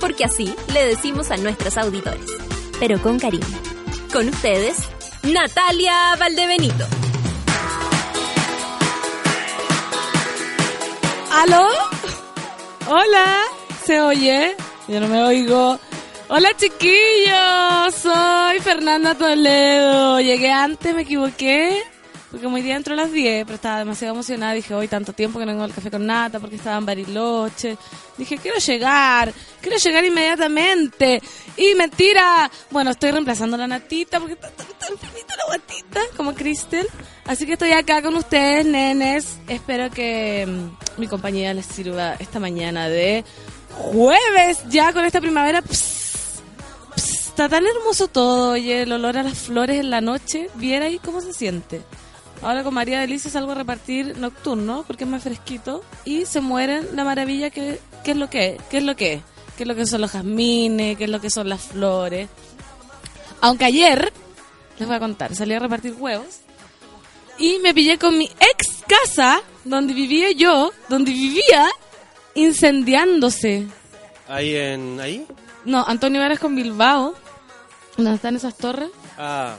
Porque así le decimos a nuestros auditores. Pero con cariño. Con ustedes, Natalia Valdebenito. ¿Aló? Hola, ¿se oye? Yo no me oigo. Hola chiquillos, soy Fernanda Toledo. Llegué antes, me equivoqué. Porque muy día entró a las 10, pero estaba demasiado emocionada. Dije, hoy tanto tiempo que no vengo al café con nata porque estaba en Bariloche. Dije, quiero llegar, quiero llegar inmediatamente. Y mentira. Bueno, estoy reemplazando a la natita porque está, está enfermita la guatita, como Cristel. Así que estoy acá con ustedes, nenes. Espero que mm, mi compañía les sirva esta mañana de jueves, ya con esta primavera. Está tan hermoso todo, oye, el olor a las flores en la noche. Viera ahí cómo se siente. Ahora con María Delicia salgo a repartir nocturno porque es más fresquito y se mueren la maravilla que, que es lo que es, qué es lo que es, qué es lo que son los jazmines, qué es lo que son las flores. Aunque ayer, les voy a contar, salí a repartir huevos y me pillé con mi ex casa, donde vivía yo, donde vivía, incendiándose. ¿Ahí en. ahí? No, Antonio Varas con Bilbao, donde están esas torres. Ah,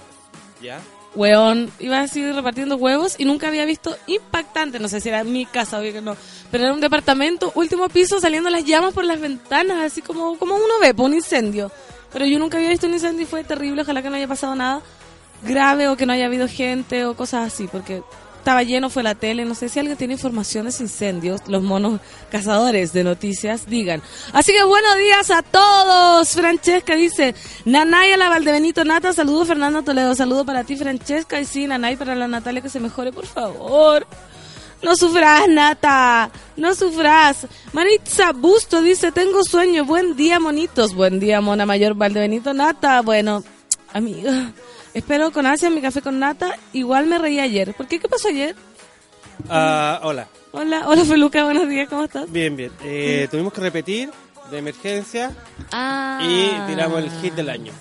ya. Weón, iba así repartiendo huevos y nunca había visto impactante, no sé si era mi casa, obvio que no, pero era un departamento, último piso, saliendo las llamas por las ventanas, así como, como uno ve, por un incendio. Pero yo nunca había visto un incendio y fue terrible, ojalá que no haya pasado nada grave o que no haya habido gente o cosas así, porque estaba lleno, fue la tele, no sé si alguien tiene información de incendios, los monos cazadores de noticias, digan. Así que buenos días a todos, Francesca dice, Nanay a la Valdebenito Nata, saludo Fernando Toledo, saludo para ti Francesca, y sí, Nanay para la Natalia que se mejore, por favor. No sufras, Nata. No sufras. Maritza Busto dice, tengo sueño. Buen día, monitos. Buen día, mona mayor Valdebenito Nata. Bueno, amiga, espero con ansia mi café con nata. Igual me reí ayer. ¿Por qué? ¿Qué pasó ayer? Ah, hola. Hola, hola Feluca, buenos días, ¿cómo estás? Bien, bien. Eh, tuvimos que repetir de emergencia Ah. y tiramos el hit del año.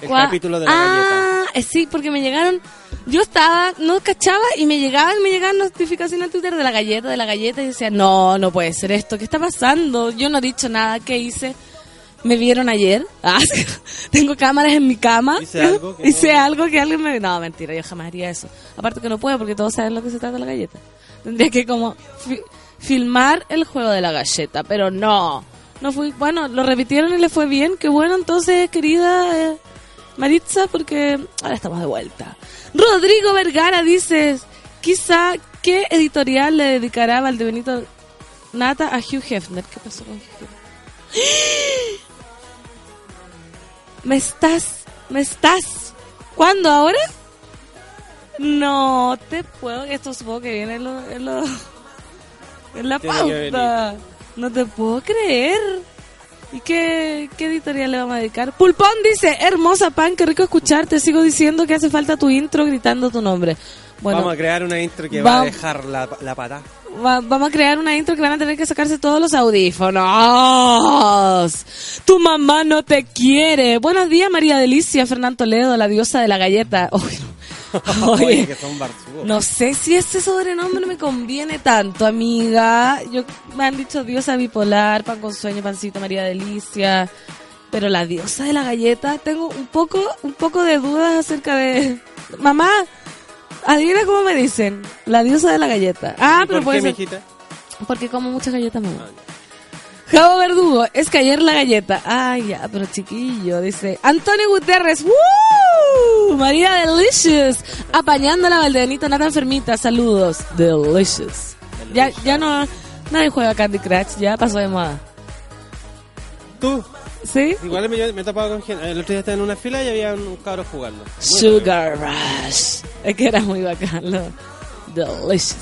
El capítulo de la ah, eh, sí, porque me llegaron. Yo estaba, no cachaba y me llegaban, me llegaban notificaciones a Twitter de la galleta, de la galleta y decía, no, no puede ser esto, ¿qué está pasando? Yo no he dicho nada, ¿qué hice? ¿Me vieron ayer? Ah, tengo cámaras en mi cama. ¿Hice algo que Hice no? algo que alguien me... No, mentira, yo jamás haría eso. Aparte que no puedo porque todos saben lo que se trata de la galleta. Tendría que como fi- filmar el juego de la galleta, pero no. No fui, bueno, lo repitieron y le fue bien. Qué bueno entonces, querida eh, Maritza, porque ahora estamos de vuelta. Rodrigo Vergara dice, quizá, ¿qué editorial le dedicará Valdebenito Nata a Hugh Hefner? ¿Qué pasó con Hugh Hefner? ¿Me estás? ¿Me estás? ¿Cuándo? ¿Ahora? No te puedo. Esto supongo que viene en, lo- en, lo- en la pauta. No te puedo creer. ¿Y qué, qué editorial le vamos a dedicar? Pulpón dice, hermosa pan, qué rico escucharte. Sigo diciendo que hace falta tu intro gritando tu nombre. Bueno, Vamos a crear una intro que va a va- dejar la, la pata. Va- vamos a crear una intro que van a tener que sacarse todos los audífonos. Tu mamá no te quiere. Buenos días, María Delicia, Fernán Toledo, la diosa de la galleta. No. Oye, Oye, que son barzúos. no sé si ese sobrenombre me conviene tanto, amiga. Yo me han dicho diosa bipolar, pan con sueño, pancito, María Delicia. Pero la diosa de la galleta, tengo un poco, un poco de dudas acerca de. Mamá, adivina cómo me dicen. La diosa de la galleta. Ah, ¿Y pero ¿Por qué, ser. mijita? Porque como muchas galletas, mamá. Javo Verdugo, es ayer la galleta. Ay, ya, pero chiquillo, dice. Antonio Gutiérrez, ¡Woo! María Delicious, apañando a la Valdebenito Nata enfermita, saludos. Delicious. Ya, ya no, nadie juega Candy Crush, ya pasó de moda. Tú, ¿Sí? igual me, me he topado con gente. El otro día estaba en una fila y había un cabro jugando. Muy Sugar Rush. Es que era muy bacán. lo- Delicious.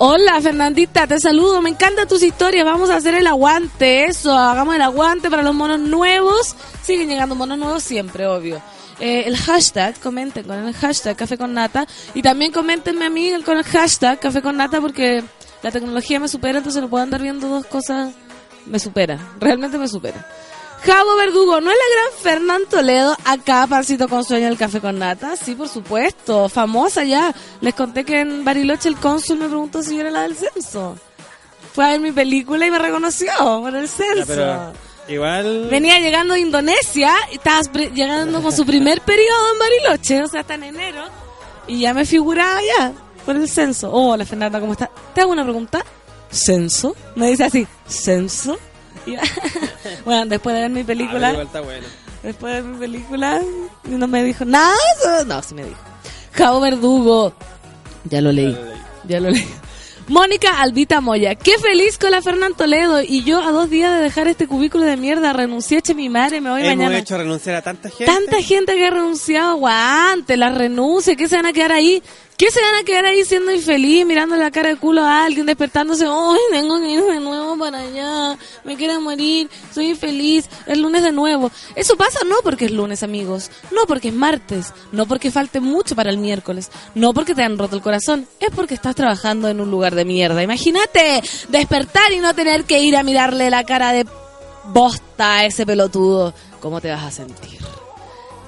Hola Fernandita, te saludo, me encantan tus historias, vamos a hacer el aguante, eso, hagamos el aguante para los monos nuevos. Siguen llegando monos nuevos siempre, obvio. Eh, el hashtag, comenten con el hashtag Café con Nata y también comentenme a mí con el hashtag Café con Nata porque la tecnología me supera, entonces no puedo andar viendo dos cosas, me supera, realmente me supera. Javo Verdugo, ¿no es la gran Fernán Toledo acá, pancito con sueño del café con nata? Sí, por supuesto, famosa ya. Les conté que en Bariloche el cónsul me preguntó si yo era la del censo. Fue a ver mi película y me reconoció por el censo. Ya, pero igual. Venía llegando de Indonesia y estaba llegando con su primer periodo en Bariloche, o sea, hasta en enero. Y ya me figuraba ya por el censo. Hola Fernanda, ¿cómo estás? ¿Te hago una pregunta? ¿Censo? Me dice así, ¿censo? Bueno, después de ver mi Ah, película, está bueno. después de ver mi película, no me dijo nada. No, sí me dijo. Cabo Verdugo. Ya lo leí. Ya lo leí. Mónica Albita Moya, qué feliz con la Fernán Toledo y yo a dos días de dejar este cubículo de mierda renuncié a mi madre, me voy Hemos mañana. hecho renunciar a tanta gente. Tanta gente que ha renunciado, aguante, la renuncia, ¿qué se van a quedar ahí? ¿Qué se van a quedar ahí siendo infeliz, mirando la cara de culo a alguien, despertándose? ¡Ay, tengo que ir de nuevo para allá! Me quiero morir, soy infeliz, es lunes de nuevo. Eso pasa no porque es lunes, amigos, no porque es martes, no porque falte mucho para el miércoles, no porque te han roto el corazón, es porque estás trabajando en un lugar de mierda. Imagínate despertar y no tener que ir a mirarle la cara de bosta a ese pelotudo. ¿Cómo te vas a sentir?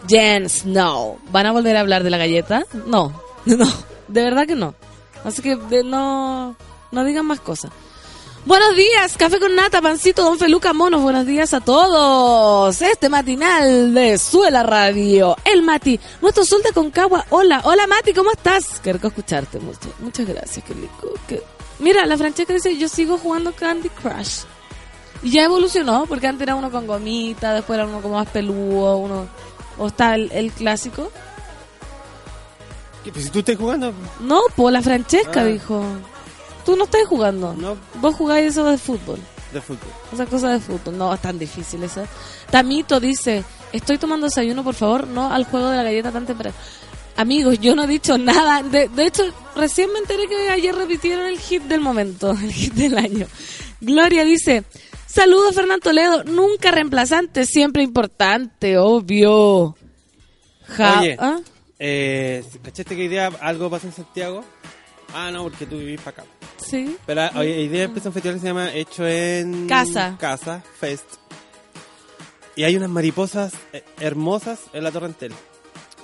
Jen Snow. ¿Van a volver a hablar de la galleta? No, no, de verdad que no. Así que de- no, no digan más cosas. Buenos días, café con nata, pancito, don Feluca Monos, buenos días a todos. Este matinal de Suela Radio. El Mati, nuestro sol de Concagua. Hola, hola Mati, ¿cómo estás? Qué rico escucharte, mucho. Muchas gracias, qué rico. Mira, la Francesca dice, yo sigo jugando Candy Crush. Y ya evolucionó, porque antes era uno con gomita, después era uno como más peludo, uno... O está el clásico. ¿Qué, pues, si tú estás jugando, No, pues la Francesca Ah. dijo. Tú no estás jugando. no Vos jugáis eso de fútbol. de fútbol. Esa cosa de fútbol. No, es tan difícil esa. Tamito dice, estoy tomando desayuno, por favor, no al juego de la galleta tan temprano. Amigos, yo no he dicho nada. De, de hecho, recién me enteré que ayer repitieron el hit del momento, el hit del año. Gloria dice, saludos Fernando Toledo, nunca reemplazante, siempre importante, obvio. Ja- Oye, ¿Ah? Eh, ¿cachaste que día algo pasó en Santiago? Ah, no, porque tú vivís para acá. Sí. Pero hoy, hoy día empezó un festival que se llama Hecho en... Casa. Casa, Fest. Y hay unas mariposas eh, hermosas en la Torrentel.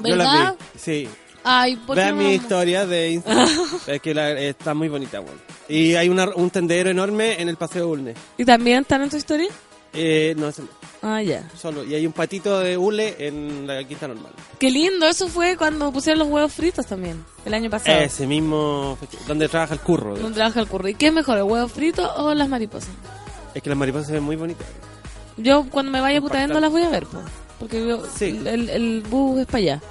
Yo las ¿Verdad? vi, sí. Ay, ¿por Vean no mi historia de Instagram. es que la- está muy bonita, bueno. Y hay una- un tendedero enorme en el Paseo Ulne. ¿Y también están en tu historia? Eh, no, ese no, Ah, ya. solo. Y hay un patito de hule en la quinta normal. Qué lindo, eso fue cuando pusieron los huevos fritos también, el año pasado. Ese mismo donde trabaja el curro. de ¿Dónde hecho. trabaja el curry? ¿Qué es mejor, el huevo frito o las mariposas? Es que las mariposas se ven muy bonitas. Yo cuando me vaya a Putaendo las voy a ver, po, porque yo- Sí. el, el bus es para allá.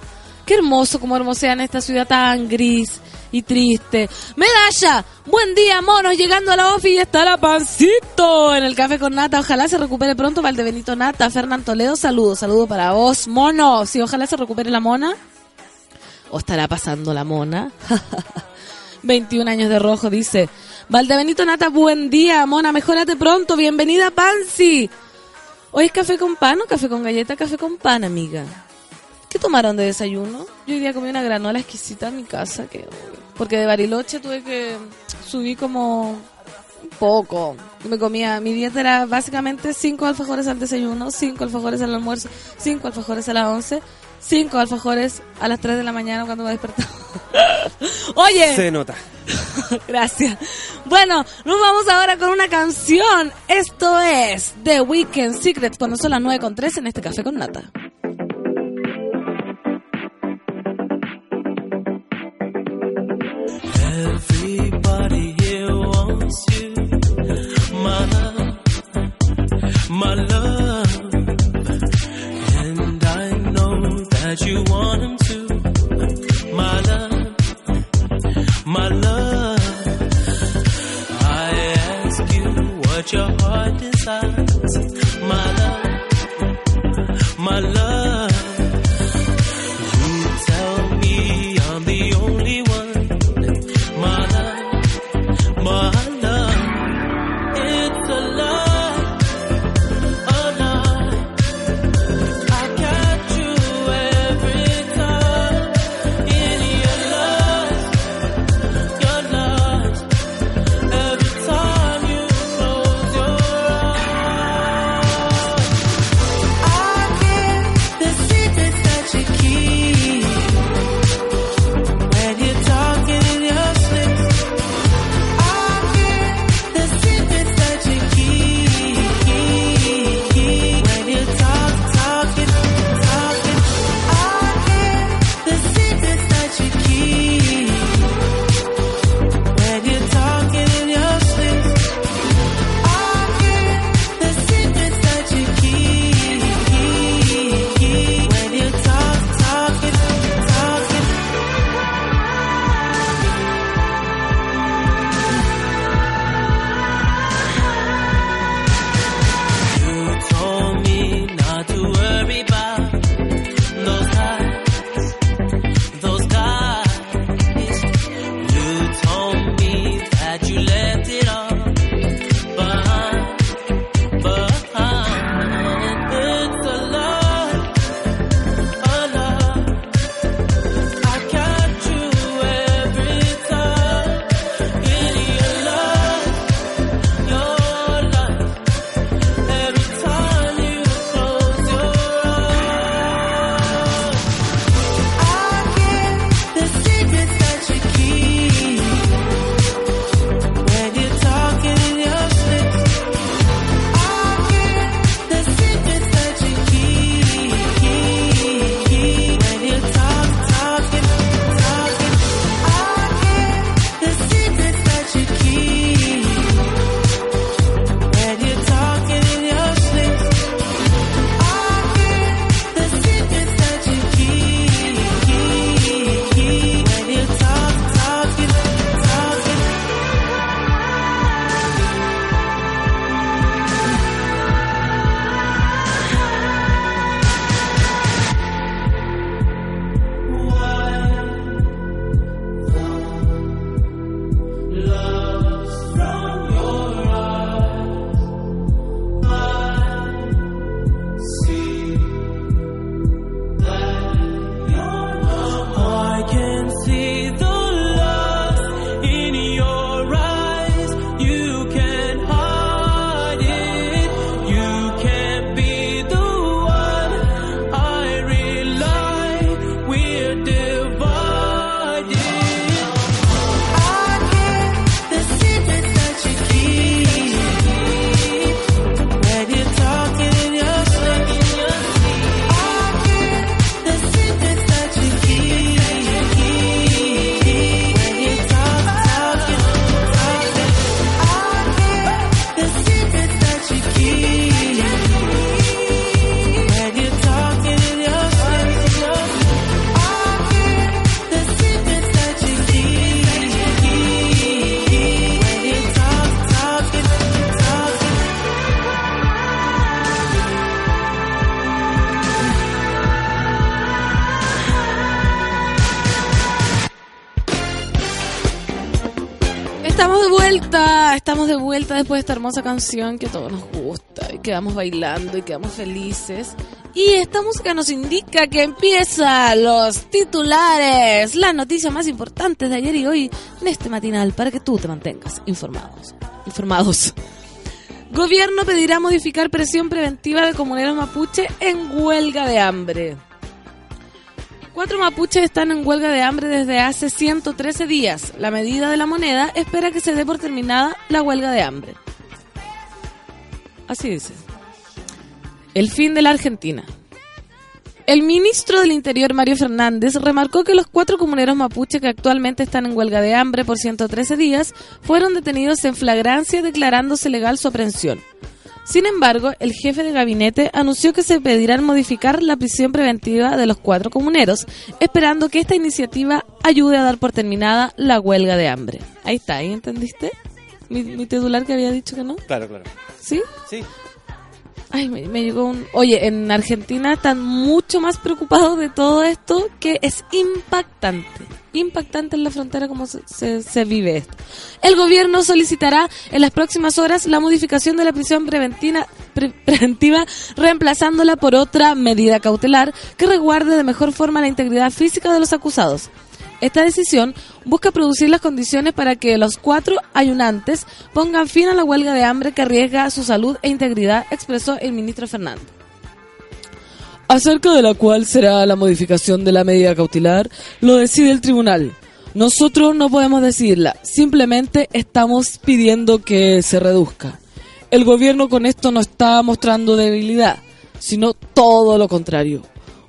Qué hermoso como hermosean esta ciudad tan gris y triste. Medalla, buen día, monos, llegando a la ofi y está la pancito en el café con nata. Ojalá se recupere pronto Valdebenito Nata. Fernán Toledo, saludos, saludos para vos, mono. Sí, ojalá se recupere la mona. ¿O estará pasando la mona? 21 años de rojo, dice. Valdebenito Nata, buen día, mona, mejórate pronto, bienvenida, Pansy. ¿Hoy es café con pan o café con galleta? Café con pan, amiga. ¿Qué tomaron de desayuno? Yo hoy día comí una granola exquisita en mi casa, que porque de Bariloche tuve que subir como un poco. Me comía, mi dieta era básicamente cinco alfajores al desayuno, cinco alfajores al almuerzo, cinco alfajores a las 11, cinco alfajores a las 3 de la mañana cuando me despertaba. Oye, Se nota. Gracias. Bueno, nos vamos ahora con una canción. Esto es The Weekend Secret cuando son las 9 con 3 en este café con nata. My love, and I know that you want him my love, my love. I ask you what your heart desires, my love, my love. Después de esta hermosa canción que a todos nos gusta y quedamos bailando y quedamos felices. Y esta música nos indica que empiezan los titulares, las noticias más importantes de ayer y hoy en este matinal para que tú te mantengas informados. Informados. Gobierno pedirá modificar presión preventiva de comuneros mapuche en huelga de hambre. Cuatro mapuches están en huelga de hambre desde hace 113 días. La medida de la moneda espera que se dé por terminada la huelga de hambre. Así dice. El fin de la Argentina. El ministro del Interior, Mario Fernández, remarcó que los cuatro comuneros mapuche que actualmente están en huelga de hambre por 113 días fueron detenidos en flagrancia declarándose legal su aprehensión. Sin embargo, el jefe de gabinete anunció que se pedirán modificar la prisión preventiva de los cuatro comuneros, esperando que esta iniciativa ayude a dar por terminada la huelga de hambre. Ahí está, ¿ahí entendiste? Mi, mi titular que había dicho que no. Claro, claro. ¿Sí? Sí. Ay, me, me llegó un... Oye, en Argentina están mucho más preocupados de todo esto que es impactante. Impactante en la frontera como se, se- se vive esto. El gobierno solicitará en las próximas horas la modificación de la prisión preventina- pre- preventiva, reemplazándola por otra medida cautelar que resguarde de mejor forma la integridad física de los acusados. Esta decisión busca producir las condiciones para que los cuatro ayunantes pongan fin a la huelga de hambre que arriesga su salud e integridad, expresó el ministro Fernández. Acerca de la cual será la modificación de la medida cautelar, lo decide el tribunal. Nosotros no podemos decirla, simplemente estamos pidiendo que se reduzca. El gobierno con esto no está mostrando debilidad, sino todo lo contrario.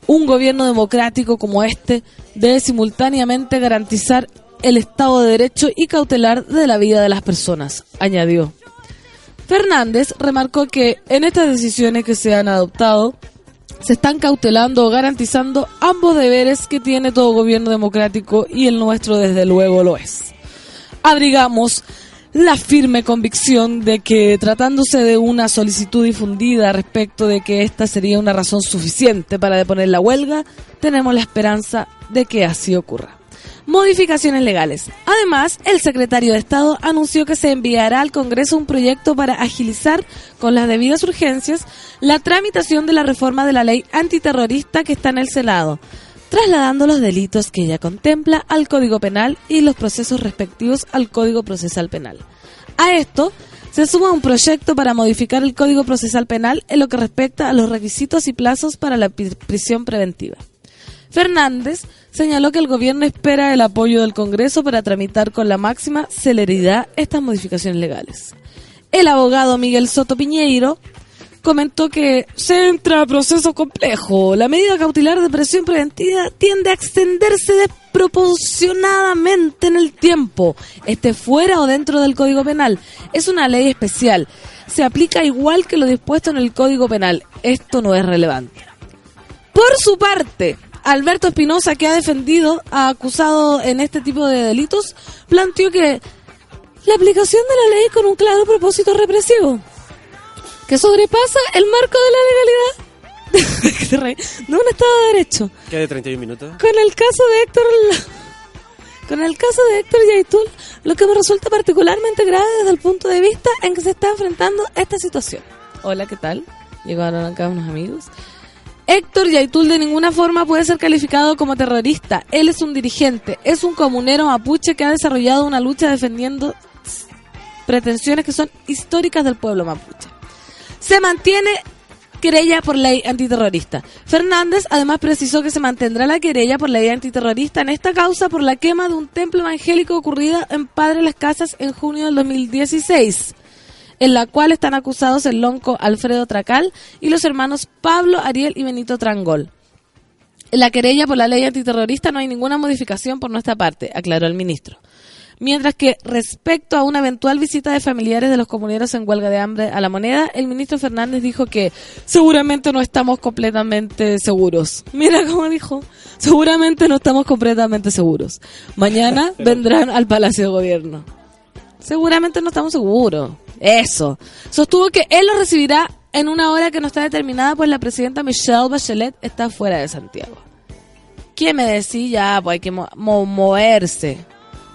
Un gobierno democrático como este debe simultáneamente garantizar el Estado de Derecho y cautelar de la vida de las personas, añadió. Fernández remarcó que en estas decisiones que se han adoptado se están cautelando o garantizando ambos deberes que tiene todo gobierno democrático y el nuestro desde luego lo es. Abrigamos la firme convicción de que tratándose de una solicitud difundida respecto de que esta sería una razón suficiente para deponer la huelga, tenemos la esperanza de que así ocurra. Modificaciones legales. Además, el secretario de Estado anunció que se enviará al Congreso un proyecto para agilizar con las debidas urgencias la tramitación de la reforma de la ley antiterrorista que está en el Senado, trasladando los delitos que ella contempla al Código Penal y los procesos respectivos al Código Procesal Penal. A esto se suma un proyecto para modificar el Código Procesal Penal en lo que respecta a los requisitos y plazos para la pri- prisión preventiva. Fernández señaló que el gobierno espera el apoyo del Congreso para tramitar con la máxima celeridad estas modificaciones legales. El abogado Miguel Soto Piñeiro comentó que se entra a proceso complejo. La medida cautelar de presión preventiva tiende a extenderse desproporcionadamente en el tiempo, esté fuera o dentro del Código Penal. Es una ley especial. Se aplica igual que lo dispuesto en el Código Penal. Esto no es relevante. Por su parte, Alberto Espinosa, que ha defendido a acusado en este tipo de delitos, planteó que la aplicación de la ley con un claro propósito represivo, que sobrepasa el marco de la legalidad de un Estado de Derecho. ¿Qué de 31 minutos? Con el caso de Héctor... Con el caso de Héctor Yaitul, lo que me resulta particularmente grave desde el punto de vista en que se está enfrentando esta situación. Hola, ¿qué tal? Llegaron acá unos amigos. Héctor Yaitul de ninguna forma puede ser calificado como terrorista. Él es un dirigente, es un comunero mapuche que ha desarrollado una lucha defendiendo pretensiones que son históricas del pueblo mapuche. Se mantiene querella por ley antiterrorista. Fernández además precisó que se mantendrá la querella por ley antiterrorista en esta causa por la quema de un templo evangélico ocurrida en Padre Las Casas en junio del 2016 en la cual están acusados el lonco Alfredo Tracal y los hermanos Pablo, Ariel y Benito Trangol. En la querella por la ley antiterrorista no hay ninguna modificación por nuestra parte, aclaró el ministro. Mientras que respecto a una eventual visita de familiares de los comuneros en huelga de hambre a la moneda, el ministro Fernández dijo que seguramente no estamos completamente seguros. Mira cómo dijo, seguramente no estamos completamente seguros. Mañana vendrán al Palacio de Gobierno. Seguramente no estamos seguros. Eso. Sostuvo que él lo recibirá en una hora que no está determinada, pues la presidenta Michelle Bachelet está fuera de Santiago. ¿Quién me decía? Pues hay que mo- mo- moverse.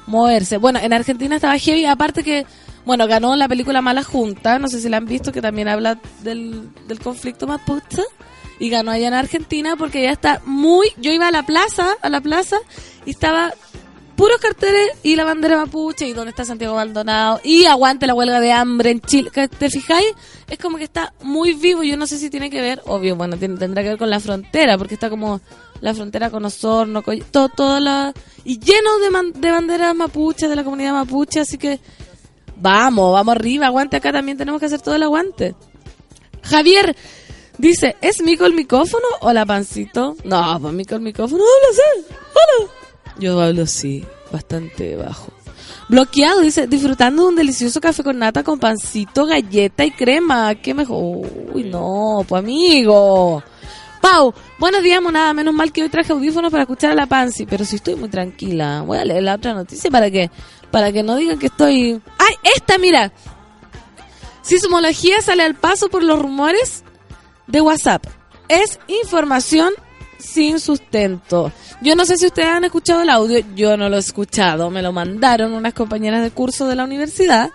Moverse. Bueno, en Argentina estaba heavy, aparte que Bueno, ganó la película Mala Junta, no sé si la han visto, que también habla del, del conflicto mapuche. Y ganó allá en Argentina porque ya está muy... Yo iba a la plaza, a la plaza, y estaba puros carteles y la bandera mapuche y dónde está Santiago Maldonado y aguante la huelga de hambre en Chile. ¿Te fijáis? Es como que está muy vivo. Yo no sé si tiene que ver, obvio, bueno, tendrá que ver con la frontera, porque está como la frontera con Osorno, todo, toda la... Y lleno de, man- de banderas mapuches, de la comunidad mapuche, así que vamos, vamos arriba, aguante acá también tenemos que hacer todo el aguante. Javier dice, ¿es Mico el micrófono o la pancito? No, pues Mico el micrófono, habla así, hola. Yo hablo así, bastante bajo. Bloqueado, dice, disfrutando de un delicioso café con nata con pancito, galleta y crema. ¿Qué mejor? Uy, no, pues amigo. Pau, buenos días, monada. Menos mal que hoy traje audífonos para escuchar a la Pansy, pero si estoy muy tranquila. Voy a leer la otra noticia para que, para que no digan que estoy. ¡Ay, esta, mira! Sismología sale al paso por los rumores de WhatsApp. Es información sin sustento. Yo no sé si ustedes han escuchado el audio, yo no lo he escuchado, me lo mandaron unas compañeras de curso de la universidad,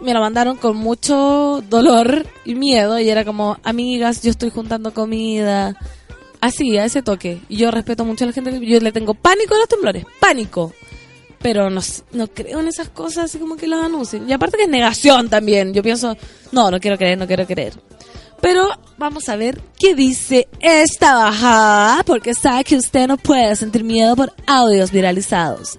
me lo mandaron con mucho dolor y miedo y era como, amigas, yo estoy juntando comida, así, a ese toque. Y yo respeto mucho a la gente, yo le tengo pánico a los temblores, pánico. Pero no, no creo en esas cosas así como que las anuncien. Y aparte que es negación también. Yo pienso, no, no quiero creer, no quiero creer. Pero vamos a ver qué dice esta bajada, porque sabe que usted no puede sentir miedo por audios viralizados.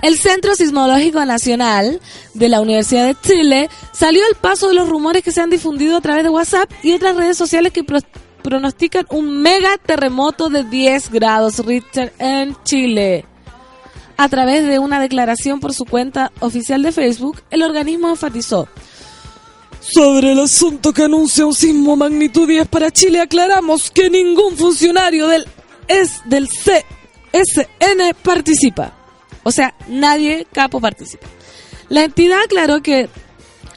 El Centro Sismológico Nacional de la Universidad de Chile salió al paso de los rumores que se han difundido a través de WhatsApp y otras redes sociales que pro- pronostican un mega terremoto de 10 grados Richter en Chile. A través de una declaración por su cuenta oficial de Facebook, el organismo enfatizó sobre el asunto que anuncia un sismo magnitud 10 para Chile, aclaramos que ningún funcionario del es del CSN participa. O sea, nadie capo participa. La entidad aclaró que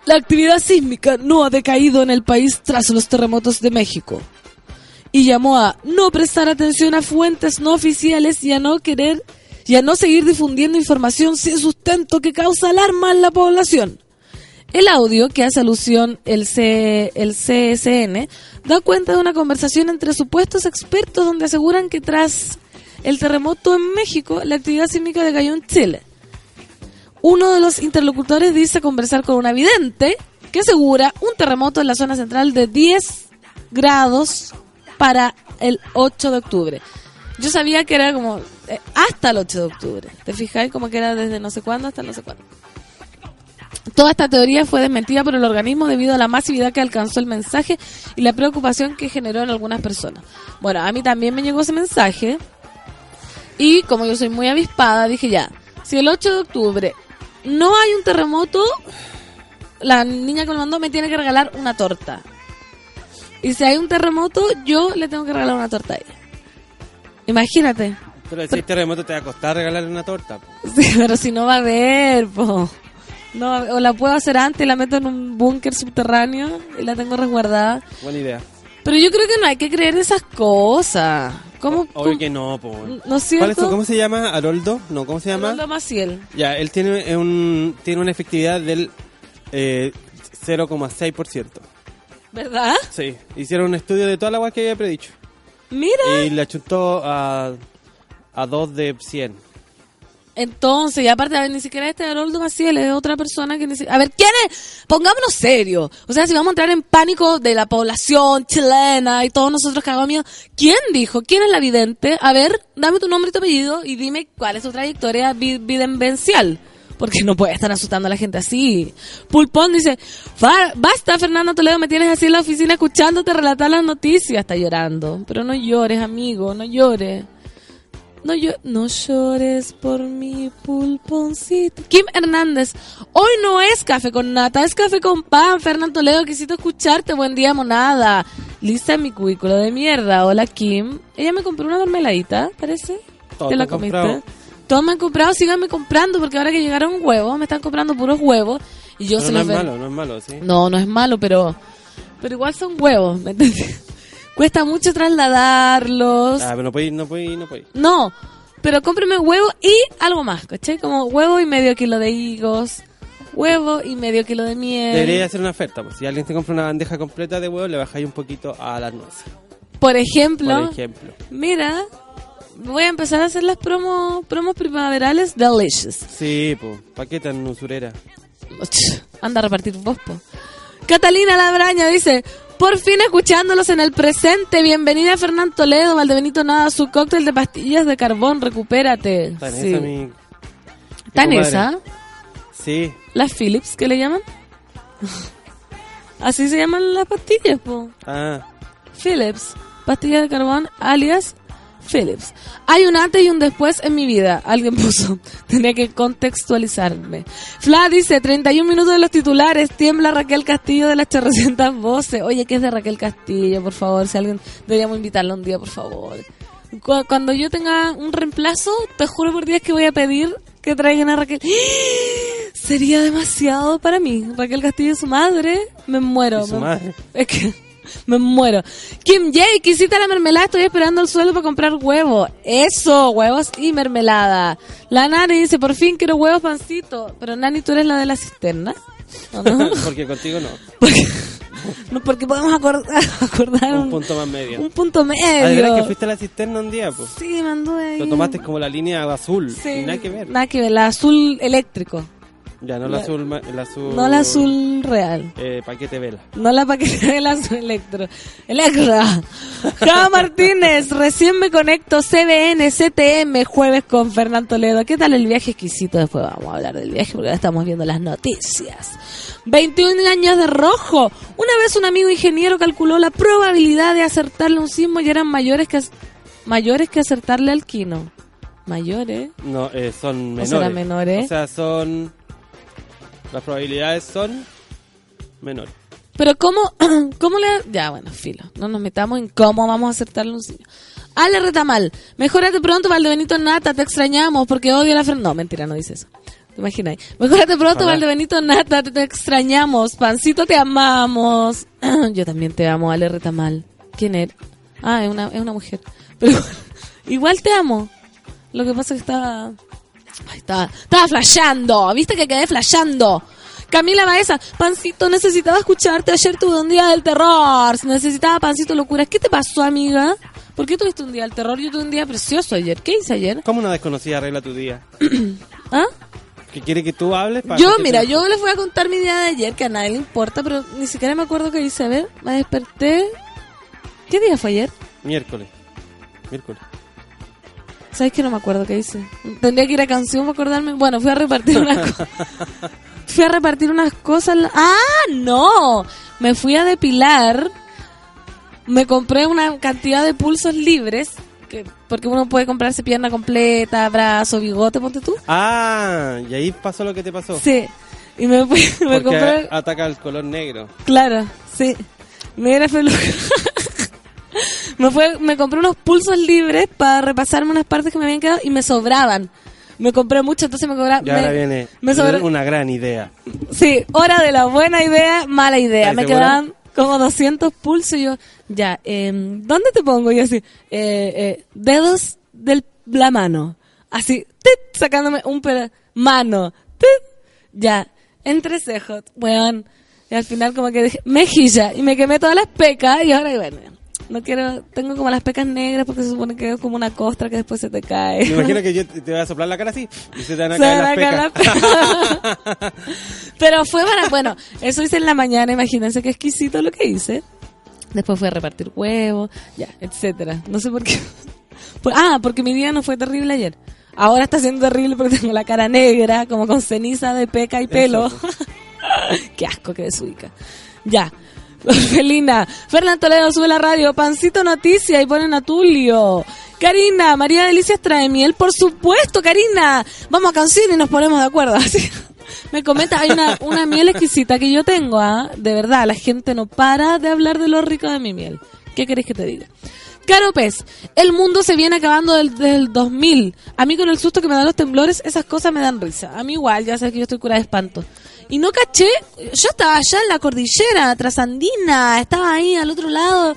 la actividad sísmica no ha decaído en el país tras los terremotos de México. Y llamó a no prestar atención a fuentes no oficiales y a no querer y a no seguir difundiendo información sin sustento que causa alarma en la población. El audio que hace alusión el, C- el CSN da cuenta de una conversación entre supuestos expertos donde aseguran que tras el terremoto en México, la actividad sísmica decayó en Chile. Uno de los interlocutores dice conversar con una vidente que asegura un terremoto en la zona central de 10 grados para el 8 de octubre. Yo sabía que era como eh, hasta el 8 de octubre. ¿Te fijáis? Como que era desde no sé cuándo hasta no sé cuándo. Toda esta teoría fue desmentida por el organismo debido a la masividad que alcanzó el mensaje y la preocupación que generó en algunas personas. Bueno, a mí también me llegó ese mensaje y como yo soy muy avispada, dije ya, si el 8 de octubre no hay un terremoto, la niña que me mandó me tiene que regalar una torta. Y si hay un terremoto, yo le tengo que regalar una torta a ella. Imagínate. Pero si hay terremoto te va a costar regalarle una torta. po. Sí, pero si no va a haber, po. No, o la puedo hacer antes, la meto en un búnker subterráneo y la tengo resguardada. Buena idea. Pero yo creo que no hay que creer esas cosas. ¿Cómo? Obvio cómo- que no, po. ¿No es ¿Cuál es cierto? su- ¿Cómo se llama? ¿Haroldo? No, ¿cómo se llama? Arnoldo Maciel. Ya, él tiene un tiene una efectividad del eh, 0,6%. ¿Verdad? Sí, hicieron un estudio de toda la agua que había predicho. Mira. Y le achuntó a, a 2 de 100. Entonces, y aparte, a ver, ni siquiera este Haroldo Maciel es otra persona que ni si- A ver, ¿quién es? Pongámonos serios. O sea, si vamos a entrar en pánico de la población chilena y todos nosotros cagamos miedo, ¿quién dijo? ¿Quién es la vidente? A ver, dame tu nombre y tu apellido y dime cuál es tu trayectoria vi- videnvencial. Porque no puede estar asustando a la gente así. Pulpón dice, "Fa- basta Fernando Toledo, me tienes así en la oficina escuchándote relatar las noticias. Está llorando. Pero no llores, amigo, no llores. No, yo, no llores por mi pulponcito. Kim Hernández, hoy no es café con nata, es café con pan. Fernando Toledo, quisito escucharte. Buen día, monada. Lista en mi cubículo de mierda. Hola, Kim. Ella me compró una mermeladita, parece. Todo ¿Te la comiste? comprado. Todos me han comprado, síganme comprando, porque ahora que llegaron huevos, me están comprando puros huevos. Y yo Pero se no los es ven- malo, no es malo, sí. no, no es malo, pero pero igual son huevos, ¿me entiendes? Cuesta mucho trasladarlos. Ah, pero no ir, no ir, no ir. No, pero cómpreme huevo y algo más, ¿cachai? Como huevo y medio kilo de higos. huevo y medio kilo de miel. Debería hacer una oferta, pues si alguien te compra una bandeja completa de huevo, le bajáis un poquito a las nueces. Por ejemplo, Por ejemplo. mira, voy a empezar a hacer las promos, promos primaverales delicious. Sí, pues, ¿para qué tan usurera? Anda a repartir vos, po. Catalina Labraña dice, por fin escuchándolos en el presente. Bienvenida Fernán Toledo, Valdebenito Nada, su cóctel de pastillas de carbón, recupérate. En Sí. esa mi... mi ¿Está en comadre. esa? Sí, ¿Las Philips que le llaman? Así se llaman las pastillas, po. ah, Philips, pastillas de carbón, alias Philips. Hay un antes y un después en mi vida. Alguien puso. Tenía que contextualizarme. Fla dice, 31 minutos de los titulares. Tiembla Raquel Castillo de las chorrocientas voces. Oye, ¿qué es de Raquel Castillo? Por favor, si alguien... Deberíamos invitarla un día, por favor. Cu- Cuando yo tenga un reemplazo, te juro por Dios que voy a pedir que traigan a Raquel. Sería demasiado para mí. Raquel Castillo y su madre. Me muero. y su madre. es que me muero. Kim J, quisita la mermelada, estoy esperando el sueldo para comprar huevos. Eso, huevos y mermelada. La Nani dice, por fin quiero huevos pancito. Pero Nani, ¿tú eres la de la cisterna? ¿O no? Porque contigo no. porque, no, porque podemos acordar, acordar Un un, punto más medio. un punto Ah, ¿de verdad medio. que fuiste a la cisterna un día, pues? Sí, me anduve ahí. Lo tomaste como la línea azul. Sí, nada que ver. Nada que ver, la azul eléctrico. Ya, no el azul, azul... No la azul real. Eh, paquete vela. No la paquete de la electro. Electra. Java Martínez, recién me conecto. CBN, CTM, jueves con Fernán Toledo. ¿Qué tal el viaje exquisito? Después vamos a hablar del viaje porque ahora estamos viendo las noticias. 21 años de rojo. Una vez un amigo ingeniero calculó la probabilidad de acertarle un sismo y eran mayores que, mayores que acertarle al quino. Mayores. No, eh, son menores. será menores? O sea, son... Las probabilidades son menores. Pero cómo, cómo le... Ya, bueno, filo. No nos metamos en cómo vamos a acertarle un sitio. Ale Retamal, mejórate pronto, Valdebenito Nata, te extrañamos porque odio la Fernanda. No, mentira, no dice eso. ¿Te imaginas? Mejórate pronto, Ojalá. Valdebenito Nata, te, te extrañamos. Pancito, te amamos. Yo también te amo, Ale Retamal. ¿Quién eres? Ah, es una, es una mujer. Pero igual te amo. Lo que pasa es que estaba... Ay, estaba, estaba flasheando. ¿Viste que quedé flasheando? Camila Baeza, Pancito, necesitaba escucharte. Ayer tuve un día del terror. Necesitaba Pancito Locura. ¿Qué te pasó, amiga? ¿Por qué tuviste un día del terror? Yo tuve un día precioso ayer. ¿Qué hice ayer? ¿Cómo una desconocida arregla tu día? ¿Ah? ¿Que quiere que tú hables? para Yo, mira, te- yo les voy a contar mi día de ayer, que a nadie le importa, pero ni siquiera me acuerdo qué hice. A ver, me desperté. ¿Qué día fue ayer? Miércoles. Miércoles. ¿Sabes que no me acuerdo qué hice? Tendría que ir a canción para acordarme. Bueno, fui a repartir unas cosas. Fui a repartir unas cosas. ¡Ah, no! Me fui a depilar. Me compré una cantidad de pulsos libres. Que, porque uno puede comprarse pierna completa, brazo, bigote, ponte tú. Ah, y ahí pasó lo que te pasó. Sí. Y me, fui, me Porque compré. ataca el color negro. Claro, sí. Era feliz. me fue, me compré unos pulsos libres para repasarme unas partes que me habían quedado y me sobraban. Me compré mucho, entonces me cobraban. Y ahora me- viene me sobra- una gran idea. Sí, hora de la buena idea, mala idea. ¿Estás Me quedaban como 200 pulsos y yo, ya, em, ¿dónde te pongo? Y yo así, eh, eh, dedos de la mano. Así, tit, sacándome un pedazo, mano, tit, ya, entre cejos, weón. Y al final como que dije, mejilla, y me quemé todas las pecas y ahora, bueno, no quiero, tengo como las pecas negras porque se supone que es como una costra que después se te cae. Me imagino que yo te voy a soplar la cara así y se te van a Se caer las a caer pecas. las pecas. Pero fue para, bueno, eso hice en la mañana, imagínense qué exquisito lo que hice. Después fui a repartir huevos, ya, etcétera. No sé por qué. Ah, porque mi día no fue terrible ayer. Ahora está siendo terrible porque tengo la cara negra, como con ceniza de peca y pelo. qué asco que desubica. Ya. Felina, Fernán Toledo sube la radio, Pancito Noticia y ponen a Tulio. Karina, María Delicias trae miel, por supuesto, Karina. Vamos a canción y nos ponemos de acuerdo. Me comenta, hay una, una miel exquisita que yo tengo, ¿ah? De verdad, la gente no para de hablar de lo rico de mi miel. ¿Qué querés que te diga? Caro Pez, el mundo se viene acabando desde el 2000. A mí con el susto que me dan los temblores, esas cosas me dan risa. A mí igual, ya sabes que yo estoy curada de espanto. Y no caché, yo estaba allá en la cordillera trasandina, estaba ahí al otro lado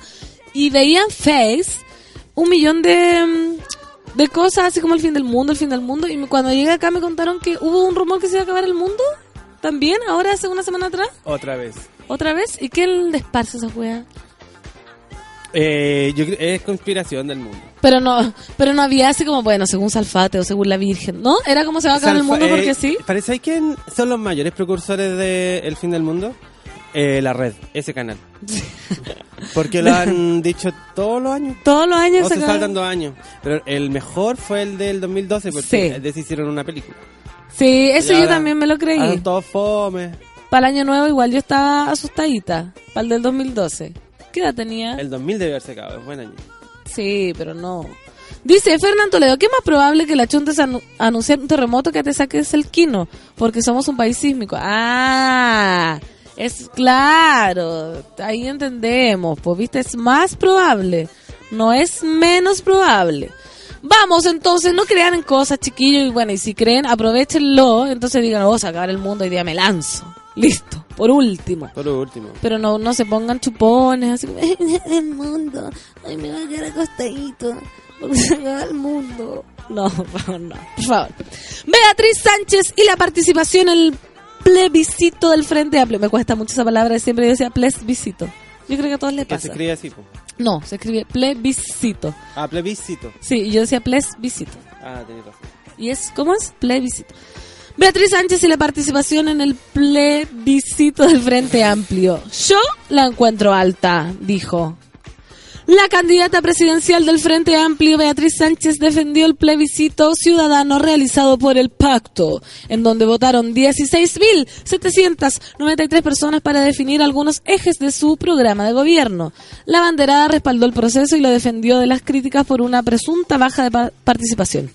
y veía en Face un millón de, mm, de cosas, así como el fin del mundo, el fin del mundo. Y cuando llegué acá me contaron que hubo un rumor que se iba a acabar el mundo. ¿También? ¿Ahora hace una semana atrás? Otra vez. ¿Otra vez? ¿Y qué le esparce esa wea? Eh, yo es conspiración del mundo. Pero no, pero no había así como, bueno, según Salfate o según la Virgen, ¿no? Era como se va a acabar el Salfa- mundo eh, porque sí. ¿Parece quién son los mayores precursores del fin del mundo? Eh, la red, ese canal. Porque lo han dicho todos los años. Todos los años O se saltan dos años. Pero el mejor fue el del 2012 porque Sí. de hicieron una película. Sí, eso yo también me lo creí. todos fome. Para el año nuevo igual yo estaba asustadita. Para el del 2012. ¿Qué edad tenía? El 2000 debe haberse acabado, es buen año. Sí, pero no. Dice Fernán Toledo, ¿qué más probable que la chunta anu- anunciar un terremoto que te saques el quino? Porque somos un país sísmico. Ah, es claro. Ahí entendemos. Pues viste, es más probable. No es menos probable. Vamos, entonces, no crean en cosas, chiquillos. Y bueno, y si creen, aprovechenlo. Entonces digan, oh, se acaba el mundo y día me lanzo. Listo. Por último. Por último. Pero no, no se pongan chupones, así como, el mundo, ay, me voy a quedar acostadito, porque se acaba el mundo. No, por favor, no, por favor. Beatriz Sánchez y la participación en el plebiscito del Frente Amplio. Me cuesta mucho esa palabra, siempre yo decía plebiscito. Yo creo que a todos les Que se pasa. escribe así. No, se escribe plebiscito. Ah, plebiscito. Sí, yo decía plebiscito. Ah, tenés razón. ¿Y es cómo es? Plebiscito. Beatriz Sánchez y la participación en el plebiscito del Frente Amplio. Yo la encuentro alta, dijo. La candidata presidencial del Frente Amplio, Beatriz Sánchez, defendió el plebiscito ciudadano realizado por el Pacto, en donde votaron 16.793 personas para definir algunos ejes de su programa de gobierno. La banderada respaldó el proceso y lo defendió de las críticas por una presunta baja de pa- participación.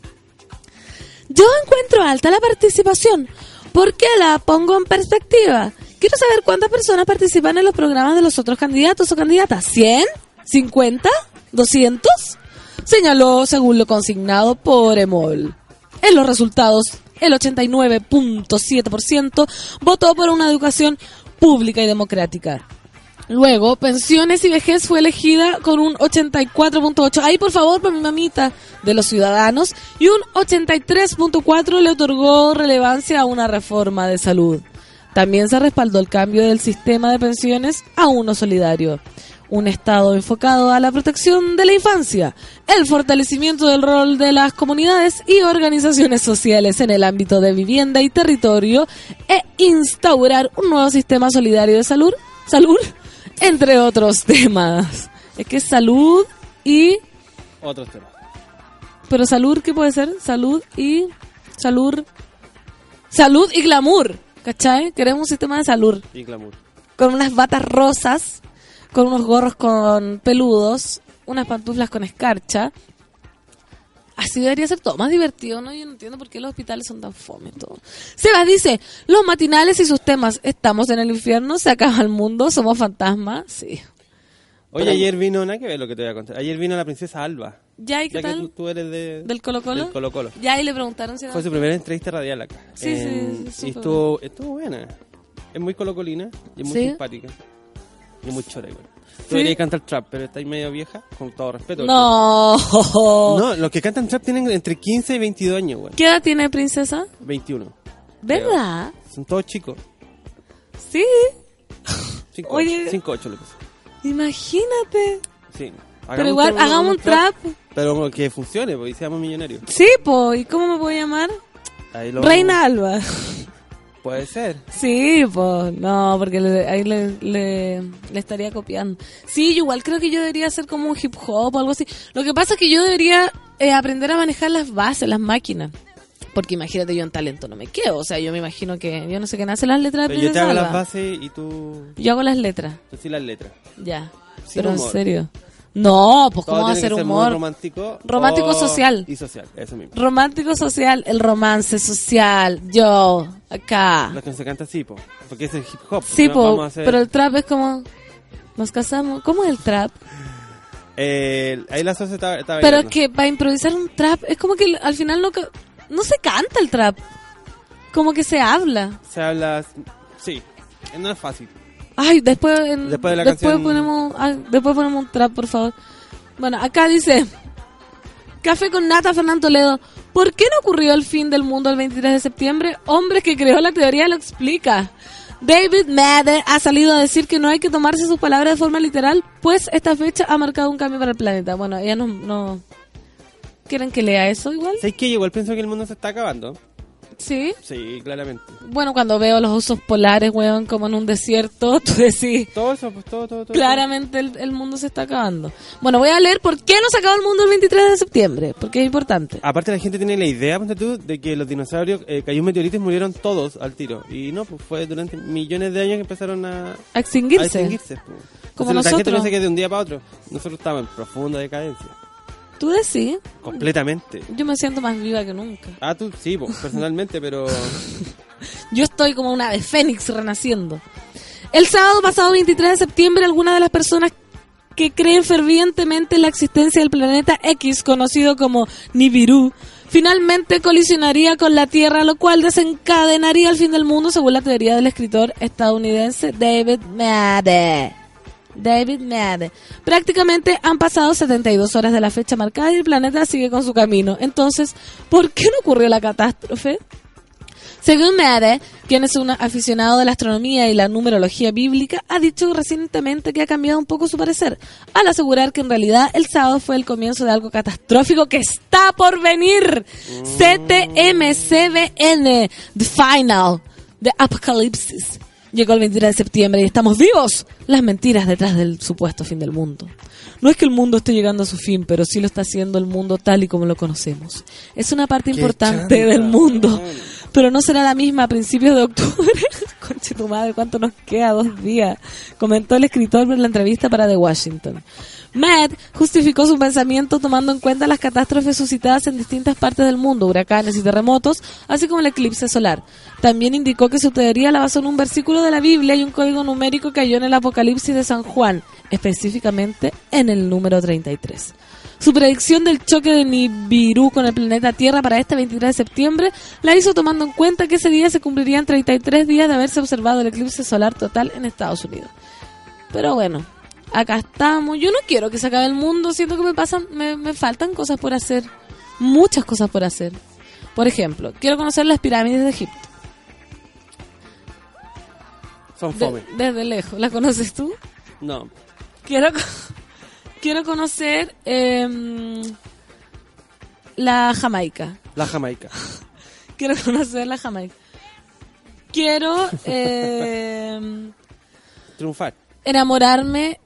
Yo encuentro alta la participación. ¿Por qué la pongo en perspectiva? Quiero saber cuántas personas participan en los programas de los otros candidatos o candidatas. ¿100? ¿50? ¿200? Señaló según lo consignado por Emol. En los resultados, el 89.7% votó por una educación pública y democrática. Luego, pensiones y vejez fue elegida con un 84.8. Ahí, por favor, para mi mamita de los ciudadanos. Y un 83.4 le otorgó relevancia a una reforma de salud. También se respaldó el cambio del sistema de pensiones a uno solidario. Un Estado enfocado a la protección de la infancia, el fortalecimiento del rol de las comunidades y organizaciones sociales en el ámbito de vivienda y territorio e instaurar un nuevo sistema solidario de salud, salud entre otros temas. Es que es salud y... Otros temas. Pero salud, ¿qué puede ser? Salud y... Salud... Salud y glamour, ¿cachai? Queremos un sistema de salud Y glamour. con unas batas rosas, con unos gorros con peludos, unas pantuflas con escarcha. Así debería ser todo más divertido, ¿no? Yo no entiendo por qué los hospitales son tan fome todo. Sebas dice, los matinales y sus temas, estamos en el infierno, se acaba el mundo, somos fantasmas, sí. Oye, Pero- ayer vino, nada que ver lo que te voy a contar. Ayer vino la princesa Alba. ¿Ya y qué Ya que tal? tú, tú eres de, ¿Del Colo Colo? del Colo Colo. Ya y le preguntaron si era... Fue su primera entrevista radial acá. Sí, sí, En- sí, Y estuvo, estuvo buena. Es muy colocolina y es muy ¿Sí? simpática. Y es muy chora igual. Tú deberías cantar trap, pero estáis medio vieja, con todo respeto. No. No, los que cantan trap tienen entre 15 y 22 años, güey. ¿Qué edad tiene princesa? 21. ¿Verdad? Son todos chicos. Sí. 5 Oye. 5 8 lo que sea. Imagínate. Sí. Pero igual, hagamos un trap. Pero que funcione, porque seamos millonarios. Sí, po. ¿Y cómo me puedo llamar? Reina Alba. Puede ser. Sí, pues, no, porque le- ahí le, le, le estaría copiando. Sí, igual creo que yo debería hacer como un hip hop o algo así. Lo que pasa es que yo debería eh, aprender a manejar las bases, las máquinas. Porque imagínate, yo en talento no me quedo. O sea, yo me imagino que yo no sé quién hace las letras de Pero yo te hago las bases y tú. Yo hago las letras, Tú sí las letras. ya. Sin Pero en serio. No, pues Todo cómo va a ser humor. romántico. Romántico o- social. Y social, eso mismo. Romántico social, el romance social, yo, acá. Lo que se canta así, po. Porque es el hip hop. Sí, No po, hacer- pero el trap es como... Nos casamos. ¿Cómo es el trap? Eh, ahí la socia está, está Pero es que para improvisar un trap es como que al final no, no se canta el trap. Como que se habla. Se habla. Sí, no es fácil. Ay, después, en- Después de la después canción- ponemos después ponemos un trap, por favor. Bueno, acá dice Café con nata Fernando Toledo. ¿Por qué no ocurrió el fin del mundo el 23 de septiembre? Hombre que creó la teoría lo explica. David Mather ha salido a decir que no hay que tomarse sus palabras de forma literal, pues esta fecha ha marcado un cambio para el planeta. Bueno, ella no... no... ¿Quieren que lea eso igual? ¿Sabes que igual pienso que el mundo se está acabando? Sí. Sí, claramente. Bueno, cuando veo los osos polares, weón, como en un desierto, tú decís, Todo eso, pues todo, todo, todo. claramente el, el mundo se está acabando. Bueno, voy a leer por qué no se acabó el mundo el 23 de septiembre, porque es importante. Aparte la gente tiene la idea, ponte tú, de que los dinosaurios eh, cayó un meteorito y murieron todos al tiro. Y no, pues fue durante millones de años que empezaron a, A a extinguirse. extinguirse. pues. Como Entonces, La gente nosotros. piensa que de un día para otro. Nosotros estamos en profunda decadencia. Tú decís, Completamente. yo me siento más viva que nunca. Ah, tú sí, personalmente, pero... Yo estoy como una de Fénix renaciendo. El sábado pasado 23 de septiembre, algunas de las personas que creen fervientemente en la existencia del planeta X, conocido como Nibiru, finalmente colisionaría con la Tierra, lo cual desencadenaría el fin del mundo, según la teoría del escritor estadounidense David Madde. David Madde. Prácticamente han pasado 72 horas de la fecha marcada y el planeta sigue con su camino. Entonces, ¿por qué no ocurrió la catástrofe? Según Madde, quien es un aficionado de la astronomía y la numerología bíblica, ha dicho recientemente que ha cambiado un poco su parecer, al asegurar que en realidad el sábado fue el comienzo de algo catastrófico que está por venir. CTMCBN, The Final, The Apocalypse. Llegó el 23 de septiembre y estamos vivos. Las mentiras detrás del supuesto fin del mundo. No es que el mundo esté llegando a su fin, pero sí lo está haciendo el mundo tal y como lo conocemos. Es una parte importante chanta, del mundo, pero no será la misma a principios de octubre. Conche tu madre, ¿cuánto nos queda? Dos días. Comentó el escritor en la entrevista para The Washington. Matt justificó su pensamiento tomando en cuenta las catástrofes suscitadas en distintas partes del mundo, huracanes y terremotos, así como el eclipse solar. También indicó que su teoría la basó en un versículo de la Biblia y un código numérico que halló en el Apocalipsis de San Juan, específicamente en el número 33. Su predicción del choque de Nibiru con el planeta Tierra para este 23 de septiembre la hizo tomando en cuenta que ese día se cumplirían 33 días de haberse observado el eclipse solar total en Estados Unidos. Pero bueno, acá estamos. Yo no quiero que se acabe el mundo, siento que me pasan, me, me faltan cosas por hacer. Muchas cosas por hacer. Por ejemplo, quiero conocer las pirámides de Egipto. Son De- fome. desde lejos. ¿Las conoces tú? No. Quiero, quiero conocer em, la Jamaica. La Jamaica. Quiero conocer la Jamaica. Quiero em, Triunfar. enamorarme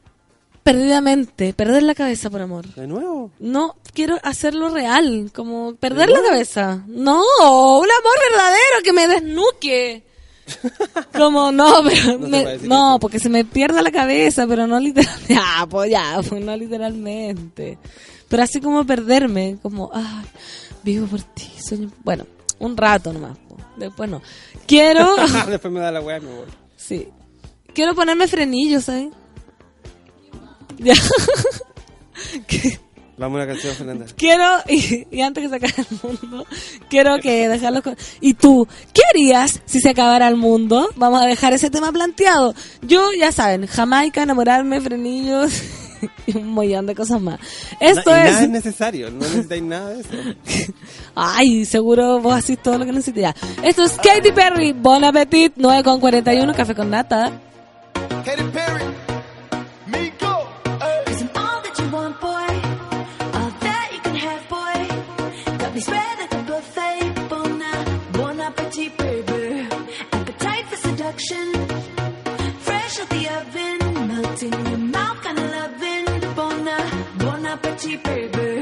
perdidamente, perder la cabeza por amor. De nuevo. No, quiero hacerlo real, como perder la cabeza. No, un amor verdadero que me desnuque. Como no, pero No me- no, porque se me pierda la cabeza, pero no literalmente. Ah, pues ya, pues no literalmente. Pero así como perderme, como, ay, vivo por ti, sueño. Bueno, un rato nomás. po. Después no. Quiero, Después me da la weá y me voy. sí, quiero ponerme frenillos, ¿sabes? Ya. Que- Vamos a una canción, Fernanda. Quiero, y, y antes que se acabe el mundo, quiero que dejarlo con... ¿Y tú, qué harías si se acabara el mundo? Vamos a dejar ese tema planteado. Yo, ya saben, Jamaica, enamorarme, frenillos y un millón de cosas más. Esto y es... Nada es necesario, no necesitáis nada de eso. Ay, seguro vos hacís todo lo que necesitas. Esto es Katy Perry, Bon Appetit, 9 con 41, café con nata. Katy Perry, for. Fresh out the oven. Melting in your mouth, kind of loving. Bon, bon appetit, baby.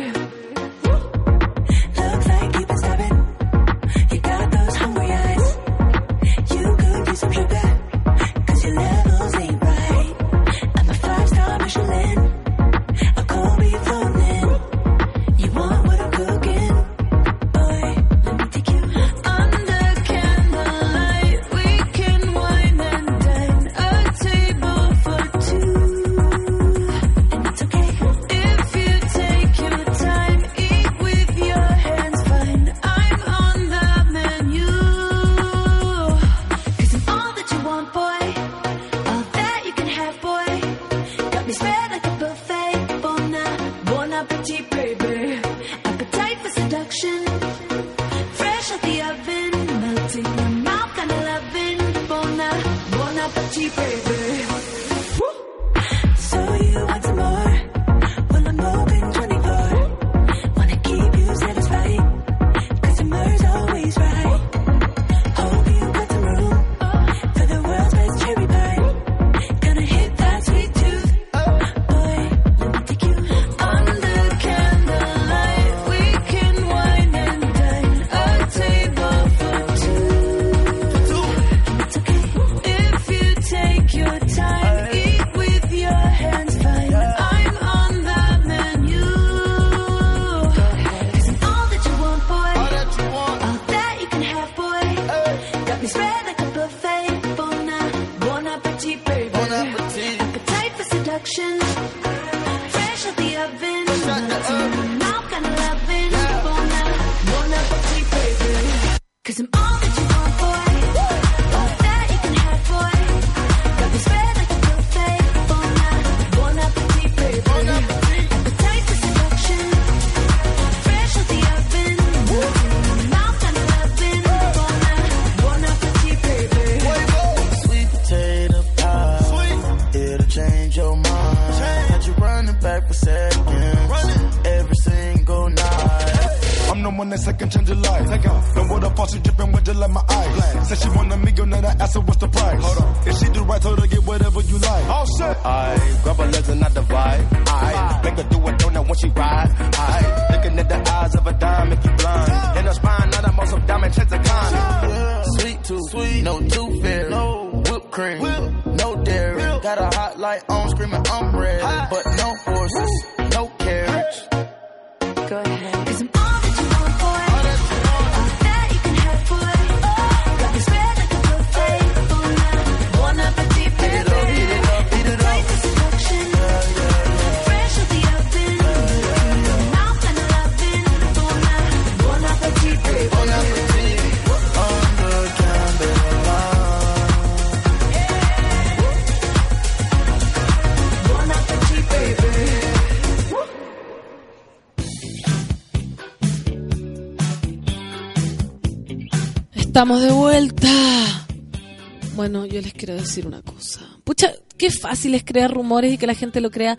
Quiero decir una cosa. Pucha, qué fácil es crear rumores y que la gente lo crea.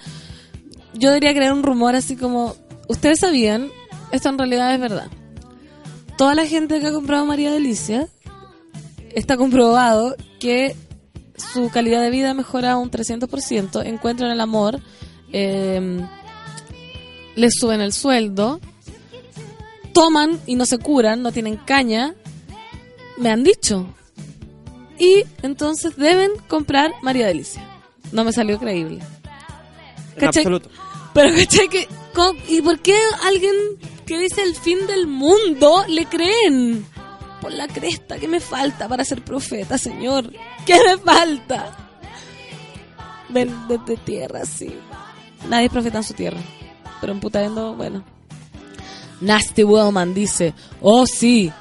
Yo debería crear un rumor así como, ustedes sabían, esto en realidad es verdad. Toda la gente que ha comprado María Delicia está comprobado que su calidad de vida mejora un 300%, encuentran el amor, eh, les suben el sueldo, toman y no se curan, no tienen caña, me han dicho. Y entonces deben comprar María Delicia. No me salió creíble. En. Pero ¿cachai que ¿Y por qué alguien que dice el fin del mundo le creen? Por la cresta, ¿qué me falta para ser profeta, señor? ¿Qué me falta? Ven desde tierra, sí. Nadie es profeta en su tierra. Pero en Putaendo, bueno. Nasty Woman dice, oh sí,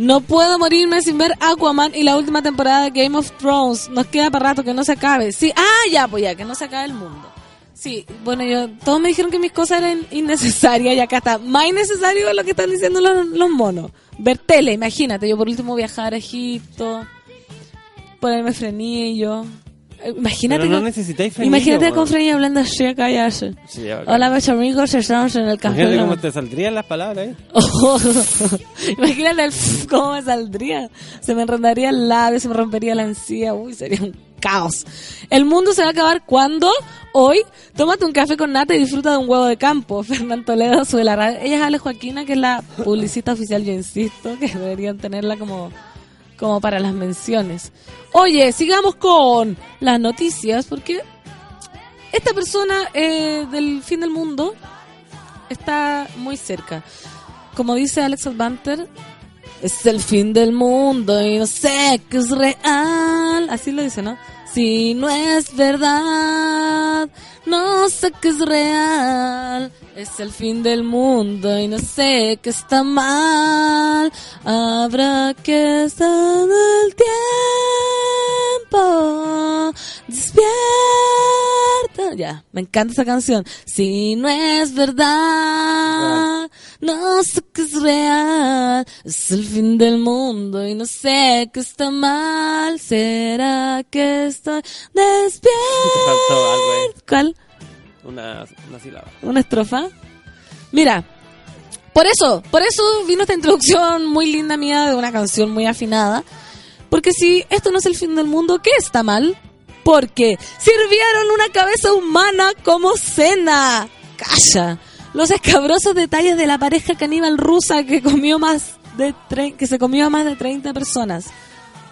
no puedo morirme sin ver Aquaman y la última temporada de Game of Thrones. Nos queda para rato que no se acabe. Sí, ah, ya, pues ya, que no se acabe el mundo. Sí, bueno, yo, todos me dijeron que mis cosas eran innecesarias y acá está más innecesario lo que están diciendo los, los monos. Ver tele, imagínate, yo por último viajar a Egipto, ponerme frenillo. Eh, Imagínate, Pero no con- necesitáis frenillo, imagínate con weón. frenillo hablando así acá ya. así. Sí, ya, Hola, mis amigos, estamos en el café. Imagínate cómo te saldrían las palabras, ¿eh? Oh, imagínate el cómo me saldría. Se me enredaría el labio, se me rompería la encía. Uy, sería un caos. El mundo se va a acabar cuando hoy tómate un café con nata y disfruta de un huevo de campo. Fernán Toledo sube la radio. Ella es Ale Joaquina, que es la publicista oficial, yo insisto, que deberían tenerla como, como para las menciones. Oye, sigamos con las noticias, porque esta persona eh, del fin del mundo está muy cerca. Como dice Alex Advanter, es el fin del mundo y no sé qué es real. Así lo dice, ¿no? Si no es verdad, no sé qué es real. Es el fin del mundo y no sé qué está mal. Habrá que estar el tiempo. Despierta. Ya, me encanta esa canción. Si no es verdad, no sé qué es real. Es el fin del mundo y no sé qué está mal. ¿Será que estoy despierta? Algo ahí. ¿Cuál? Una, una sílaba. ¿Una estrofa? Mira, por eso, por eso vino esta introducción muy linda mía de una canción muy afinada. Porque si esto no es el fin del mundo, ¿qué está mal? Porque sirvieron una cabeza humana como cena. Calla. Los escabrosos detalles de la pareja caníbal rusa que comió más de tre- que se comió a más de 30 personas.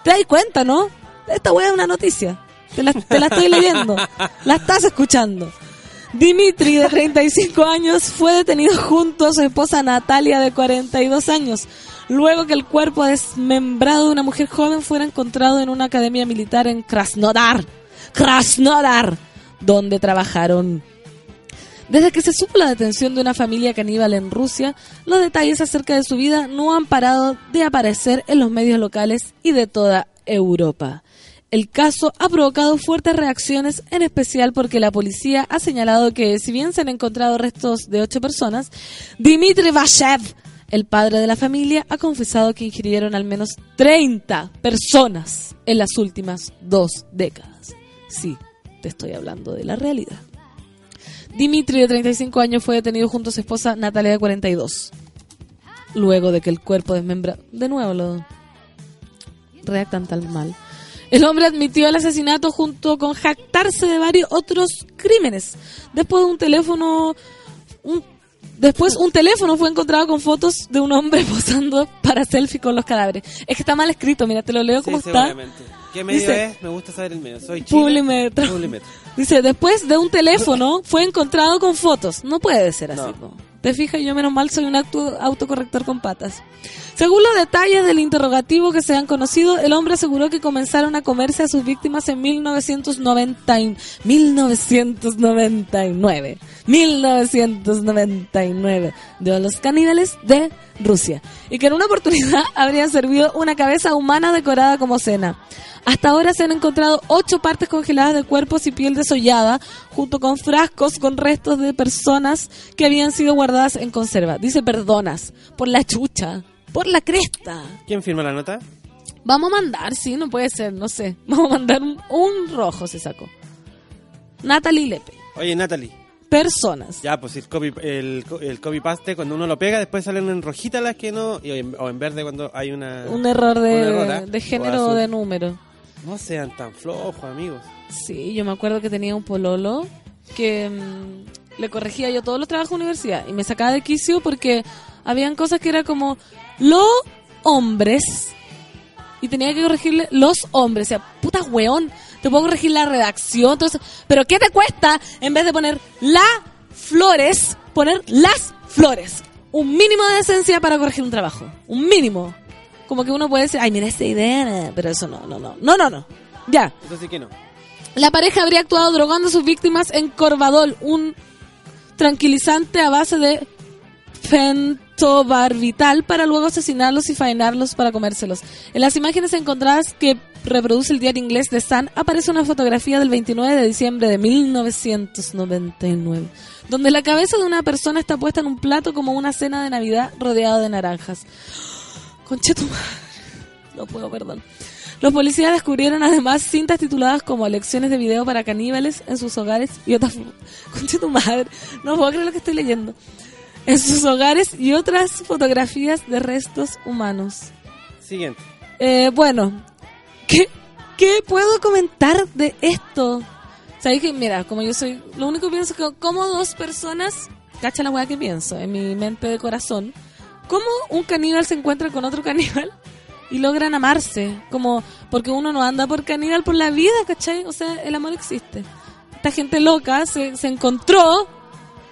¿Te das cuenta, no? Esta wea es una noticia. Te la, te la estoy leyendo. La estás escuchando. Dimitri, de 35 años, fue detenido junto a su esposa Natalia, de 42 años, luego que el cuerpo desmembrado de una mujer joven fuera encontrado en una academia militar en Krasnodar. Krasnodar, donde trabajaron. Desde que se supo la detención de una familia caníbal en Rusia, los detalles acerca de su vida no han parado de aparecer en los medios locales y de toda Europa. El caso ha provocado fuertes reacciones, en especial porque la policía ha señalado que, si bien se han encontrado restos de ocho personas, Dmitry Vashev, el padre de la familia, ha confesado que ingirieron al menos 30 personas en las últimas dos décadas. Sí, te estoy hablando de la realidad. Dimitri, de 35 años, fue detenido junto a su esposa Natalia, de 42. Luego de que el cuerpo desmembrado... De nuevo lo redactan tan mal. El hombre admitió el asesinato junto con jactarse de varios otros crímenes. Después de un teléfono... un- Después un teléfono fue encontrado con fotos de un hombre posando para selfie con los cadáveres. Es que está mal escrito, mira, te lo leo Sí, como está. ¿Qué medio Dice- es? Me gusta saber el medio. Soy chino. Publimetro. Publimetro. Dice, después de un teléfono fue encontrado con fotos. No puede ser así. No. ¿no? Te fijas, yo menos mal soy un auto- autocorrector con patas. Según los detalles del interrogativo que se han conocido, el hombre aseguró que comenzaron a comerse a sus víctimas en 1990 y- 1999. 1999 de los caníbales de Rusia. Y que en una oportunidad habrían servido una cabeza humana decorada como cena. Hasta ahora se han encontrado ocho partes congeladas de cuerpos y piel desollada, junto con frascos con restos de personas que habían sido guardadas en conserva. Dice perdonas, por la chucha, por la cresta. ¿Quién firma la nota? Vamos a mandar, sí, no puede ser, no sé. Vamos a mandar un, un rojo, se sacó. Natalie Lepe. Oye, Natalie. Personas. Ya, pues el copy, el, el copy paste, cuando uno lo pega, después salen en rojita las que no. y o en verde cuando hay una. Un error de, un error, ¿ah? de género O de número. No sean tan flojos, amigos. Sí, yo me acuerdo que tenía un pololo que mm, le corregía yo todos los trabajos de universidad y me sacaba de quicio porque habían cosas que era como los hombres y tenía que corregirle los hombres. O sea, puta weón, te puedo corregir la redacción, entonces, pero ¿qué te cuesta en vez de poner la flores, poner las flores? Un mínimo de decencia para corregir un trabajo, un mínimo. Como que uno puede decir, ay, mira esta idea, pero eso no, no, no, no, no, no. Ya. Eso sí que no. La pareja habría actuado drogando a sus víctimas en Corvadol, un tranquilizante a base de fentobarbital para luego asesinarlos y faenarlos para comérselos. En las imágenes encontradas que reproduce el diario inglés The Sun aparece una fotografía del 29 de diciembre de 1999, donde la cabeza de una persona está puesta en un plato como una cena de Navidad rodeada de naranjas. Conchetumare. No puedo, perdón. Los policías descubrieron además cintas tituladas como Lecciones de video para caníbales en sus hogares y otras... Concha tu madre, no puedo creer lo que estoy leyendo. En sus hogares y otras fotografías de restos humanos. Siguiente. Eh, bueno, ¿qué, ¿qué puedo comentar de esto? ¿Sabéis que, mira, como yo soy, lo único que pienso es que como dos personas, cacha la weá que pienso en mi mente de corazón, ¿cómo un caníbal se encuentra con otro caníbal y logran amarse? Como, porque uno no anda por caníbal por la vida, ¿cachai? O sea, el amor existe. Esta gente loca se, se encontró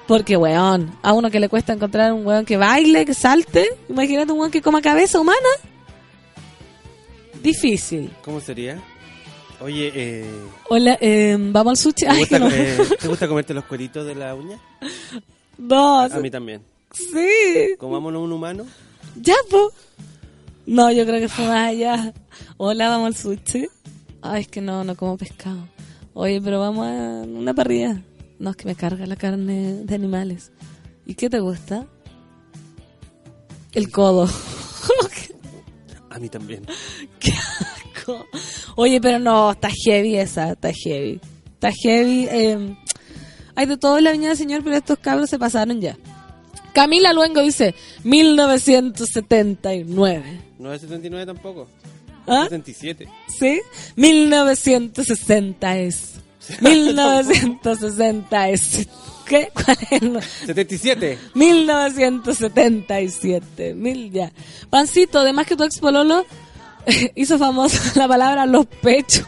porque, weón, a uno que le cuesta encontrar un weón que baile, que salte, imagínate un weón que coma cabeza humana. Difícil. ¿Cómo sería? Oye, eh, Hola, eh, vamos al sushi. ¿te, Ay, gusta, no. eh, ¿te gusta comerte los cueritos de la uña? No, A mí también. Sí. Comámonos un humano. Ya, po. No, yo creo que fue más allá. Hola, vamos al sushi. Ay, es que no, no como pescado. Oye, pero vamos a una parrilla. No, es que me carga la carne de animales. ¿Y qué te gusta? El codo. A mí también. Qué asco. Oye, pero no, está heavy esa, está heavy. Está heavy. eh, hay de todo en la viña del señor, pero estos cabros se pasaron ya. Camila Luengo dice 1979. No es 79 tampoco. ¿Ah? 77. ¿Sí? 1960 es. 1960 es. ¿Qué? ¿Cuál es? el nu- 77. 1977. Mil ya. Pancito, además que tu ex pololo hizo famosa la palabra los pechos.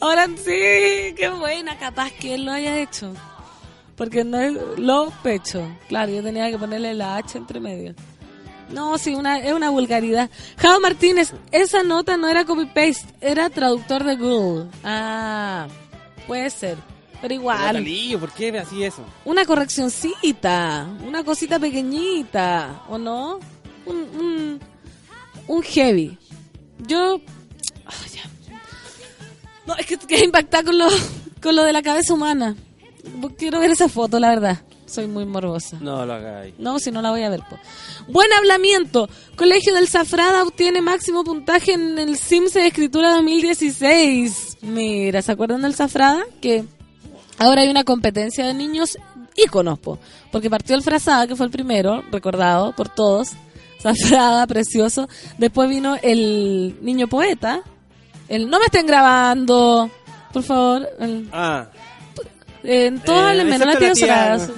Ahora sí, qué buena, capaz que él lo haya hecho. Porque no es los pechos. Claro, yo tenía que ponerle la H entre medio. No, sí, una, es una vulgaridad. Jao Martínez, esa nota no era copy-paste, era traductor de Google. Ah, puede ser. Pero Pero, igual, Natalillo, ¿por qué así eso? una correccioncita, una cosita pequeñita, ¿o no? Un, un, un heavy. Yo... ya. No, es que quedé impactada con lo, con lo de la cabeza humana. Quiero ver esa foto, la verdad. Soy muy morbosa. No lo hagáis. No, si no la voy a ver. po. Buen hablamiento. Colegio del Zafrada obtiene máximo puntaje en el Sims de Escritura 2016. Mira, ¿se acuerdan del Zafrada? Que ahora hay una competencia de niños íconos, po. porque partió el Frazada, que fue el primero, recordado por todos. Zafrada, precioso. Después vino el niño poeta. El no me estén grabando, por favor. El- Ah, en todas Eh, las menos la tía Soraya.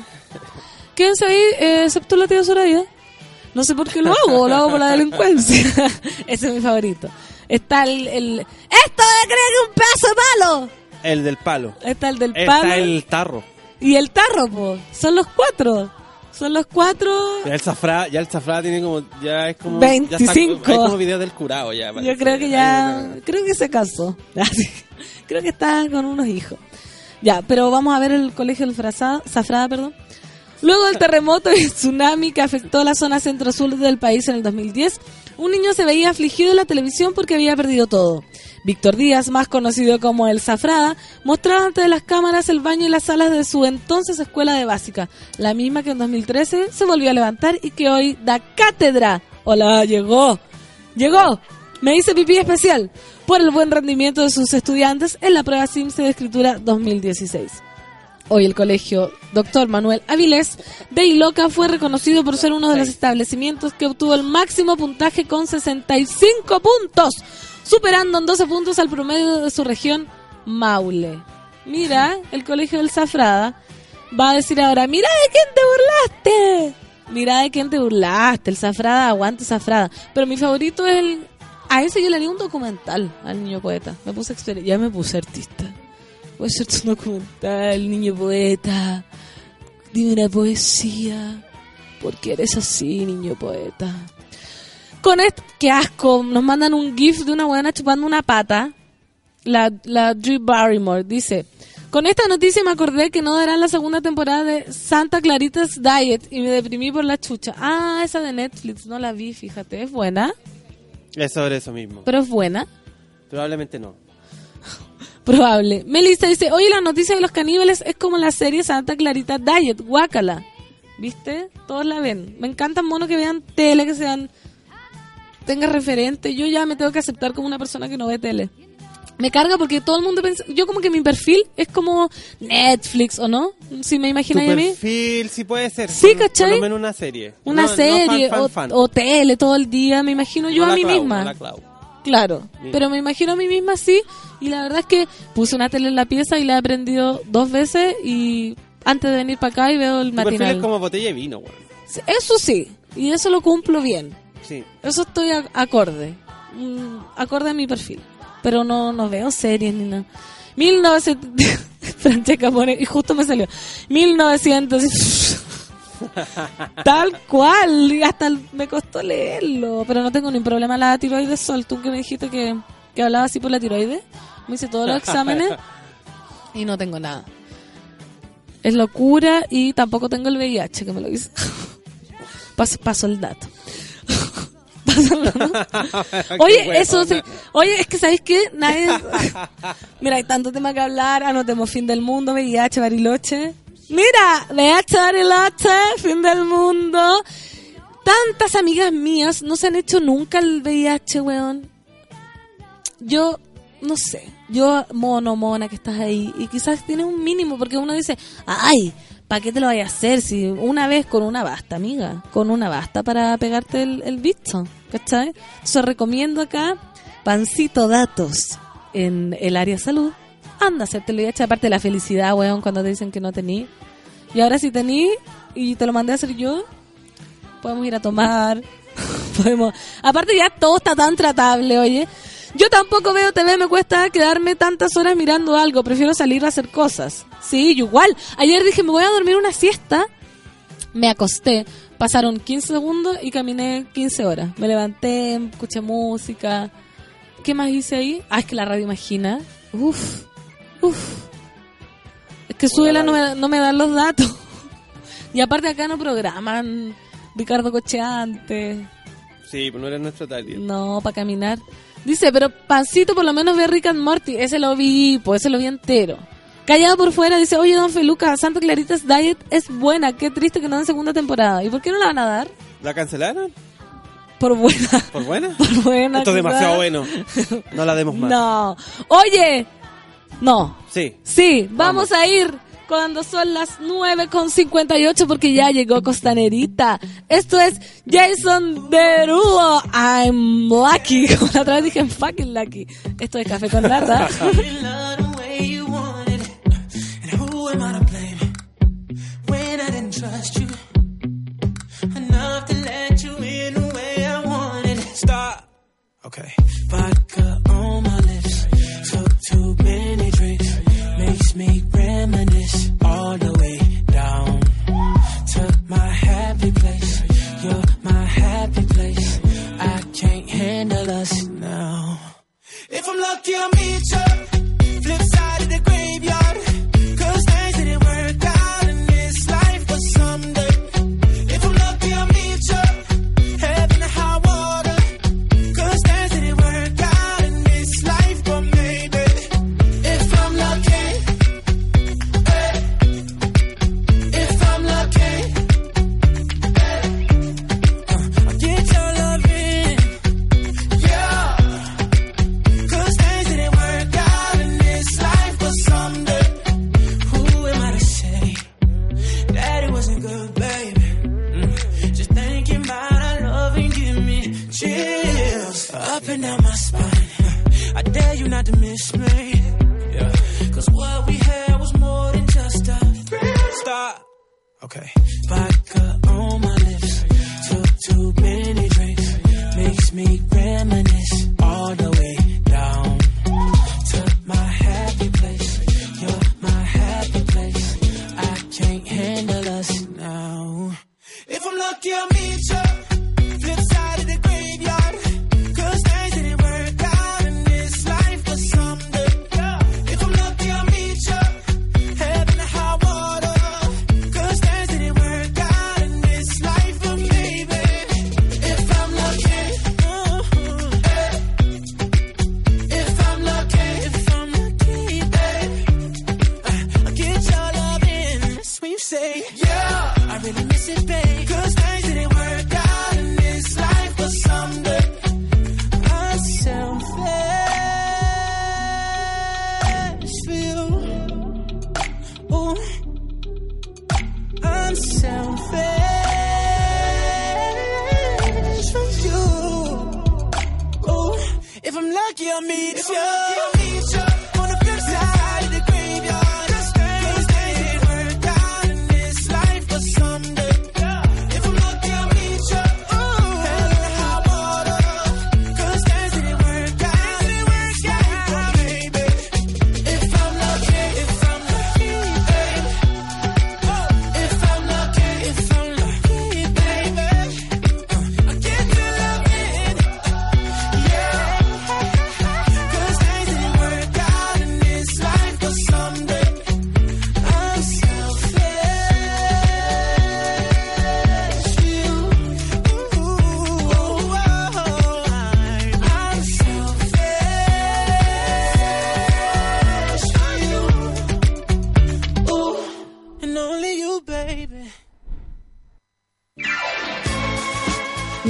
Quédense ahí, eh, excepto la tía Soraya. No sé por qué lo hago, lo hago por la delincuencia. Ese es mi favorito. Está el, el ¡Esto de creer que un pedazo de palo! el del palo. Está el del Está palo el tarro. y el tarro, po. Son los cuatro. Son los cuatro. Ya el zafrá, ya el zafrá tiene como, ya es como... 25. Ya está, hay como video del curado ya. Yo creo que ya, creo que se casó. Creo que está con unos hijos. Ya, pero vamos a ver el colegio del Frazada, Zafrada, perdón. Luego del terremoto y tsunami que afectó la zona centro-sur del país en el 2010, un niño se veía afligido en la televisión porque había perdido todo. Víctor Díaz, más conocido como el Zafrada, mostraba ante las cámaras el baño y las salas de su entonces escuela de básica, la misma que en 2013 se volvió a levantar y que hoy da cátedra. Hola, llegó. Llegó. Me hice pipí especial por el buen rendimiento de sus estudiantes en la prueba SIMSE de escritura 2016. Hoy el colegio Dr. Manuel Avilés de Iloca fue reconocido por ser uno de los establecimientos que obtuvo el máximo puntaje con 65 puntos, superando en 12 puntos al promedio de su región Maule. Mira, el colegio del Zafrada va a decir ahora, mira de quién te burlaste. Mira de quién te burlaste, el Zafrada, aguante Zafrada. Pero mi favorito es el... A ese yo le haría un documental al niño poeta. Me puse ya me puse artista. Voy a hacerte un documental, niño poeta. Dime una poesía. porque eres así, niño poeta? Con esto, qué asco. Nos mandan un gif de una buena chupando una pata. La, la Drew Barrymore dice: Con esta noticia me acordé que no darán la segunda temporada de Santa Clarita's Diet y me deprimí por la chucha. Ah, esa de Netflix, no la vi, fíjate. Es buena, Es sobre eso mismo. pero es buena. Probablemente no. Probable. Melissa dice, oye, la noticia de los caníbales es como la serie Santa Clarita Diet, guácala. ¿Viste? Todos la ven. Me encantan monos que vean tele, que sean... Tenga referente. Yo ya me tengo que aceptar como una persona que no ve tele. Me carga porque todo el mundo piensa... Yo como que mi perfil es como Netflix, ¿o no? Si me imagináis a mí. perfil sí puede ser. Sí, ¿cachai? Por lo menos una serie. Una No- no serie fan, fan, o, fan. o tele todo el día. Me imagino yo No a mí misma. no. Claro, pero me imagino a mí misma así y la verdad es que puse una tele en la pieza y la he prendido dos veces y antes de venir para acá y veo el Tu perfil matinal. es como botella de vino. Sí, Eso sí, y eso lo cumplo bien. Sí. Eso estoy a- acorde, mm, acorde a mi perfil. Pero no, no veo series ni nada. 1900... Francesca pone, y justo me salió. 1900... Tal cual, y hasta me costó leerlo, pero no tengo ni problema la tiroides sol. Tú que me dijiste que, que hablaba así por la tiroides, me hice todos los exámenes y no tengo nada. Es locura y tampoco tengo el VIH que me lo hice. Paso, paso el dato. Oye, eso sí. Oye, es que ¿sabéis qué? Nadie... Mira, hay tanto tema que hablar. Anotemos fin del mundo, VIH, Bariloche. Mira, VIH, Bariloche, fin del mundo. Tantas amigas mías no se han hecho nunca el VIH, weón. Yo, no sé. Yo, mono, mona, que estás ahí. Y quizás tienes un mínimo, porque uno dice, ay, ¿para qué te lo vayas a hacer? Si una vez con una basta, amiga. Con una basta para pegarte el, el bicho. ¿Cachai? Entonces recomiendo acá, pancito datos en el área salud. Anda, hacerte el VIH. Aparte de la felicidad, weón, cuando te dicen que no tení. Y ahora si tení, y te lo mandé a hacer yo, podemos ir a tomar. podemos. Aparte ya todo está tan tratable, oye. Yo tampoco veo TV, me cuesta quedarme tantas horas mirando algo, prefiero salir a hacer cosas. Sí, yo igual. Ayer dije, me voy a dormir una siesta. Me acosté, pasaron 15 segundos y caminé 15 horas. Me levanté, escuché música. ¿Qué más hice ahí? Ah, es que la radio imagina. Uf, uf. Es que Súbela no me, no me dan los datos. Y aparte acá no programan Ricardo Cocheante. Sí, pero no eres nuestro target. No, para caminar. Dice, pero Pancito por lo menos ve Rick and Morty. Ese lo vi, pues ese lo vi entero. Callado por fuera, dice, oye, Don Feluca, Santa Clarita's Diet es buena. Qué triste que no den segunda temporada. ¿Y por qué no la van a dar? ¿La cancelaron? Por buena. ¿Por buena? Por buena. Esto es demasiado bueno. No la demos más. No. Oye, no. Sí. Sí, vamos, a ir cuando son las 9 con 58 porque ya llegó Costanerita. Esto es Jason Derulo. I'm lucky. Como la otra vez dije fucking lucky. Esto es Café con Nata. trust you enough to let you in the way I wanted? Stop. Okay. Vodka on my lips. Took too many drinks. Makes me reminisce all the way down. Took my happy place. You're my happy place. I can't handle us now. If I'm lucky, I'll meet you. Miss me. Yeah. Cause what we had was more than just a friend. Stop. Okay.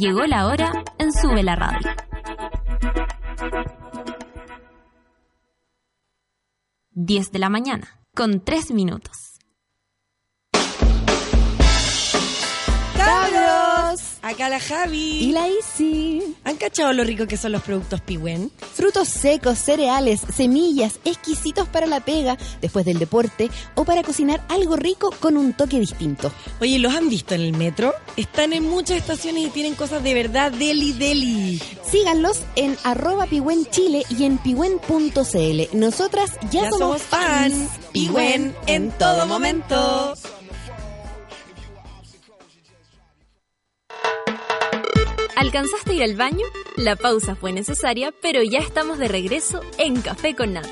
Llegó la hora en Sube la Radio. Diez de la mañana, con tres minutos. Acá la Javi. Y la Isi. ¿Han cachado lo rico que son los productos Pigüen? Frutos secos, cereales, semillas, exquisitos para la pega, después del deporte o para cocinar algo rico con un toque distinto. Oye, ¿los han visto en el metro? Están en muchas estaciones y tienen cosas de verdad deli deli. Síganlos en arroba Chile y en pigüen.cl. Nosotras ya, Ya somos, somos fans. Pigüen en todo momento. ¿Alcanzaste a ir al baño? La pausa fue necesaria, pero ya estamos de regreso en Café con Nata.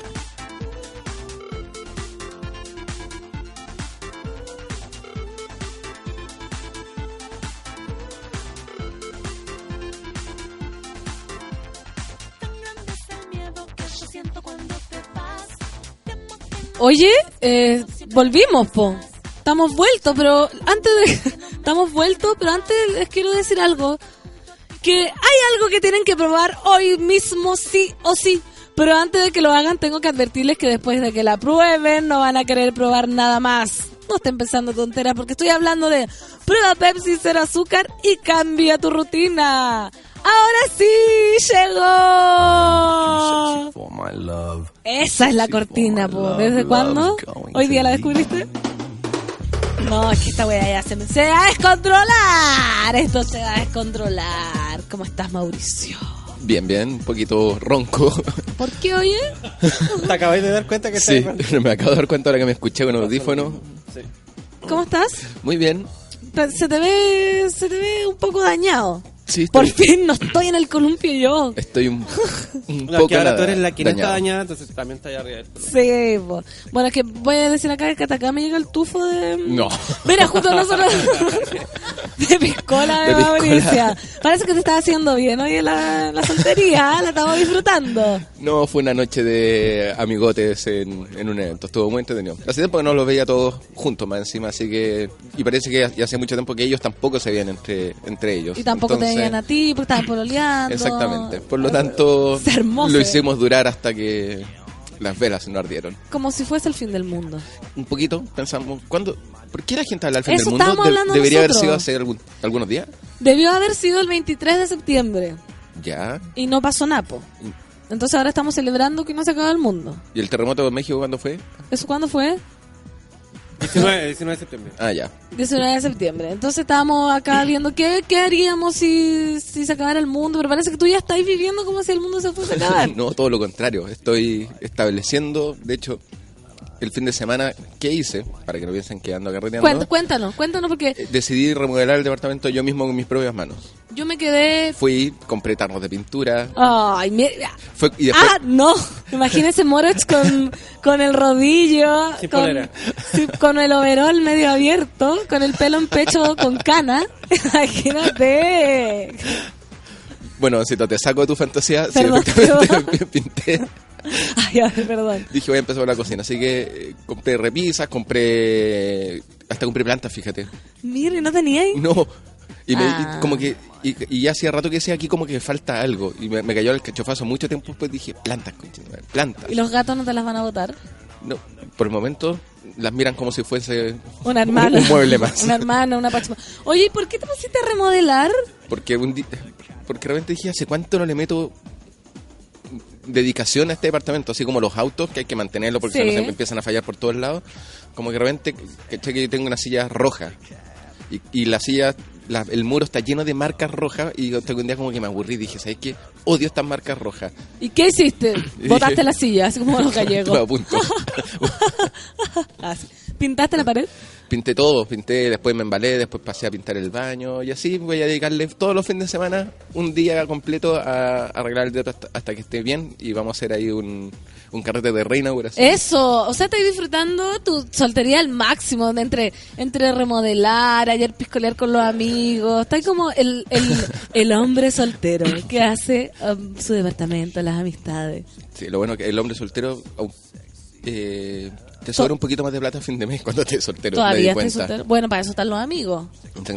Oye, eh, volvimos, po. Estamos vueltos, pero antes de... Estamos vueltos, pero antes les quiero decir algo. Que hay algo que tienen que probar hoy mismo, sí o sí. Pero antes de que lo hagan, tengo que advertirles que después de que la prueben, no van a querer probar nada más. No estén pensando tonteras, porque estoy hablando de prueba Pepsi cero azúcar y cambia tu rutina. Ahora sí, llegó. Esa es la cortina, po. ¿Desde cuándo? ¿Hoy día la descubriste? No, es que esta weá ya se, me- se va a descontrolar. Esto se va a descontrolar. ¿Cómo estás, Mauricio? Bien, bien, un poquito ronco. ¿Por qué, oye? ¿Te acabáis de dar cuenta que Sí, me acabo de dar cuenta ahora que me escuché con audífono. ¿Cómo estás? Muy bien. Se te ve, se te ve un poco dañado. Sí, Por estoy, fin no estoy en el columpio yo. estoy un, un No, poco que ahora tú eres la que está dañada, entonces también está allá arriba. del. Sí, po. bueno, es que voy a decir acá que hasta acá me llega el tufo de... No. Mira, justo nosotros... de piscola de, De. Mauricia. Parece que te está haciendo bien hoy la, la soltería, la estamos disfrutando. No, fue una noche de amigotes en, en un evento. Estuvo muy entretenido. Hace tiempo que no los veía todos juntos más encima, así que... Y parece que ya hace mucho tiempo que ellos tampoco se veían entre, entre ellos. Y tampoco te Entonces, veían a ti porque estaban pololeando. Exactamente. Por lo tanto, lo hicimos durar hasta que las velas no ardieron. Como si fuese el fin del mundo. Un poquito, pensamos, ¿cuándo? ¿Por qué la gente habla del fin Eso del mundo? hablando ¿Debería haber nosotros. sido hace algún- algunos días? Debió haber sido el 23 de septiembre Ya. y no pasó napo. Entonces ahora estamos celebrando que no se acaba el mundo. ¿Y el terremoto de México cuándo fue? ¿Eso cuándo fue? 19, 19 de septiembre. Ah, ya. 19 de septiembre. Entonces estábamos acá viendo qué, qué haríamos si, si se acabara el mundo. Pero parece que tú ya estás viviendo como si el mundo se fuese a acabar. no, todo lo contrario. Estoy estableciendo, de hecho, el fin de semana, ¿qué hice? Para que no piensen que ando carreteando. Cuént- cuéntanos, cuéntanos porque Eh, Decidí remodelar el departamento yo mismo con mis propias manos. yo me quedé... Fui, compré tarros de pintura. Ay, mira. Fue, y después, Ah, no. Imagínese Moroch con, con el rodillo, Sin con, sí, con el overol medio abierto, con el pelo en pecho con cana. Imagínate. bueno, si te saco de tu fantasía, sí, pinté. Ay, a ver, perdón. Dije, voy a empezar por la cocina. Así que eh, compré repisas, compré. Hasta compré plantas, fíjate. Mire, ¿no teníais? No. Y, me, Ah. y como que. Y, y ya hacía rato que decía aquí como que falta algo. Y me, me cayó el cachofazo mucho tiempo después. Dije, plantas, madre, plantas. ¿Y los gatos no te las van a botar? No, por el momento las miran como si fuese Una hermana. un mueble más. Una hermana, una pachima. Oye, ¿y por qué te pusiste a remodelar? Porque un porque realmente dije, ¿hace cuánto no le meto dedicación a este departamento? Así como los autos, que hay que mantenerlo porque Sí. si no se empiezan a fallar por todos lados. Como que de repente, que yo tengo una silla roja. Y, y la silla, la- el muro está lleno de marcas rojas. Y yo un día como que me aburrí. Dije, ¿sabes qué? Odio estas marcas rojas. ¿Y qué hiciste? Botaste dije- la silla, así como los a gallegos. punto. Ah. ¿Pintaste la pared? Pinté todo, pinté, después me embalé, después pasé a pintar el baño y así voy a dedicarle todos los fines de semana un día completo a arreglar el dedo hasta, hasta que esté bien y vamos a hacer ahí un, un carrete de reinauguración. Eso, o sea, estás disfrutando tu soltería al máximo, entre, entre remodelar, ayer piscolear con los amigos, está como el, el, el hombre soltero que hace um, su departamento, las amistades. Sí, lo bueno que el hombre soltero eh, te sobra un poquito más de plata a fin de mes cuando estés soltero. Todavía estás cuenta. soltero. Bueno, para eso están los amigos.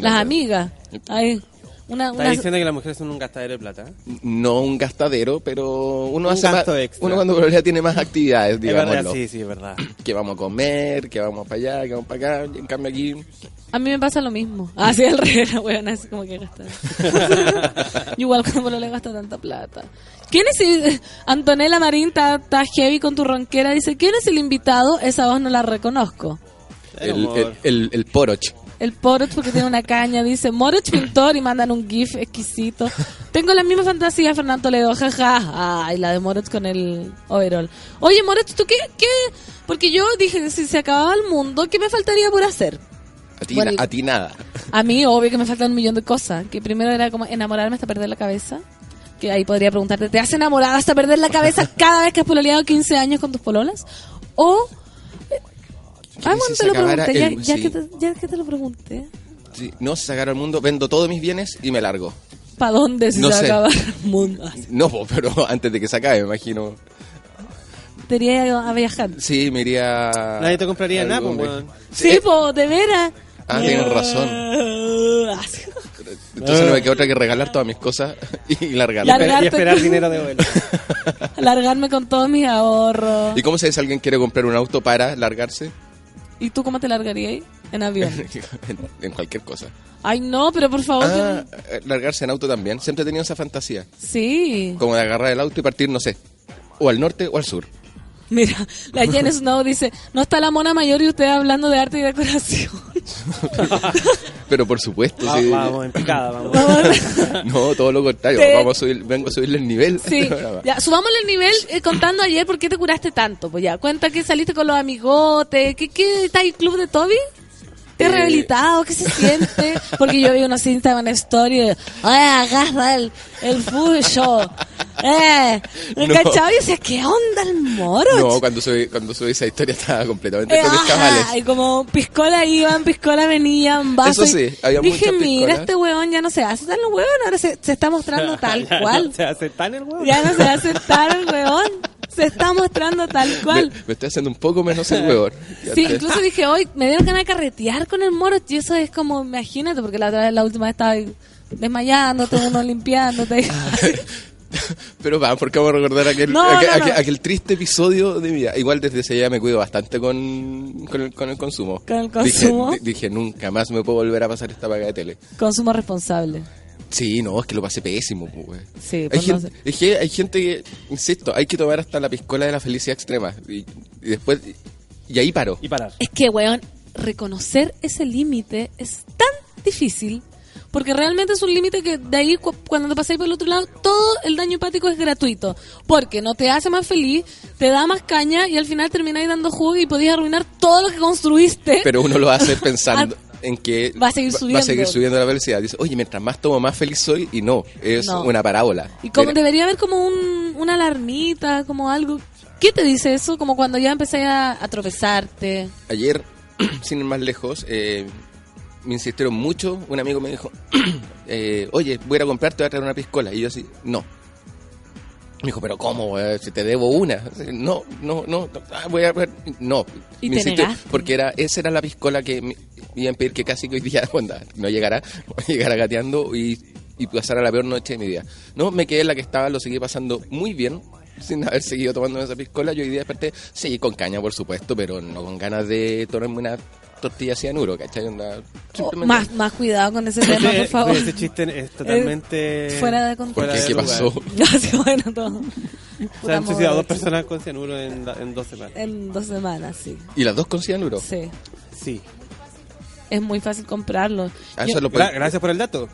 Las amigas. Ay, una, Está una- diciendo que las mujeres son un gastadero de plata. ¿eh? No un gastadero, pero uno Un hace más, extra. uno cuando ya tiene más actividades, Es verdad, digámoslo. sí, sí, es verdad. Que vamos a comer, que vamos para allá, que vamos para acá. En cambio aquí A mí me pasa lo mismo. Así al revés, la weona, así como que gasta. Yo igual cuando no le gasta tanta plata. ¿Quién es el... Antonella Marín está está heavy con tu ronquera. Dice, ¿quién es el invitado? Esa voz no la reconozco. el, el, el, el poroch. El Poroch porque tiene una caña. Dice, Moroch pintor y mandan un gif exquisito. Tengo la misma fantasía, Fernando Toledo. Jaja. Ay, la de Moroch con el overall. Oye, Moroch, ¿tú qué, qué? Porque yo dije, si se acababa el mundo, ¿qué me faltaría por hacer? A ti, Bueno, na- y- a ti nada. A mí, obvio que me faltan un millón de cosas. Que primero era como enamorarme hasta perder la cabeza. Que ahí podría preguntarte, ¿te has enamorado hasta perder la cabeza cada vez que has pololeado 15 años con tus pololas? O... eh, Ah, bueno, se te lo pregunté. Ya, el- ya sí. que te, ya que te lo pregunté. Sí, no, se sacara al mundo, vendo todos mis bienes y me largo. ¿Para dónde si No se sé. acaba el mundo? No, pero antes de que se acabe, me imagino. Te iría a viajar. Sí, me iría. Nadie te compraría nada, pues. Sí, po, de veras. Ah, tienes razón. Entonces no me queda otra que regalar todas mis cosas y largarme. Largar- Y esperar dinero de vuelta. Largarme con todos mis ahorros. ¿Y cómo se si alguien quiere comprar un auto para largarse? ¿Y tú cómo te largarías? En avión. en, en cualquier cosa. Ay, no, pero por favor. Ah, eh, largarse en auto también. Siempre he tenido esa fantasía. Sí. Como de agarrar el auto y partir, no sé, o al norte o al sur. Mira, la Jen Snow dice, no está la mona mayor y usted hablando de arte y decoración. Pero por supuesto, Va- sí. Vamos, en picada, vamos. No, todo lo contrario. Te- Vamos a subir, vengo a subirle el nivel. Sí, ya, subámosle el nivel eh, contando ayer por qué te curaste tanto. Pues ya, cuenta que saliste con los amigotes, que, que está el club de Toby. ¿Te Eh. rehabilitado? ¿Qué se siente? Porque yo vi unos Instagram story de, ay, agarra el, el show. Eh, ¿me No. cachaba? Y decía, ¿qué onda el moro? No, cuando subí, cuando subí esa historia estaba completamente Eh, con mis cabales. y como piscola iban, piscola venían, vasos. Eso sí, había Dije, mira, este huevón ya no se hace tan huevón, ahora se, se está mostrando tal Ya cual. no se hace tan el huevo. Ya no se hace tan el huevón. Se está mostrando tal Me, cual. me estoy haciendo un poco menos el huevón. Sí, incluso dije, hoy me dieron ganas de carretear con el moro. Y eso es como, imagínate, porque la otra vez, la última vez estaba desmayándote, uno limpiándote. Pero va, porque vamos a recordar aquel, No, aquel, no, no. aquel- aquel triste episodio de mi vida. Igual desde ese día me cuido bastante con, con, el, con el consumo. Con el consumo. Dije, di- dije, nunca más me puedo volver a pasar esta paga de tele. Consumo responsable. Sí, no, es que lo pasé pésimo, pues, güey. Sí, Hay pues no gente, es que hay gente que, insisto, hay que tomar hasta la piscola de la felicidad extrema. Y, y después, y ahí paro. Y parar. Es que, weón, reconocer ese límite es tan difícil. Porque realmente es un límite que de ahí, cu- cuando te pasáis por el otro lado, todo el daño empático es gratuito. Porque no te hace más feliz, te da más caña y al final termináis dando jugo y podías arruinar todo lo que construiste. Pero uno lo hace pensando en que Va a seguir Va a subiendo. seguir subiendo la velocidad. Dice, oye, mientras más tomo, más feliz soy. Y no, es No. una parábola. y como debería haber como un, una alarmita, como algo. ¿Qué te dice eso? Como cuando ya empecé a, a tropezarte. Ayer, sin ir más lejos, eh, me insistieron mucho. Un amigo me dijo, eh, oye, voy a ir a comprarte, voy a traer una piscola. Y yo así, no. Me dijo, pero ¿cómo? güey? Si te debo una. No, no, no. ah, voy a... No. Y me te insistió, negaste. Porque era, esa era la piscola que me iban a pedir que casi que hoy día, cuando no llegara, llegara gateando y, y pasara la peor noche de mi vida. No, me quedé en la que estaba, lo seguí pasando muy bien, sin haber seguido tomando esa piscola. Yo hoy día desperté, sí, con caña, por supuesto, pero no con ganas de tomarme una tortilla cianuro, ¿cachai? Onda, Oh, simplemente- más, más cuidado con ese tema, por favor. Ese chiste es totalmente... fuera de contexto. ¿Por qué? de ¿Qué lugar. pasó? Así, bueno, todo. Se han suicidado dos personas con cianuro en, la- en dos semanas. En dos semanas, sí. ¿Y las dos con cianuro? Sí. Sí. Es muy fácil comprarlo. Ah, Yo- eso lo Gra- puede- gracias por el dato.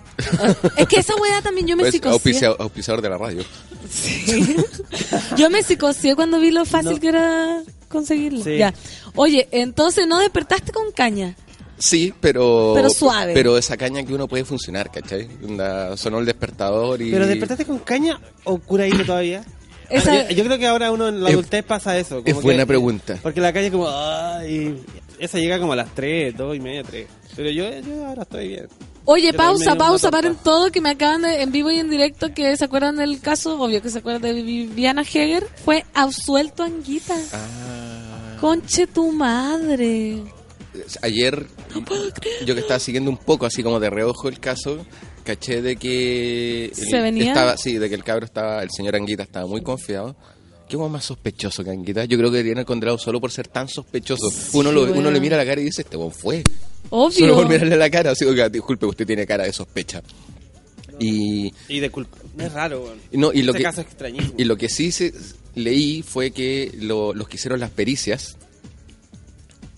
es que esa weá también yo me pues, auspicia- auspiciador de la radio. Sí. yo me psicoseé cuando vi lo fácil No. que era conseguirlo. Sí. Ya. Oye, entonces no despertaste con caña. Sí, pero. Pero suave. Pero esa caña que uno puede funcionar, ¿cachai? Onda, sonó el despertador y. ¿Pero despertaste con caña o curaíno todavía? Esa- Yo, yo creo que ahora uno en la Es- adultez pasa eso. es como buena que- pregunta. Porque la calle como... Ay, esa llega como a las 3, 2 y media, 3. Pero yo, yo ahora estoy bien. Oye, pausa, pausa, paren todo que me acaban de, en vivo y en directo, que se acuerdan del caso, obvio que se acuerdan de Viviana Heger, fue absuelto Anguita. Ah. Conche tu madre. Ayer, yo que estaba siguiendo un poco así como de reojo el caso, caché de que. el- ¿Se venía? Estaba, sí, de que el cabro estaba, el señor Anguita estaba muy confiado. ¿Qué más sospechoso que Anguita? Yo creo que deberían haber condenado solo por ser tan sospechoso. uno, lo, uno le mira la cara y dice, este buen fue. Obvio. Solo por mirarle la cara, así, oiga, disculpe, usted tiene cara de sospecha. Y, Y de culpa. Es raro, y no, y lo Este que, caso es extrañísimo. y lo que sí se, leí fue que lo- los que hicieron las pericias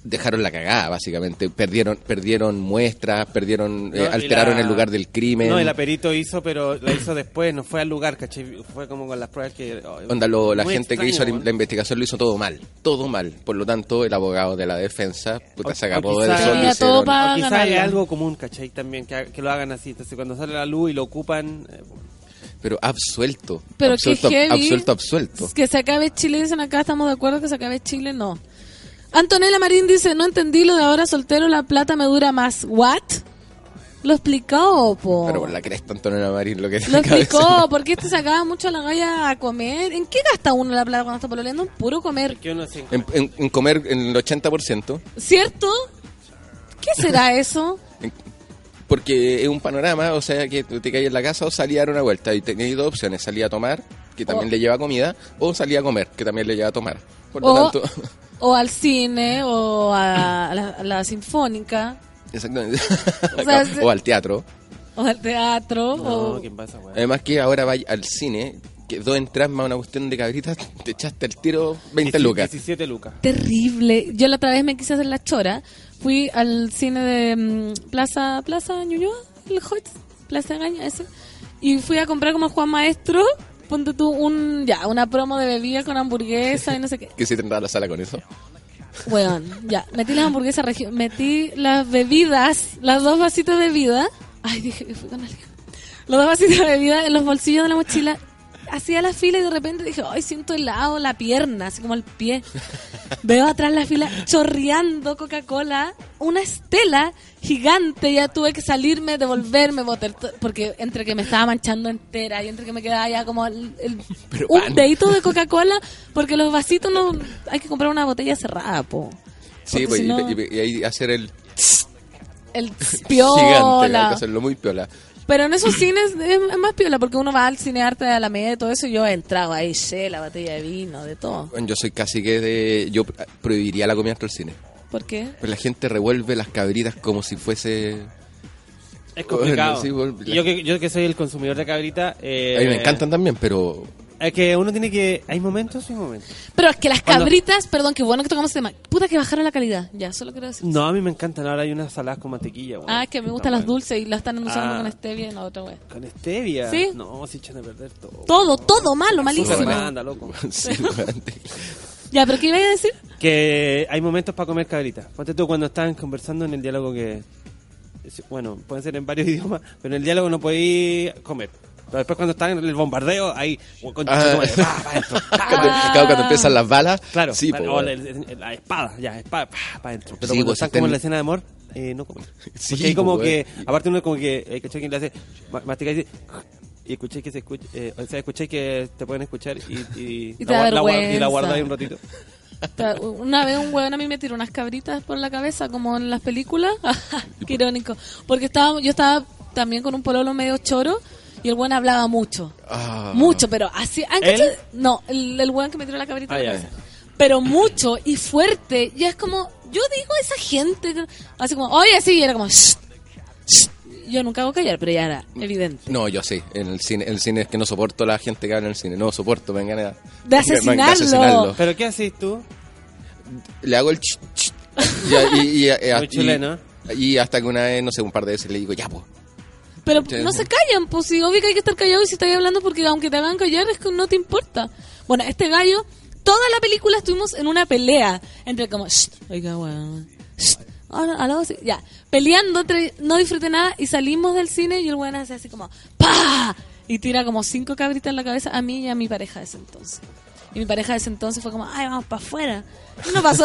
dejaron la cagada, básicamente. Perdieron perdieron muestras, perdieron, eh, No, alteraron la- el lugar del crimen. No, el aperito hizo, pero la hizo después, no fue al lugar, ¿cachai? Fue como con las pruebas que... oh, Onda, lo- la gente que hizo la, investigación lo hizo todo mal, todo mal. Por lo tanto, el abogado de la defensa puta, O- se agarró del quizá- sol. O quizá es algo común, ¿cachai? También, que, que lo hagan así. Entonces, cuando sale la luz y lo ocupan... eh, Pero absuelto. Pero absuelto, qué heavy. absuelto, absuelto. Que se acabe Chile, dicen acá, estamos de acuerdo que se acabe Chile, no. Antonella Marín dice, no entendí lo de ahora soltero, la plata me dura más. ¿What? Lo explicó, po. Pero por la cresta, Antonio Marín, lo que Lo explicó, porque este sacaba mucho a la galla a comer. ¿En qué gasta uno la plata cuando está pololeando? En puro comer. En, en- en comer en el 80%, ¿Cierto? ¿Qué será eso? porque es un panorama, o sea, que tú te caes en la casa o salía a dar una vuelta. Y tenéis dos opciones, salía a tomar, que también O- le lleva comida, o salía a comer, que también le lleva a tomar. Por lo O, tanto, o al cine, o a la, a la sinfónica, exactamente. O sea, es- o al teatro. o al teatro, No, o... ¿quién pasa? Además que ahora vais al cine, que dos entras más una cuestión de cabritas, te echaste el tiro 20 lucas. 17 lucas. Terrible. Yo la otra vez me quise hacer la chora. Fui al cine de mm, Plaza Plaza Ñuñoa, el Hoyt, Plaza Gaña, ese. Y fui a comprar como Juan Maestro, ponte tú un, ya, una promo de bebida con hamburguesa y no sé qué. Que si te a la sala con eso. Weón, ya, metí las hamburguesas, metí las bebidas, las dos vasitos de bebida. Ay, dije que fui con alguien. Los dos vasitos de bebida en los bolsillos de la mochila. Hacía la fila y de repente dije, ay, siento helado la pierna, así como el pie. Veo atrás la fila chorreando Coca-Cola, una estela gigante. Ya tuve que salirme, devolverme, botar porque entre que me estaba manchando entera y entre que me quedaba ya como el, el- un dedito de Coca-Cola, porque los vasitos no. Hay que comprar una botella cerrada, po. Sí, pues, si y- no- y, y ahí hacer el El gigante, hay piola. que hacerlo muy piola. Pero en esos cines es, es más piola porque uno va al cine arte de Alameda y todo eso. y Yo he entrado ahí, sé, la botella de vino, de todo. Bueno, Yo soy casi que de... Yo prohibiría la comida dentro del cine. ¿Por qué? Pero la gente revuelve las cabritas como si fuese... Es complicado. Bueno, sí, yo, que, yo que soy el consumidor de cabrita... eh, A mí me encantan también, pero... Es que uno tiene que... Hay momentos y momentos. Pero es que las Cuando- cabritas, perdón, qué bueno que tocamos ese tema. Puta que bajaron la calidad. Ya, solo quiero decir. No, a mí me encantan. Ahora hay unas saladas con mantequilla. weón. Ah, es que me gustan No, las dulces y las están usando Ah. con stevia y no otra wea. ¿Con stevia? Sí. No, se echan a perder todo. Todo, todo malo, malísimo. Banda, loco. Sí, bueno. Ya, pero ¿qué iba a decir? Que hay momentos para comer cabrita. Ponte tú cuando están conversando en el diálogo que... Bueno, pueden ser en varios idiomas, pero en el diálogo no podéis comer. Pero después cuando están en el bombardeo, ahí... con- Ah. con- pa, pa, dentro, pa, Cuando, claro, cuando empiezan las balas, Claro, sí, claro, po, o bueno. la, espada, ya, espada, para adentro. Pero Sí, cuando pues, están como en la escena de amor, eh, no comen. Sí, Porque hay como pues, que, aparte uno como que, eh. Quien le hace, ma- mastica y dice, y escucháis que se escucha, eh, o sea, escucháis que te pueden escuchar y, y, Y te la, la y la guardáis un ratito. Una vez un weón a mí me tiró unas cabritas por la cabeza, como en las películas. Qué irónico. Porque estaba, yo estaba también con un pololo medio choro y el weón hablaba mucho. Ah. Mucho, pero así. No, el, el weón que me tiró la cabrita Ah, la. Pero mucho y fuerte. Y es como, yo digo a esa gente, así como, oye, sí, y era como, "Shh, shh". Yo nunca hago callar, pero ya era evidente. No, yo sí. En el cine, en el cine es que no soporto la gente que habla en el cine. No soporto, me ganas De asesinarlo. ¿Pero qué haces tú? Le hago el ch, ch, y, y, y- y- Muy chileno. y hasta que una vez, no sé, un par de veces le digo, ya, pues. Pero Sí. no se callan, pues si obvio que hay que estar callado y si estáis hablando porque aunque te hagan callar es que no te importa. Bueno, este gallo, toda la película estuvimos en una pelea entre como, "Shh, oiga, weón, shh, Ahora, ya. Peleando, entre- no disfruté nada y salimos del cine y el weón hace así como ¡pa! Y tira como cinco cabritas en la cabeza a mí y a mi pareja de ese entonces. Y mi pareja de ese entonces fue como, ay, vamos para afuera. Y no pasó.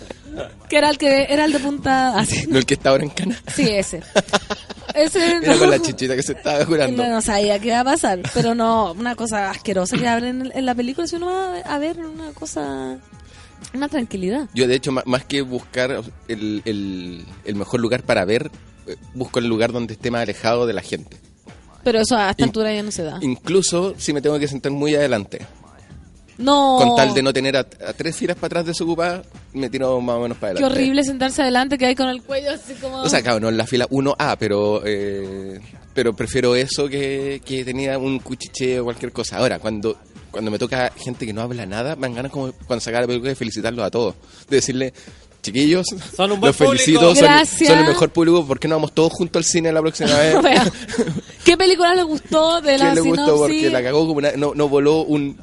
que era el que era el de punta así. No el que está ahora en Cana. Sí, ese. Ese Era no. con la chichita que se estaba curando. No, no sabía qué iba a pasar, pero no, una cosa asquerosa que hablen en, en la película, si uno va a ver una cosa, una tranquilidad. Yo, de hecho, más que buscar el, el- el mejor lugar para ver, eh, busco el lugar donde esté más alejado de la gente. Pero eso a esta In- altura ya no se da. Incluso si me tengo que sentar muy adelante. No. Con tal de no tener a, a tres filas para atrás desocupadas, me tiro más o menos para Qué adelante. horrible sentarse adelante que hay con el cuello así como... O sea, claro, no en la fila 1A, pero eh, pero prefiero eso que, que tenía un cuchicheo o cualquier cosa. Ahora, cuando cuando me toca gente que no habla nada, me dan ganas como cuando sacar la película de felicitarlos a todos. De decirle, chiquillos, Son un buen los felicito, público. son, Gracias. son el mejor público, ¿por qué no vamos todos juntos al cine la próxima vez? ¿Qué película le gustó de que la le gustó porque la cagó como una, no, no voló un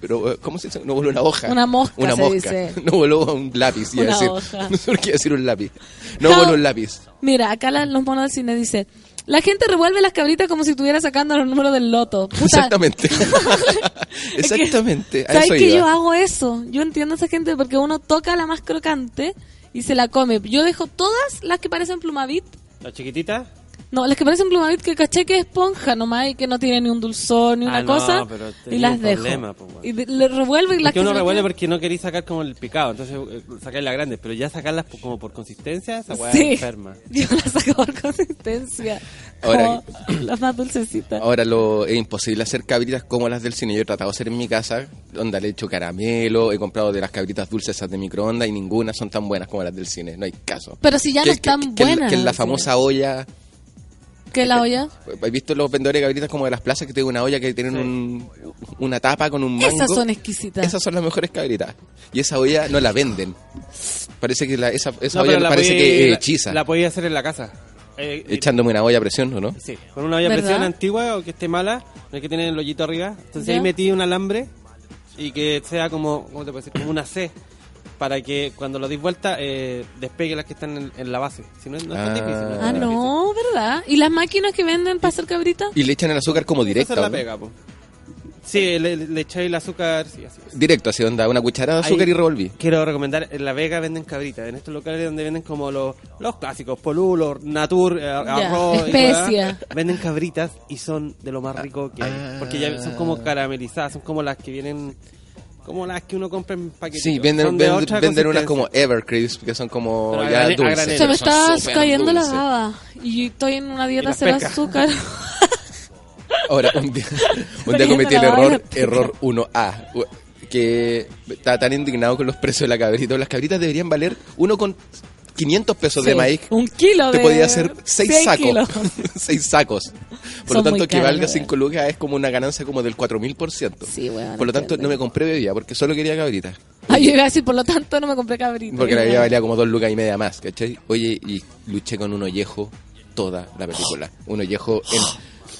pero eh, ¿cómo se dice? No voló una hoja. Una mosca, Una se mosca. dice. No voló un lápiz, iba a Una decir. hoja. No sé por qué iba a decir un lápiz. No, voló un lápiz. Mira, acá la- los monos del cine dice... La gente revuelve las cabritas como si estuviera sacando los números del loto. Puta, Exactamente. Es que- Exactamente. a ¿Sabes eso que iba. yo hago eso? Yo entiendo a esa gente porque uno toca la más crocante y se la come. Yo dejo todas las que parecen plumavit. La chiquitita. No, las que parecen plumavit que caché que es esponja nomás y que no tiene ni un dulzor ni Ah, una no, cosa. pero Y las un dejo. problema, pues, bueno. Y de- le revuelvo y las que uno revuelve porque no queréis sacar como el picado, entonces eh, sacáis la grande, pero ya sacarlas como por consistencia, esa weá Sí. es enferma. Yo las saco por consistencia. Ahora- Como las más dulcecitas. Ahora lo es imposible hacer cabritas como las del cine. Yo he tratado de hacer en mi casa, donde le he hecho caramelo, he comprado de las cabritas dulces esas de microondas y ninguna son tan buenas como las del cine. No hay caso. Pero si ya no Que- están que- que- buenas. Que en la famosa olla ¿Qué la olla? ¿Has visto los vendedores de cabritas como de las plazas que tienen una olla que tienen un- una tapa con un mango? Esas son exquisitas. Esas son las mejores cabritas. Y esa olla no la venden. Parece que la, esa, esa No, olla parece podí- que hechiza. La podía hacer en la casa. Eh, eh, Echándome una olla a presión, ¿o no? Sí, con una olla a presión antigua o que esté mala, no es que tiene el hoyito arriba. Entonces Ya. ahí metí un alambre y que sea como, ¿cómo te puedo decir? Como una C. Para que cuando lo deis vuelta eh, despegue las que están en, en la base. Si no, no es tan Ah. difícil. no es Ah, tan difícil. no, ¿verdad? ¿Y las máquinas que venden para hacer cabrita? Y le echan el azúcar como Esa directo. es la pega, po. Sí, le, le echáis el azúcar, sí, así es. Directo, así onda, una cucharada de azúcar Ahí y revolví. Quiero recomendar, en La Vega venden cabritas, en estos locales donde venden como los, los clásicos, polulo, natur, eh, arroz, y especia. venden cabritas y son de lo más rico que hay, Ah. porque ya son como caramelizadas, son como las que vienen, como las que uno compra en paquetitos. Sí, venden, venden, venden unas como Evercrisp, que son como Pero ya dulces. granel. Se me está cayendo la baba. Y estoy en una dieta cero azúcar. Ahora, un día, un día cometí el error, error 1A, u- que estaba tan indignado con los precios de la cabrita. Las cabritas deberían valer uno con 500 pesos de maíz. Un kilo Te de... podía hacer seis cien sacos. kilos. seis sacos. Por Son lo tanto, que valga la 5 lucas es como una ganancia como del 4000%. Sí, weón, Por lo tanto, entiendo. no me compré bebida porque solo quería cabritas. Ah, yo iba a decir, por lo tanto, no me compré cabrita. Porque la bebida valía como dos lucas y media más, ¿cachai? Oye, y luché con un ollejo toda la película. Un ollejo en...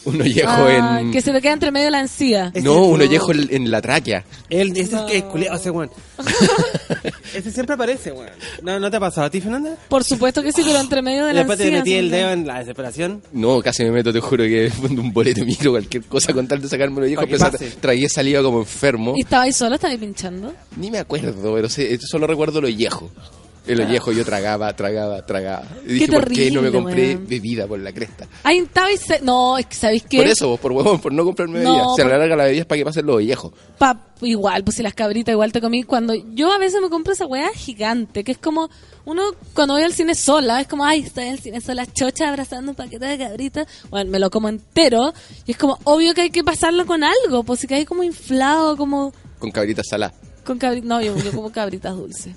Un ollejo Ah, en... Que se te queda entre medio la encía. No, un no. ollejo en, en la tráquea. Él, ese es el que es culiado, ese weón. ese siempre aparece, weón. ¿No, ¿No te ha pasado a ti, Fernanda? Por supuesto que sí, pero entre medio de la después te metí el dedo en la desesperación. No, casi me meto, te juro que un boleto micro, cualquier cosa con tal de sacarme el ollejo. Pa' que pase. tragué saliva como enfermo. ¿Y estaba ahí solo? ¿Estaba ahí pinchando? Ni me acuerdo, pero sí, solo recuerdo el ollejo. El ollejo yo tragaba, tragaba, tragaba. Y dije, ¿por qué no me terrible, compré weón. bebida por la cresta? Ahí estaba ahí... se- No, es que ¿sabéis qué? Por eso, vos, por huevón, por no comprarme No, bebida. Se por- alarga la bebida es para que pasen los ollejos. Pa- igual, pues si las cabritas igual te comí cuando yo a veces me compro esa weá gigante, que es como uno cuando voy al cine sola, es como, ay, estoy en el cine sola, chocha, abrazando un paquete de cabritas, bueno, me lo como entero, y es como obvio que hay que pasarlo con algo, pues si que hay como inflado, como Con cabritas saladas. con cabritas, no, yo, yo como cabritas dulces.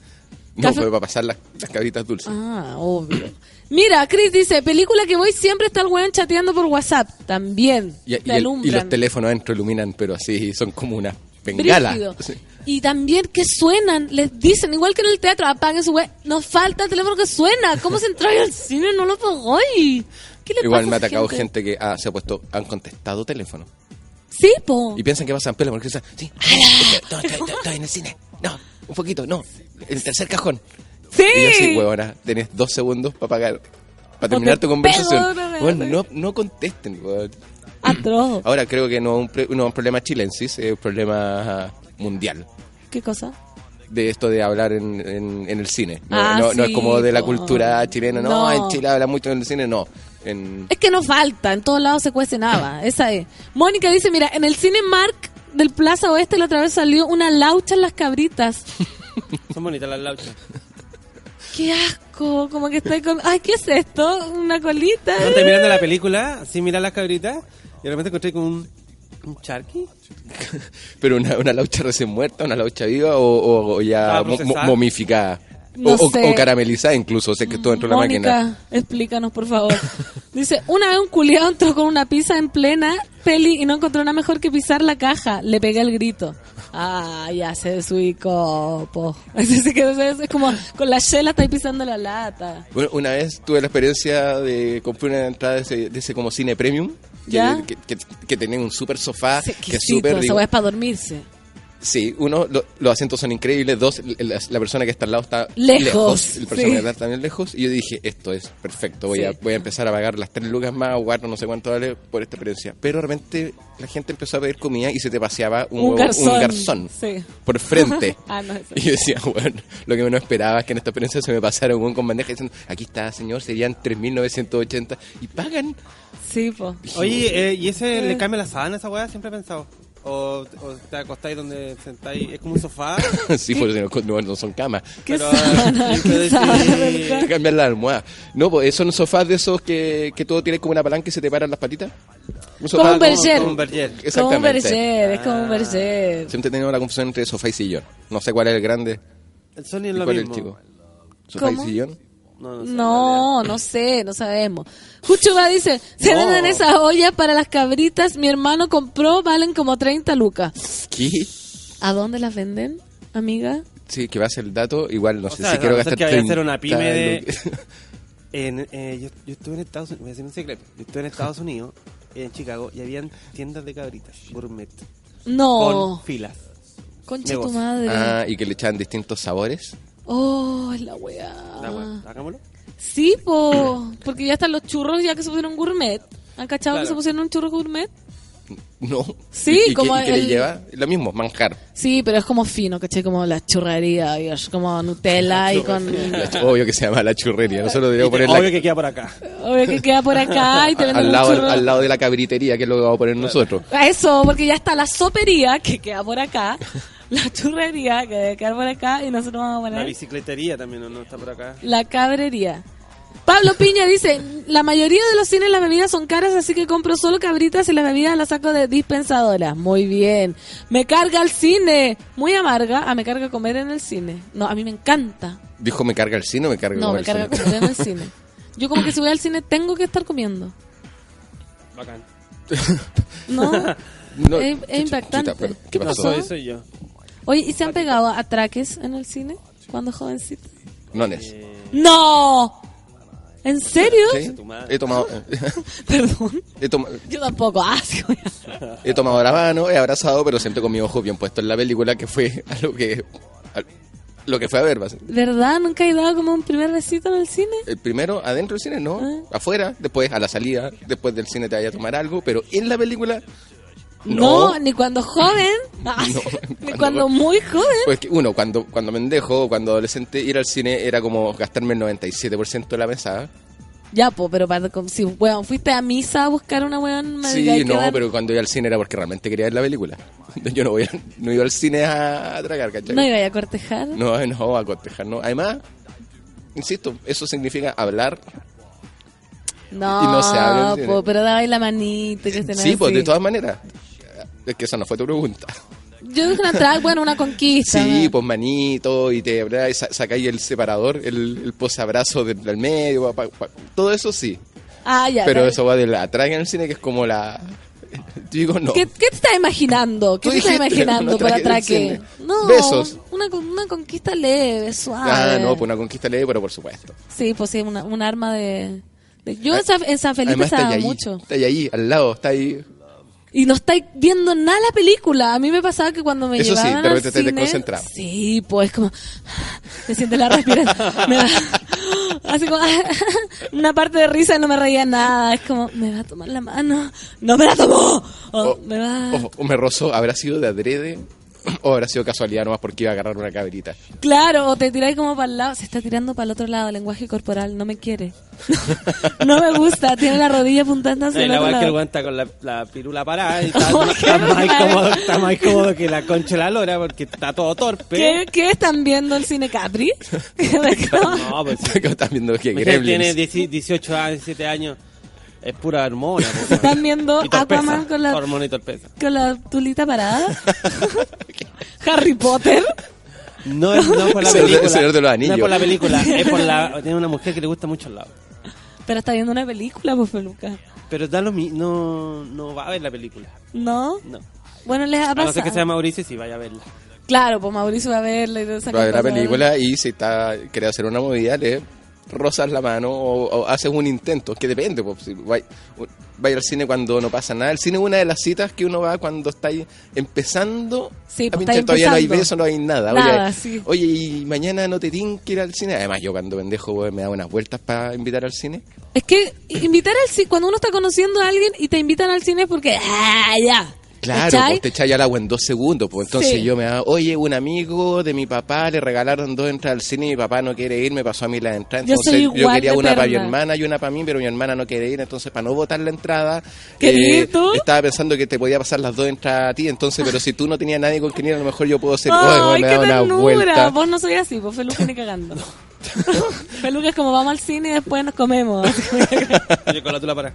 No, fue para pasar las, las cabritas dulces. Ah, obvio. Mira, Chris dice, película que voy siempre está el weón chateando por WhatsApp, también. Y, y el- los teléfonos adentro iluminan, pero así son como una bengala. Sí. Y también que suenan, les dicen, igual que en el teatro, apaguen su web, nos falta el teléfono que suena. ¿Cómo se entra al cine no lo pagó? ¿Qué le Igual me ha atacado gente? gente, que ah, se ha puesto, han contestado teléfono. Sí, po. Y piensan que pasan pelo porque dicen, sí, no, estoy, estoy- estoy en el cine. No, un poquito, no. El tercer cajón. Sí. Y yo así, huevona, tenés dos segundos para pagar. Para terminar tu conversación. no Bueno, no, no contesten. Atroz. Ahora creo que no es un, no un problema chilensis, es un problema mundial. ¿Qué cosa? De esto de hablar en, en, en el cine. No, Ah, no, no sí, es como de la cultura chilena, no, No. en Chile habla mucho en el cine, no. En, Es que no falta, en todos lados se cuece nada. Esa es. Mónica dice, mira, en el cine Mark del Plaza Oeste la otra vez salió una laucha en las cabritas. Son bonitas las lauchas. ¡Qué asco! Como que estoy con... Ay, ¿qué es esto? ¿Una colita? No, estoy mirando la película, así mirar las cabritas, y de repente encontré con un, un charqui. pero una, una laucha recién muerta, una laucha viva o, o- o ya mo- momificada. No o, sé. o caramelizada incluso, o sea que estuvo dentro de la máquina. Explícanos, por favor. Dice, una vez un culiado entró con una pizza en plena peli y no encontró nada mejor que pisar la caja. Le pegué el grito. Ah, ya se desubicó, po. Es, que es, como con la chela estáis pisando la lata. Bueno, una vez tuve la experiencia de comprar una entrada de ese, de ese como cine premium. Que, ¿Ya? que, que- que tenía un super sofá, que es súper es para dormirse. Sí, uno, lo- los asientos son increíbles. Dos, la, la persona que está al lado está Lejos, El persona sí. también lejos. Y yo dije, esto es perfecto. Voy, Sí. a, voy a empezar a pagar las tres lucas más o cuatro, no sé cuánto vale por esta experiencia. Pero de repente la gente empezó a pedir comida y se te paseaba un, Un huevo- garzón. un garzón Sí. por frente. Ah, no, eso. Y yo decía, bueno, lo que menos esperaba es que en esta experiencia se me pasara un con bandeja diciendo, aquí está, señor, serían 3.980 y pagan. Sí, po. Oye, eh, ¿y ese le cambia la sábana a esa weá? Siempre he pensado. O, o te acostáis donde sentáis, es como un sofá. sí, porque no, no- no son camas. ¿Qué Pero, sábana? sí, ¿Qué? Te cambian la almohada. No, pues son sofás de esos que, que todo tiene como una palanca y se te paran las patitas. Un Como un berger. como un berger. Como un Exactamente. berger, es como un berger. Siempre he tenido la confusión entre sofá y sillón. No sé cuál es el grande El Sony es lo cuál es mismo. el chico. ¿Sofá ¿Cómo? y sillón? No, no sé, No, no sé, no sabemos. Juchuba dice, se No. venden esas ollas para las cabritas, mi hermano compró, valen como 30 lucas. ¿Qué? ¿A dónde las venden, amiga? Sí, que va a ser el dato. Igual no O sé sea, si quiero gastar que vaya a 30 hacer una pyme de- lucas. En, eh, yo, yo estuve en Estados Unidos, voy a decir un secreto. Yo estuve en Estados Unidos, en Chicago, y habían tiendas de cabritas, gourmet, No, con filas. concha tu madre. Ah, y que le echaban distintos sabores. Oh, es la weá. Da, weá, hagámoslo. Sí, po, porque ya están los churros ya que se pusieron gourmet. ¿Han cachado que se pusieron un churro gourmet? No. Sí, ¿Y, y como qué, qué el- le lleva? Lo mismo, manjar. Sí, pero es como fino, ¿cachai? Como la churrería, y es como Nutella y con... La Obvio que se llama la churrería. Nosotros deberíamos poner la- Obvio que queda por acá. Obvio que queda por acá y te al, un lado, churro. al lado de la cabritería, que es lo que vamos a poner nosotros. Eso, porque ya está la sopería, que queda por acá, la churrería, que debe quedar por acá, y nosotros vamos a La poner bicicletería también, ¿no? no está por acá. la cabrería. Pablo Piña dice, la mayoría de los cines las bebidas son caras, así que compro solo cabritas y las bebidas las saco de dispensadoras. Muy bien. Me carga el cine. Muy amarga. Ah, me carga comer en el cine. No, a mí me encanta. Dijo, ¿me carga el cine o me carga No, comer me el carga cine? comer en el cine. Yo como que si voy al cine tengo que estar comiendo. Bacán. No, No, es, es impactante. chuta, pero, ¿Qué No pasó? soy, soy yo. Oye, ¿y se han pegado atraques en el cine cuando jovencito? No, Nes. ¡No! ¿En serio? Sí, He tomado, Perdón. he, toma- Yo tampoco. Ah, sí, voy a- he tomado la mano, he abrazado, pero siempre con mi ojo bien puesto en la película, que fue a lo que, lo que fue a ver. ¿Verdad? ¿Nunca he dado como un primer besito en el cine? El primero, adentro del cine, no. Ah. Afuera, después a la salida, después del cine te vaya a tomar algo, pero en la película, No, no. ni cuando joven. No, ni cuando- cuando muy joven. Pues que uno, cuando, cuando mendejo, cuando adolescente, ir al cine era como gastarme el 97% de la mesa. Ya, po, pero para, si, weón, fuiste a misa a buscar una weón. Sí, no, pero cuando iba al cine era porque realmente quería ver la película. Yo no, voy a- no iba al cine a, a tragar, ¿cachai? No iba a cortejar. No, no, a cortejar, no. Además, insisto, eso significa hablar. No, Y no se habla po, pero daba ahí la manita y que estén Sí, pues de todas maneras. Es que esa no fue tu pregunta. Yo dije una entrada, bueno, una conquista. Sí, ¿no? pues manito y te y sa- sacáis el separador, el, el posabrazo del, del medio, pa- pa- todo eso sí. Ah, ya. Pero eso va de la atraga en el cine que es como la... Digo, no. ¿Qué, qué te estás imaginando? ¿Qué te estás imaginando del atraque? No, Besos. Una, una conquista leve, suave. Ah, no, pues una conquista leve, pero por supuesto. Sí, pues sí, una, un arma de... de- Yo en San, en San Felipe ahí, mucho. está ahí, al lado, está ahí. Y no estáis viendo nada la película. A mí me pasaba que cuando me Eso sí, llevaban de al cine, desconcentrado. Sí, pues como te sientes la respiración. Me da- así como una parte de risa y no me reía nada. Es como me va a tomar la mano. No me la tomó. O, O- me va. O, o me rozó, ¿habrá sido de adrede? ¿O habrá sido casualidad nomás porque iba a agarrar una cabrita? Claro, o te tiráis como para el lado, se está tirando para el otro lado, lenguaje corporal, no me quiere. no me gusta, tiene la rodilla apuntando hacia el la otro igual que el lado. guanta con la, la pirula parada y está, Oh, está qué más raro. cómodo, está más cómodo que la concha de la lora porque está todo torpe. ¿Qué, ¿Qué están viendo el cine Capri? No, pues están viendo que tiene Gremlins. 10 18 años, 17 años. Es pura hormona. Están viendo. Aquaman con la, Hormona y torpeza. con la tulita parada. Harry Potter. No es no es por la Señor de- película. Señor de los No es por la película, es por la. Tiene una mujer que le gusta mucho al lado. Pero está viendo una película, pues peluca. Pero da lo no, no va a ver la película. ¿No? No. Bueno, les ha A no ser pasado. que sea Mauricio, sí, vaya a verla. Claro, pues Mauricio va a verla y Va a ver la película y si está quiere hacer una movida, le rozas la mano o, o haces un intento, que depende. Pues, si va, va a ir al cine cuando no pasa nada. El cine es una de las citas que uno va cuando está ahí empezando Sí, a pinchar. Todavía no hay beso, no hay nada. Nada, oye, sí. oye, y mañana no te que ir al cine. Además, yo cuando pendejo me da unas vueltas para invitar al cine. Es que invitar al cine, cuando uno está conociendo a alguien y te invitan al cine es porque, ah, ya. Claro, pues te echáis al agua en dos segundos. Pues entonces Sí. yo me da, oye, un amigo de mi papá le regalaron dos entradas al cine y mi papá no quiere ir, me pasó a mí la entrada. Yo Entonces yo, quería una para mi hermana y una para mí, pero mi hermana no quiere ir. Entonces, para no votar la entrada, eh, estaba pensando que te podía pasar las dos entradas a ti. Entonces, pero si tú no tenías nadie con quien ir, a lo mejor yo puedo ser, oye, me qué da una vuelta. Vos no soy así, vos Feluca ni cagando. Feluca es como vamos al cine y después nos comemos. Yo con la tula para.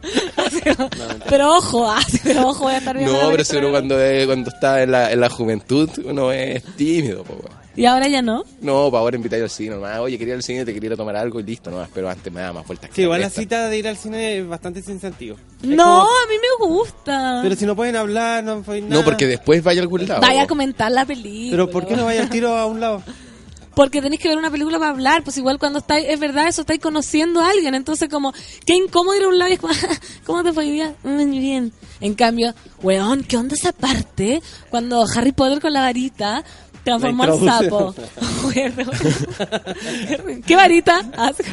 pero ojo, ah, pero ojo, voy a estar viendo No, pero seguro cuando, es- cuando está en la, en la juventud uno es tímido. po. Y ahora ya no. No, para ahora invitar al cine nomás. Oye, quería ir al cine, te quería ir a tomar algo y listo nomás. Pero antes me da más vueltas. que Sí, igual la cita de ir al cine es bastante sin sentido. Es No, como- a mí me gusta. Pero si no pueden hablar, no pueden nada. No, porque después vaya a algún lado. Vaya a comentar la película. Pero ¿por qué no vaya al tiro a un lado? Porque tenéis que ver una película para hablar, pues igual cuando estáis, es verdad, eso estáis conociendo a alguien, entonces como, qué incómodo ir a un lado y es como, ¿cómo te fue hoy día? "Mm, bien. En cambio, weón, ¿qué onda esa parte? Cuando Harry Potter con la varita transformó al sapo. ¿Qué varita?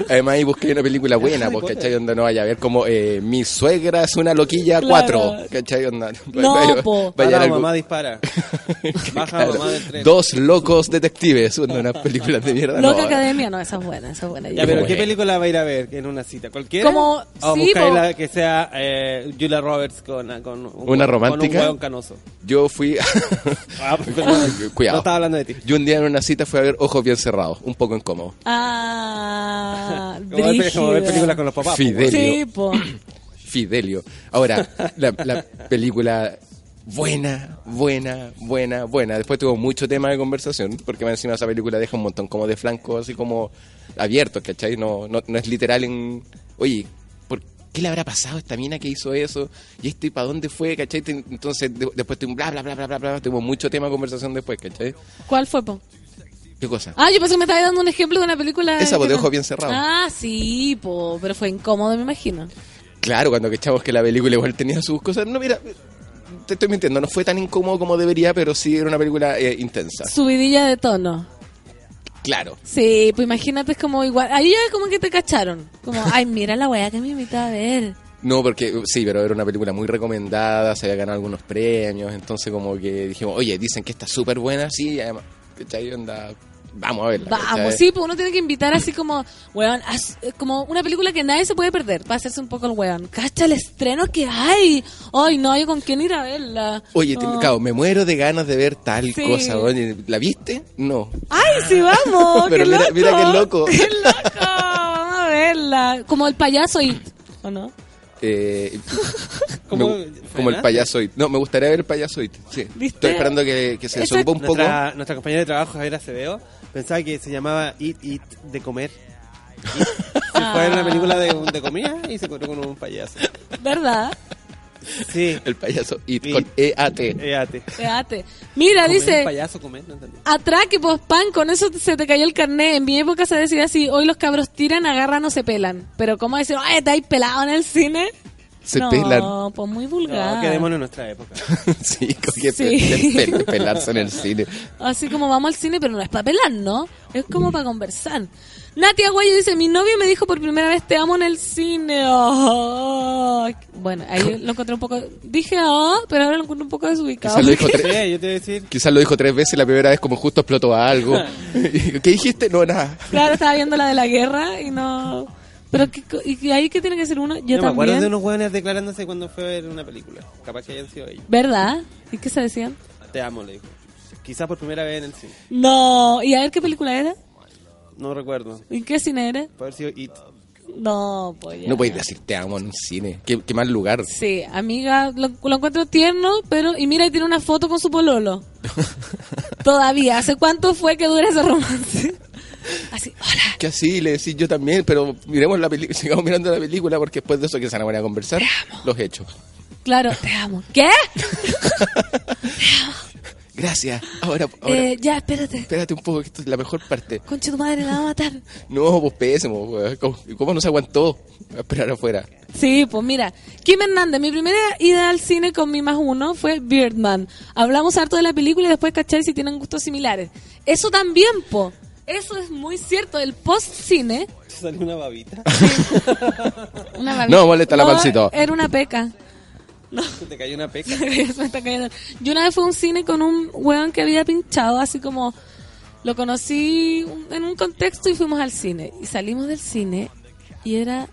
Además, ahí busqué una película buena, porque ¿cachai? Onda no vaya a ver como eh, Mi suegra es una loquilla Claro. 4. ¿Cachai? Onda, No, vaya, po. vaya Para, mamá dispara. Baja Claro. mamá del tren. Dos locos detectives, una, unas películas de mierda. Loca no. Academia, no, esa es buena, esa es buena. Ya, pero ¿qué película va a ir a ver en una cita? ¿Cualquiera? Como- o sí, buscáis po. la que sea eh, Julia Roberts con, con un, ¿Una romántica? Con un canoso. Yo fui. Ah, no, Cuidado. No hablando de ti. Yo un día en una cita fui a ver Ojos Bien Cerrados, un poco incómodo. Ah, Como ver, como ver películas con los papás. po, Fidelio. Sí, po. Fidelio. Ahora, la, la película buena, buena, buena, buena. Después tuvo mucho tema de conversación, porque más encima esa película deja un montón como de flancos, así como abiertos, ¿cachai? No, no, no es literal en, oye, ¿por qué le habrá pasado a esta mina que hizo eso? ¿Y este para dónde fue, cachai? Entonces, de- después tuvo bla, bla, bla, bla, bla, bla, tuvo mucho tema de conversación después, ¿cachai? ¿Cuál fue, po? ¿Qué cosa? Ah, yo pensé que me estabas dando un ejemplo de una película. Esa, po, que de ojos bien cerrados. Ah, sí, po, pero fue incómodo, me imagino. Claro, cuando cachamos que la película igual tenía sus cosas. No, mira, te estoy mintiendo, no fue tan incómodo como debería, pero sí era una película eh, intensa. Subidilla de tono. Claro. Sí, pues imagínate, es como igual. Ahí ya como que te cacharon. Como, ay, mira la weá que me invitaba a ver. No, porque sí, pero era una película muy recomendada, se había ganado algunos premios, entonces como que dijimos, oye, dicen que está súper buena, sí, además, ¿cachai? Onda, vamos a verla. Vamos, ¿cachai? sí, pues uno tiene que invitar así como, weón, haz- eh, como una película que nadie se puede perder, para hacerse un poco el weón. Cacha el estreno que hay. Ay, no hay con quién ir a verla. Oye, te- Oh. claro, me muero de ganas de ver tal Sí. cosa, oye, ¿la viste? No. Ay, sí, vamos. Pero qué mira- loco. mira qué loco. Qué loco. Vamos a verla. Como el payaso It, ¿o no? Eh, ¿Cómo? me- como el payaso It. No, me gustaría ver el payaso It, sí. ¿Viste? Estoy esperando que, que se suba un poco. Nuestra, nuestra compañera de trabajo, Javier Acevedo, pensaba que se llamaba Eat, Eat, de comer. Y se fue a ver una película de, de comida y se encontró con un payaso. ¿Verdad? Sí. El payaso It, Sí. con E E-A-T. Éate. Fíjate. Mira, Comer, dice, payaso comer, no entendí. atraque, pues pan, con eso se te cayó el carnet. En mi época se decía así, hoy los cabros tiran, agarran o se pelan. Pero ¿cómo decir, ay, hay pelado en el cine? Se no, pelan. pues muy No, vulgar. quedémonos en nuestra época. sí, que Sí. pe- pe- pelarse en el cine. Así como vamos al cine, pero no es para pelar, ¿no? Es como para conversar. Nati Aguayo dice, mi novio me dijo por primera vez te amo en el cine. Bueno, ahí lo encontré un poco... Dije, ah, pero ahora lo encuentro un poco desubicado. Quizás lo dijo Sí, tres, yo te voy a decir. quizás lo dijo tres veces, la primera vez como justo explotó algo. ¿Qué dijiste? No, nada. Claro, estaba viendo la de la guerra y no... Pero ¿qué co- ¿y ahí qué tiene que ser uno? Yo Yo me acuerdo también. de unos hueones declarándose cuando fue a ver una película. Capaz que hayan sido ellos. ¿Verdad? ¿Y qué se decían? Te amo, le dijo. Quizás por primera vez en el cine. No. ¿Y a ver qué película era? No recuerdo. ¿Y qué cine era? Puede haber sido It. No, pues ya. No podéis decir te amo en un cine. Qué, qué mal lugar. Sí, amiga, lo, lo encuentro tierno, pero... Y mira, y tiene una foto con su pololo. Todavía. ¿Hace cuánto fue que dura ese romance? Así, hola. Que así le decís yo también, pero miremos la película, sigamos mirando la película porque después de eso que se van a poner a conversar, los hechos. Claro, te amo. ¿Qué? Gracias. Ahora, ahora Eh, ya, espérate. espérate un poco, que esto es la mejor parte. Concha tu madre, la va a matar. No, pues pésimo. ¿Cómo, cómo no se aguantó a esperar afuera? Sí, pues mira, Kim Hernández, mi primera ida al cine con mi más uno fue Birdman. Hablamos harto de la película y después cachai si tienen gustos similares. Eso también, po. Eso es muy cierto. El post-cine, ¿Te salió una babita? una babita- No, molesta la pancito. Era una peca. ¿Te cayó una peca? Yo una vez fui a un cine con un weón que había pinchado, así como lo conocí en un contexto y fuimos al cine. Y salimos del cine y era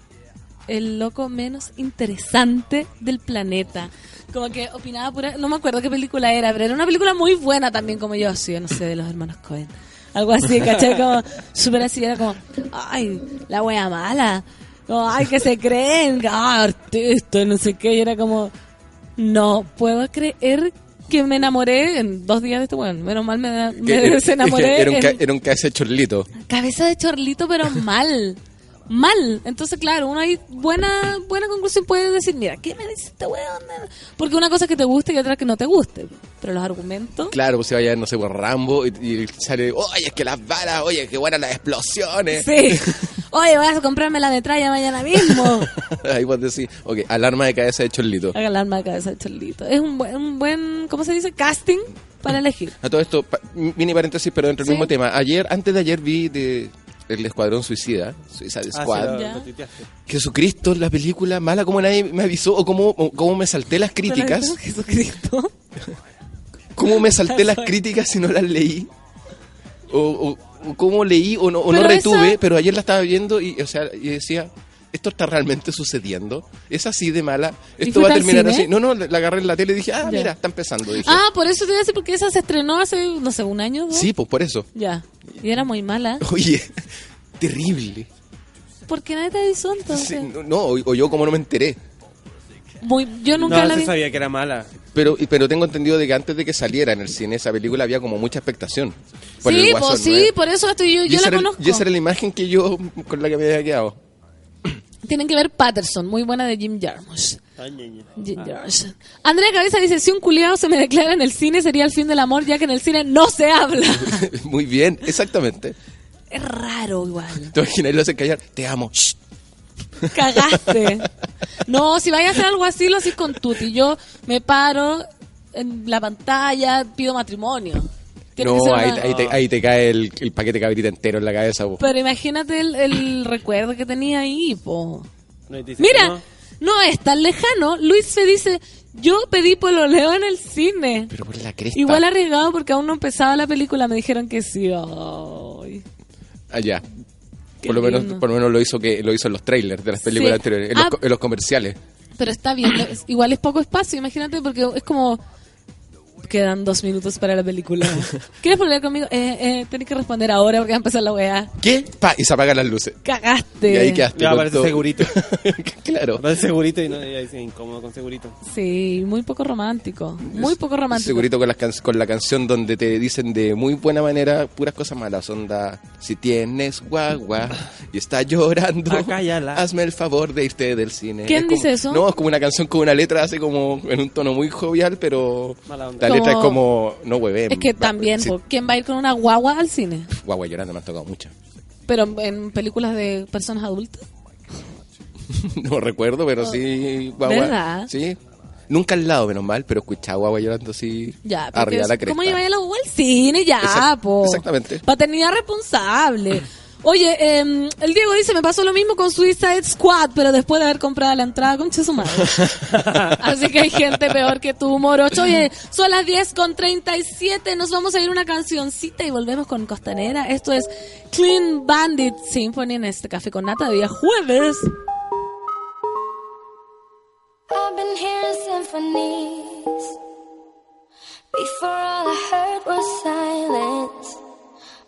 el loco menos interesante del planeta. Como que opinaba pura... No me acuerdo qué película era, pero era una película muy buena también, como yo, así, no sé, de los hermanos Cohen. Algo así, ¿cachai? Como súper así, era como, ay, la wea mala. Como, ay, que se creen, ah, artista, no sé qué. Y era como, no puedo creer que me enamoré en dos días de este weón. Menos mal me, me Que era, un, en- era un cabeza de chorlito. cabeza de chorlito, pero mal. Mal. Entonces, claro, uno ahí, buena, buena conclusión puede decir, mira, ¿qué me dice este weón? Porque una cosa es que te guste y otra que no te guste. Pero los argumentos... Claro, pues se vaya, no sé, por Rambo y, y sale, oye, es que las balas, oye, qué buenas las explosiones. Sí. Oye, vas a comprarme la metralla mañana mismo. Ahí vos decís, ok, alarma de cabeza de chorlito. Haga el arma de cabeza de chorlito. Es un buen, un buen, ¿cómo se dice? Casting para elegir. A todo esto, pa- mini paréntesis, pero dentro del Sí. mismo tema. Ayer, antes de ayer vi de El Escuadrón Suicida, Suicide Ah, Squad. sí, lo tuiteaste. Jesucristo, la película mala, como nadie me avisó, o cómo, cómo me salté las críticas. Jesucristo. ¿Cómo me salté las críticas si no las leí? O- o cómo leí o no, o no retuve, esa- pero ayer la estaba viendo y, o sea, y decía, ¿esto está realmente sucediendo? ¿Es así de mala? ¿Y ¿Esto va a terminar así? No, no, la agarré en la tele y dije, ah, Ya. mira, está empezando. Dije. Ah, por eso te iba a decir, porque esa se estrenó hace, no sé, un año, ¿no? Sí, pues por eso. Ya. Y era muy mala. Oye, terrible. ¿Por qué nadie te avisó entonces? Sí, no, no, o, o yo como no me enteré. Muy, yo nunca No, la vi. sabía que era mala. Pero, y- pero tengo entendido de que antes de que saliera en el cine esa película había como mucha expectación. por Sí, pues sí, por eso estoy yo, yo la era- conozco. Y esa era la imagen que yo, con la que me había quedado. Tienen que ver Patterson, muy buena de Jim Jarmusch. Jim Jarmusch. Andrea Cabeza dice, si un culiado se me declara en el cine sería el fin del amor, ya que en el cine no se habla. Muy bien, exactamente. es raro igual. Te imaginas lo hacen callar. Te amo. Shh. Cagaste. No, si vayas a hacer algo así, lo haces con Tuti. Yo me paro en la pantalla, pido matrimonio. Tiene No, ahí, una- ahí te, ahí te cae el, el paquete cabrita entero en la cabeza. Pero imagínate el, el recuerdo que tenía ahí, po. No, Mira, no. no es tan lejano. Luis se dice, yo pedí pololeo en el cine. Pero por la cresta. Igual arriesgado porque aún no empezaba la película, me dijeron que sí. Ay. Allá. Por lo, menos, por lo menos lo hizo que lo hizo en los trailers de las películas Sí. anteriores, en, Ah. los, co- en los comerciales. Pero está bien, igual es poco espacio, imagínate, porque es como... Quedan dos minutos para la película. ¿Quieres volver conmigo? Eh, eh, tenés que responder ahora porque va a empezar la weá. ¿Qué? Pa, y se apagan las luces. Cagaste. Y ahí quedaste. Ya todo. segurito. claro. Aparece segurito y no, y ahí sí, incómodo con segurito. Sí, muy poco romántico. Muy poco romántico. Segurito con, las can- con la canción donde te dicen de muy buena manera puras cosas malas. Onda, si tienes guagua y está llorando, Acállala. hazme el favor de irte del cine. ¿Quién Es como- dice eso? No, es como una canción con una letra así como en un tono muy jovial, pero Mala onda. la letra es Como- no hueve. Es que también, Sí, ¿quién va a ir con una guagua al cine? guagua llorando me han tocado muchas. Pero en películas de personas adultas. no recuerdo, pero sí, guagua. ¿Verdad? Sí. Nunca al lado, menos mal, pero escuchaba guagua llorando así Ya, porque arriba de la es- cresta. ¿Cómo lleváis a la guagua al cine? Ya, Exact- po. exactamente. Paternidad responsable. Oye, em, el Diego dice, me pasó lo mismo con Suicide Squad, pero después de haber comprado la entrada con su madre. Así que hay gente peor que tú, Morocho. Oye, son las 10 con 37, nos vamos a ir una cancioncita y volvemos con Costanera. Esto es Clean Bandit Symphony en este Café con Nata de día jueves. I've been hearing symphonies. Before all I heard was silence.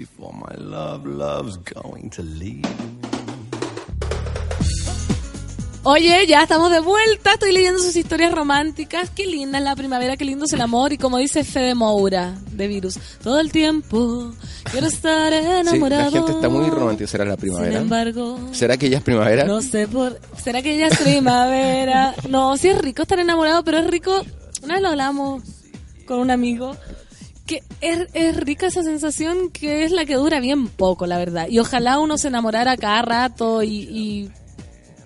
Sexy for my love. Love's going to leave. Oye, ya estamos de vuelta. Estoy leyendo sus historias románticas. Qué linda es la primavera, qué lindo es el amor. Y como dice Fede Moura de Virus, todo el tiempo quiero estar Sí, enamorado. la gente está muy romántica. ¿Será la Sin primavera? embargo, ¿Será que ya es primavera? no sé por. ¿Será que ya es primavera? No, sí es rico estar enamorado, pero es rico. Una vez lo hablamos con un amigo. Es, es rica esa sensación que es la que dura bien poco, la verdad. Y ojalá uno se enamorara cada rato y, y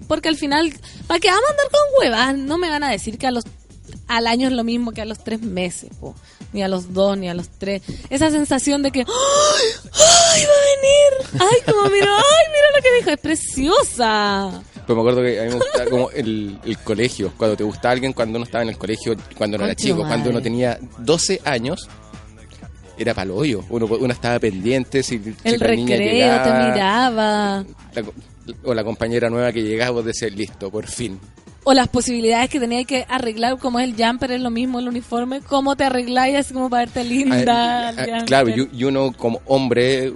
porque al final, ¿para qué vamos a andar con huevas? No me van a decir que a los al año es lo mismo que a los tres meses, po. ni a los dos, ni a los tres. Esa sensación de que, ¡ay! ¡ay, va a venir! ¡Ay, como mira! ¡ay, mira lo que dijo! ¡Es preciosa! Pues me acuerdo que a mí me gustaba como el, el colegio, cuando te gustaba alguien cuando uno estaba en el colegio, cuando uno era chico, madre. cuando uno tenía 12 años, era palo hoyo. Uno, uno estaba pendiente si, si El la niña recreo llegaba. te miraba. La- o la compañera nueva que llegaba, vos decías, listo, por fin. O las posibilidades que tenías que arreglar, como es el jumper, es lo mismo el uniforme. ¿Cómo te arregláis así como para verte linda? Ah, el ah, claro, y, y uno como hombre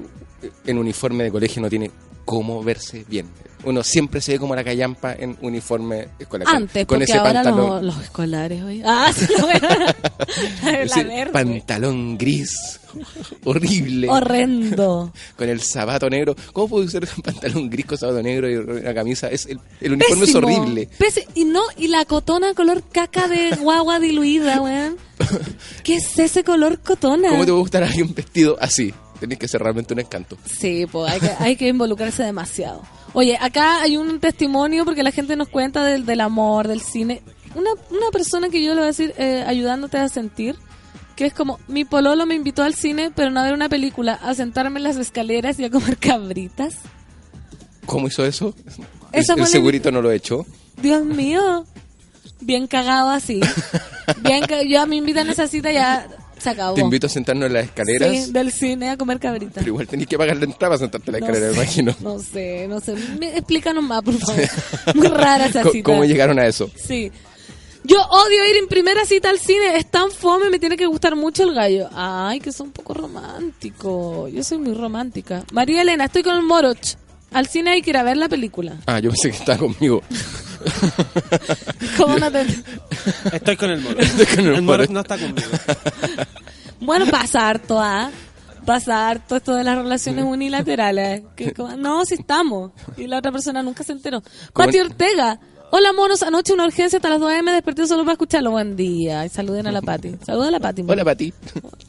en uniforme de colegio no tiene cómo verse bien. Uno siempre se ve como la callampa en uniforme escolar. con- Antes, con porque ese ahora pantalón. los, los escolares hoy. Ah, sí, la ese verde. pantalón gris horrible Horrendo. con el zapato negro. ¿Cómo puede usar un pantalón gris con zapato negro y una camisa? Es el, el uniforme Pésimo. es horrible. Pesi- y no, y la cotona color caca de guagua diluida, weón. ¿Qué es ese color cotona? ¿Cómo te puede gustar alguien vestido así? Tenés que ser realmente un encanto. Sí, pues hay que, hay que involucrarse demasiado. Oye, acá hay un testimonio porque la gente nos cuenta del, del amor, del cine. Una, una persona que yo le voy a decir, eh, ayudándote a sentir, que es como, mi pololo me invitó al cine, pero no a ver una película, a sentarme en las escaleras y a comer cabritas. ¿Cómo hizo eso? Esa el el segurito no lo echó. Dios mío, bien cagado así. Bien ca- yo me invitan a esa cita ya se acabó. Te invito a sentarnos en las escaleras. Sí, del cine a comer cabritas. Pero igual tenés que pagar la entrada para sentarte en la No escalera, me imagino. No sé, no sé. Me- explícanos más, por favor. Muy rara esa cita. ¿Cómo llegaron a eso? Sí. Yo odio ir en primera cita al cine. Es tan fome, me tiene que gustar mucho el gallo. Ay, que son un poco romántico. Yo soy muy romántica. María Elena, estoy con el Moroch. Al cine hay que ir a ver la película. Ah, yo pensé que estaba conmigo. ¿Cómo no te... Estoy con el moro. Estoy con el el moro. no está conmigo. Bueno, pasa harto, ¿ah? Pasa harto esto de las relaciones unilaterales. Que como- no, si estamos. Y la otra persona nunca se enteró. ¿Cómo- Pati Ortega. Hola, monos. Anoche una urgencia hasta las 2 m desperté solo para escucharlo. Buen día. Y saluden a la Pati. Saluda a la Pati. Hola, Pati.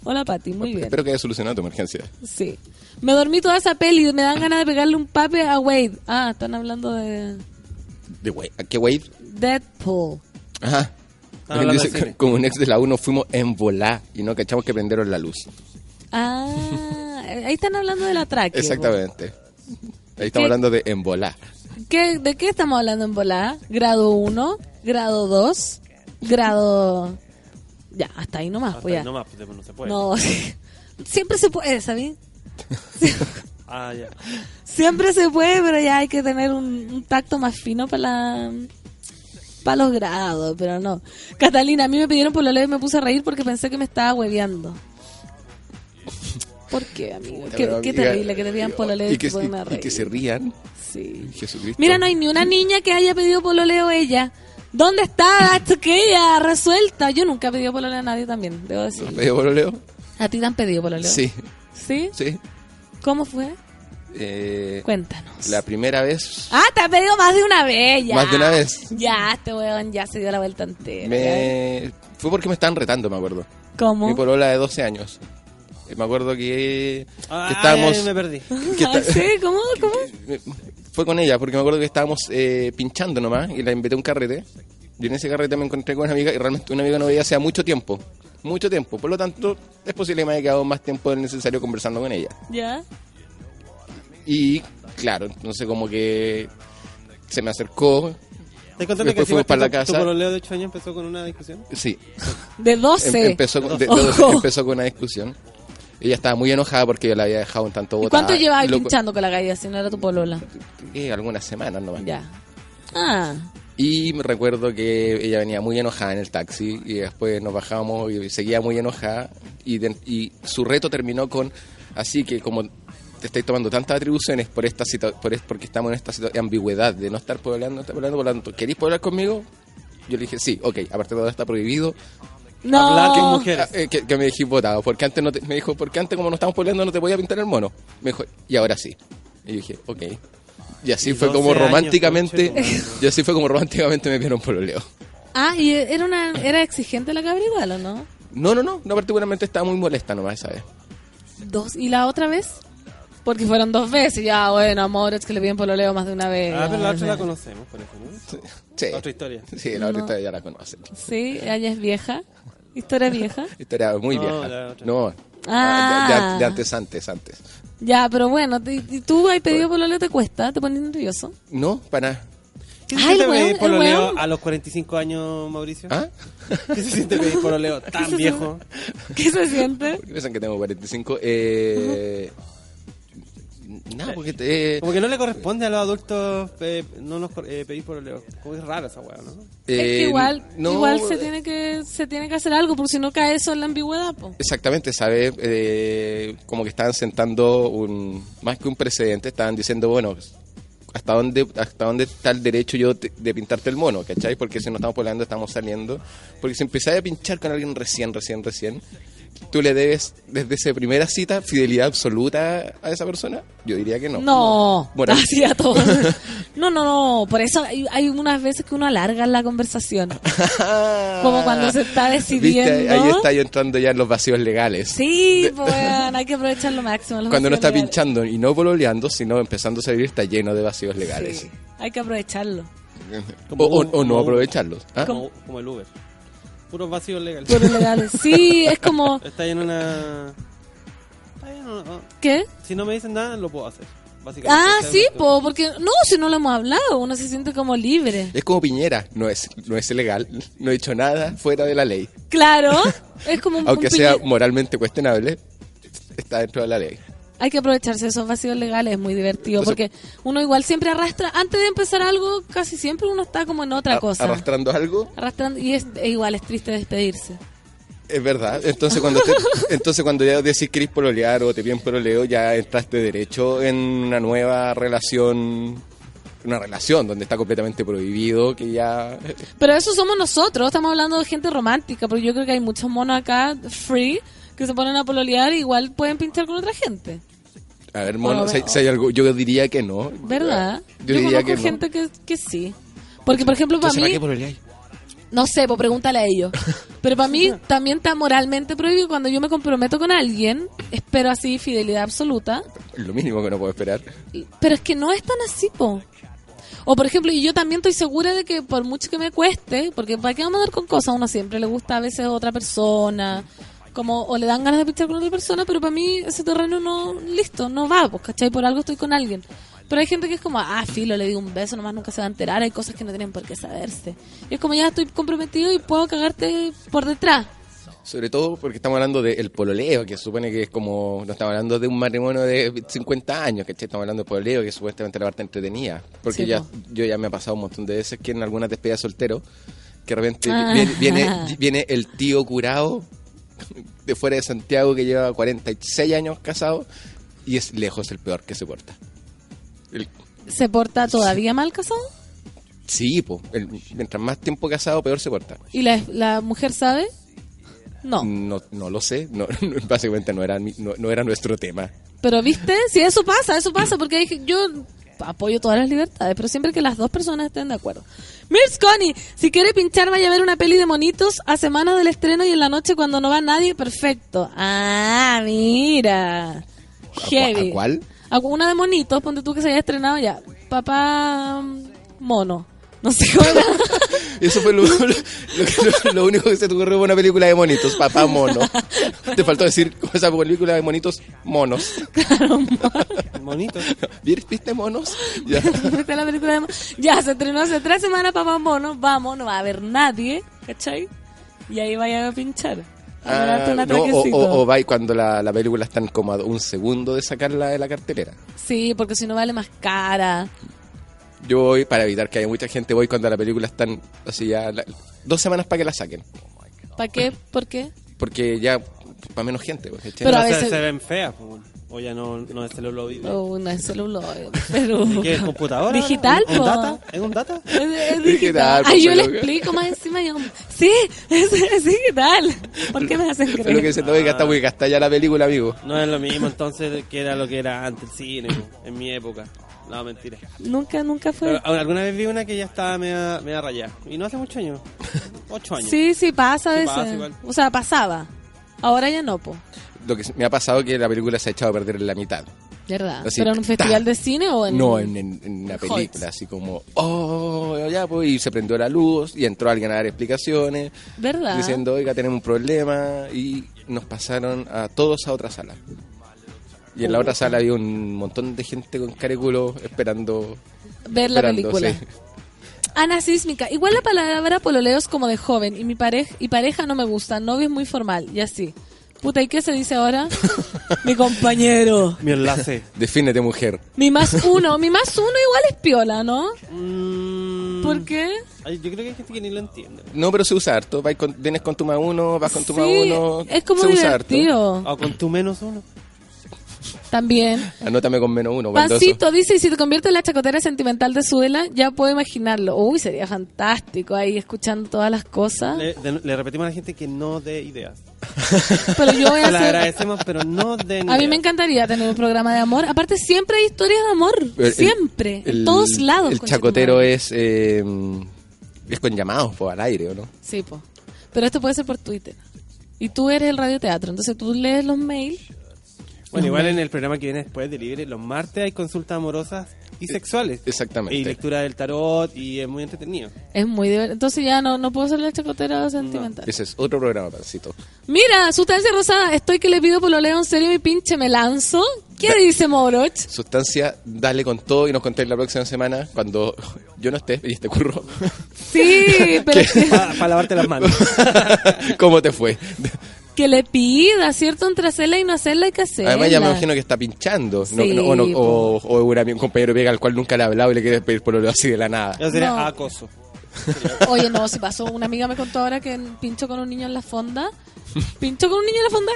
Hola, Pati. Muy bien. Espero que haya solucionado tu emergencia. Sí. Me dormí toda esa peli y me dan ganas de pegarle un pape a Wade. Ah, están hablando de ¿De Wade? ¿A qué Wade? Deadpool. Ajá. Ah, Dice de como un ex de la 1 fuimos en volá y no cachamos que prendieron la luz. Ah, ahí están hablando del atraque. Exactamente. Ahí estamos ¿Qué? hablando de en volá. ¿Qué, ¿De qué estamos hablando en volada? ¿Grado 1? ¿Grado 2? ¿Grado...? Ya, hasta ahí nomás, pues ya. No más, pues, no se puede. No, siempre se puede, ¿sabes? Ah, ya. Siempre se puede, pero ya hay que tener un, un tacto más fino para la... Para los grados, pero no. Catalina, a mí me pidieron por la ley y me puse a reír porque pensé que me estaba hueveando. ¿Por qué, amigo? Qué, terrible que te pidan ley y que, y, se y- que rían. Sí. Jesucristo. Mira, no hay ni una niña que haya pedido pololeo ella. ¿Dónde está la chiquilla resuelta? Yo nunca he pedido pololeo a nadie también, debo decir. ¿Has pedido pololeo? ¿A ti te han pedido pololeo? Sí. ¿Sí? Sí. ¿Cómo fue? Eh, Cuéntanos. la primera vez Ah, te ha pedido más de una vez ya. Más de una vez. Ya, este weón ya se dio la vuelta entera. me... fue porque me estaban retando, me acuerdo. ¿Cómo? Mi polola de 12 años. Eh, Me acuerdo que, que Ah, estábamos... ya me perdí. que está- ¿Sí? ¿Cómo? ¿Cómo? Fue con ella, porque me acuerdo que estábamos eh, pinchando nomás y la invité a un carrete. Y en ese carrete me encontré con una amiga y realmente una amiga no veía hace mucho tiempo. Mucho tiempo. Por lo tanto, es posible que me haya quedado más tiempo del necesario conversando con ella. ¿Ya? Y claro, entonces como que se me acercó. ¿Te contaste Después que fuimos para la tu, tu casa. pololeo de 8 años empezó con una discusión? Sí, De 12. em- empezó, con, de- de- Ojo. empezó con una discusión. Ella estaba muy enojada porque yo la había dejado un tanto ¿Y botada. cuánto llevabas pinchando con la galla si no era tu polola? eh, algunas semanas nomás. Ya. Ah, Y me recuerdo que ella venía muy enojada en el taxi y después nos bajamos y seguía muy enojada y, de- y su reto terminó con así que como te estáis tomando tantas atribuciones por esta por es- porque estamos en esta ambigüedad de no estar poblando, no estar poblando, por lo tanto, ¿queréis poblar conmigo? Yo le dije, sí, ok, aparte de todo está prohibido. Hablar con no. mujeres. Ah, eh, que, que me dijiste votado, porque antes no te- me dijo, porque antes como no estamos poblando no te voy a pintar el mono. Me dijo, y ahora sí. Y yo dije, ok. Y así Y fue 12 como románticamente, y así fue como románticamente me vieron pololeo. Ah, y era una era exigente la cabra igual, ¿o no? No, no, no, no particularmente estaba muy molesta nomás esa vez. Dos. ¿Y la otra vez? Porque fueron dos veces. Ya, bueno, amor, es que le piden pololeo más de una vez. Ah, pero la otra Ya. la conocemos, por eso, ¿no? Sí. Otra historia. Sí, la otra No. historia ya la conocen. Sí, ella es vieja. Historia vieja. Historia muy No, vieja. la otra. No, Ah. de, de- de antes, antes, antes. Ya, pero bueno, te- ¿y tú has pedido pololeo te cuesta? ¿Te pones nervioso? No, para. ¿Qué se Ay, siente pedir pololeo weón. a los 45 años, Mauricio? ¿Ah? ¿Qué se siente pedir pololeo tan viejo? ¿Qué se siente? ¿Por qué piensan que tengo 45? Eh, Nada, porque te, Como que no le corresponde a los adultos eh, no nos cor- eh, pedir por Leo. Como que es raro esa weá, ¿no? es que eh, igual, no- igual se tiene que se tiene que hacer algo, porque si no cae eso en la ambigüedad, po. Exactamente, ¿sabes? Eh, como que estaban sentando un más que un precedente, estaban diciendo, bueno, ¿hasta dónde hasta dónde está el derecho yo te- de pintarte el mono? ¿Cachai? Porque si no estamos hablando, estamos saliendo. Porque si empezás a pinchar con alguien recién, recién, recién, tú le debes desde esa primera cita fidelidad absoluta a esa persona. Yo diría que no. No, Moral. así a todos. No, no, no, por eso hay, hay unas veces que uno alarga la conversación. Como cuando se está decidiendo. ¿Viste? Ahí está yo entrando ya en los vacíos legales. Sí, pues hay que aprovechar lo máximo. los Cuando uno está legales. pinchando y no pololeando, sino empezando a salir, está lleno de vacíos legales. Sí, hay que aprovecharlo. O, o- o no aprovecharlos. ¿ah? Como, como el Uber. Puros vacíos legales. Puros legales. Sí, es como. Está en una... Está no. ¿Qué? Si no me dicen nada, lo puedo hacer. Básicamente. Ah, sí, po, porque no, si no lo hemos hablado, uno se siente como libre. Es como Piñera, no es, no es ilegal, no he hecho nada fuera de la ley. Claro, es como un, Aunque un sea moralmente cuestionable, está dentro de la ley. Hay que aprovecharse de esos vacíos legales, es muy divertido, porque uno igual siempre arrastra, antes de empezar algo, casi siempre uno está como en otra A- cosa. Arrastrando algo, Arrastrando, y es, e igual es triste despedirse. es verdad. Entonces cuando te- entonces cuando ya decís que querés pololear o te piden pololeo, ya entraste derecho en una nueva relación, una relación donde está completamente prohibido, que ya... Pero eso somos nosotros, estamos hablando de gente romántica, porque yo creo que hay muchos monos acá, free, que se ponen a pololear y igual pueden pinchar con otra gente. A ver, mono, Bueno, si, si hay algo, yo diría que no. ¿Verdad? Yo, Yo, diría conozco que no. gente que, que sí. Porque, por ejemplo, para Entonces, ¿para mí... qué pololeáis? No sé, pues pregúntale a ellos. Pero para mí también está moralmente prohibido cuando yo me comprometo con alguien, espero así fidelidad absoluta, Lo mínimo que no puedo esperar. pero es que no es tan así, po. O por ejemplo, y yo también estoy segura de que por mucho que me cueste, porque ¿para qué vamos a dar con cosas? A uno siempre le gusta a veces a otra persona, como o le dan ganas de pinchar con otra persona, pero para mí ese terreno no, listo, no va, pues, ¿cachai? Por algo estoy con alguien. Pero hay gente que es como, ah, filo, le digo un beso, nomás nunca se va a enterar, hay cosas que no tienen por qué saberse. Y es como, ya estoy comprometido y puedo cagarte por detrás. Sobre todo porque estamos hablando del pololeo, que supone que es como. No estamos hablando de un matrimonio de 50 años, que Estamos hablando de pololeo, que supuestamente la parte entretenida. Porque Sí, ya, yo ya me ha pasado un montón de veces que en algunas despedidas soltero, que de repente Ah. viene, viene, viene el tío curado de fuera de Santiago que lleva 46 años casado y es lejos el peor que se porta. El- ¿Se porta todavía mal casado? sí, po, el- mientras más tiempo casado, peor se porta. ¿Y la, la mujer sabe? No. No, no lo sé, no, básicamente no era, no, no era nuestro tema. Pero viste, si eso pasa, eso pasa, porque yo apoyo todas las libertades, pero siempre que las dos personas estén de acuerdo. Mirs Connie, si quiere pinchar, vaya a ver una peli de monitos a semana del estreno y en la noche cuando no va nadie, perfecto. Ah, mira. ¿A, cua- Heavy. a cuál? A Una de monitos, ponte tú que se haya estrenado ya. Papá mm, mono. No sé cómo. Eso fue lo, lo- lo- lo único que se te ocurrió en una película de monitos, papá mono. Te faltó decir como esa película de monitos, monos. Monito. ¿Viste viste monos? Ya. Viste la película de mo- Ya, se estrenó hace tres semanas Papá Mono. Vamos, no va a haber nadie, ¿cachai? Y ahí vaya a pinchar. Ah, no, o, o, o va y cuando la, la película está como a un segundo de sacarla de la cartelera. Sí, porque si no vale más cara. Yo voy, para evitar que haya mucha gente, voy cuando la película están así ya la- dos semanas para que la saquen. ¿Para qué? ¿Por qué? Porque ya, para menos gente. pues, ¿cachai? Pero a veces- se ven feas, o ya no, no es celuloide. Oh, no es celuloide, pero... ¿Qué es computadora? Digital, ¿Un, un data? ¿Es un data? Es, es Digital, Ay, yo le pero- explico más encima. Yo, sí, es, es digital. ¿Por qué me hacen creer? que se te que está muy gastada ya la película, amigo. No es lo mismo entonces que era lo que era antes el cine, en mi época. No, mentira. Nunca, nunca fue. Pero, alguna vez vi una que ya estaba media, media rayada. Y no hace muchos años. Ocho años. Sí, sí, pasa a Sí veces. igual. O sea, pasaba. Ahora ya no, po. Lo que me ha pasado es que la película se ha echado a perder en la mitad. ¿Verdad? Así, ¿Pero en un festival ta. de cine o en...? No, en, en- en una Holtz. película, así como, oh, ya, pues, y se prendió la luz, y entró alguien a dar explicaciones, ¿Verdad? diciendo, oiga, tenemos un problema, y nos pasaron a todos a otra sala. Y en la otra sala había un montón de gente con careculo esperando. Ver la esperando, película. sí. Ana Sísmica. Igual la palabra pololeo es como de joven y mi pareja y pareja no me gusta. Novio es muy formal y así. Puta, ¿y qué se dice ahora? Mi compañero. Mi enlace. Defínete, mujer. Mi más uno. Mi más uno igual es piola, ¿no? Mm, ¿Por qué? ay, yo creo que hay gente que ni lo entiende. No, pero se usa harto. Con- vienes con tu más uno, vas con tu más uno. es como se usa harto. divertido. O con tu menos uno. También. Anótame con menos uno. baldoso. Pancito dice, y si te conviertes en la chacotera sentimental de Suela, ya puedo imaginarlo. Uy, sería fantástico ahí escuchando todas las cosas. Le, de- le repetimos a la gente que no dé ideas. Pero yo voy a Se la hacer... agradecemos, pero no den A mí me encantaría tener un programa de amor. Aparte, siempre hay historias de amor. El- el- siempre. en todos lados. El chacotero es. eh, es con llamados, pues, al aire, ¿o no? Sí, po. Pero esto puede ser por Twitter. Y tú eres el radioteatro. Entonces tú lees los mails. Bueno, igual en el programa que viene después de Libre, los martes hay consultas amorosas y sexuales. Exactamente. Y lectura del tarot y es muy entretenido. Es muy divertido. Entonces ya no, no puedo ser la chacotera sentimental. Ese es otro programa, pancito. Mira, sustancia rosada. Estoy que le pido por lo leo en serio mi pinche me lanzo. ¿Qué dice Moroch? Sustancia, dale con todo y nos contéis la próxima semana cuando yo no esté y este curro. Sí, pero Para lavarte las manos. ¿Cómo te fue? Que le pida, ¿cierto? Entre hacerla y no hacerla hay que hacerla. Además, ya me imagino que está pinchando. No- Sí, no- o, no- o, o un compañero pega al cual nunca le ha hablado y le quiere pedir por lo así de la nada. Eso sería No. acoso. Oye, no, si pasó. Una amiga me contó ahora que pinchó con un niño en la fonda. ¿Pinchó con un niño en la fonda?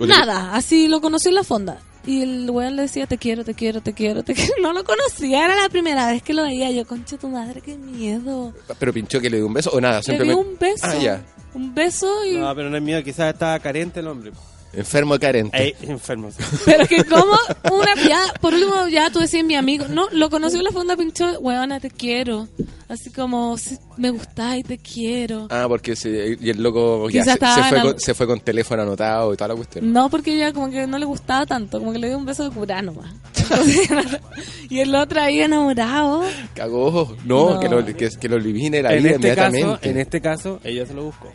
Nada, así lo conoció en la fonda. Y el weón le decía, te quiero, te quiero, te quiero, te quiero. No lo conocía, era la primera vez que lo veía. Yo, concha tu madre, qué miedo. Pero pinchó que le dio un beso o nada, Le dio un beso. Ah, ya. Un beso y... No, pero no es miedo, quizás estaba carente el hombre. Enfermo carente. Ey, enfermo. Pero que como una... Ya, por último, ya tú decías mi amigo. No, lo conoció en la fonda, pinchó, weona, te quiero. Así como, "Sí, me gustás y te quiero. Ah, porque se- y el loco ya se, fue con, se fue con teléfono anotado y toda la cuestión. No, porque ella como que no le gustaba tanto, como que le dio un beso de cura nomás. Entonces, y el otro ahí enamorado. Cagó. No, No. Que, lo, que, que lo elimine la En vida este, caso, inmediatamente. en este caso, ella se lo buscó.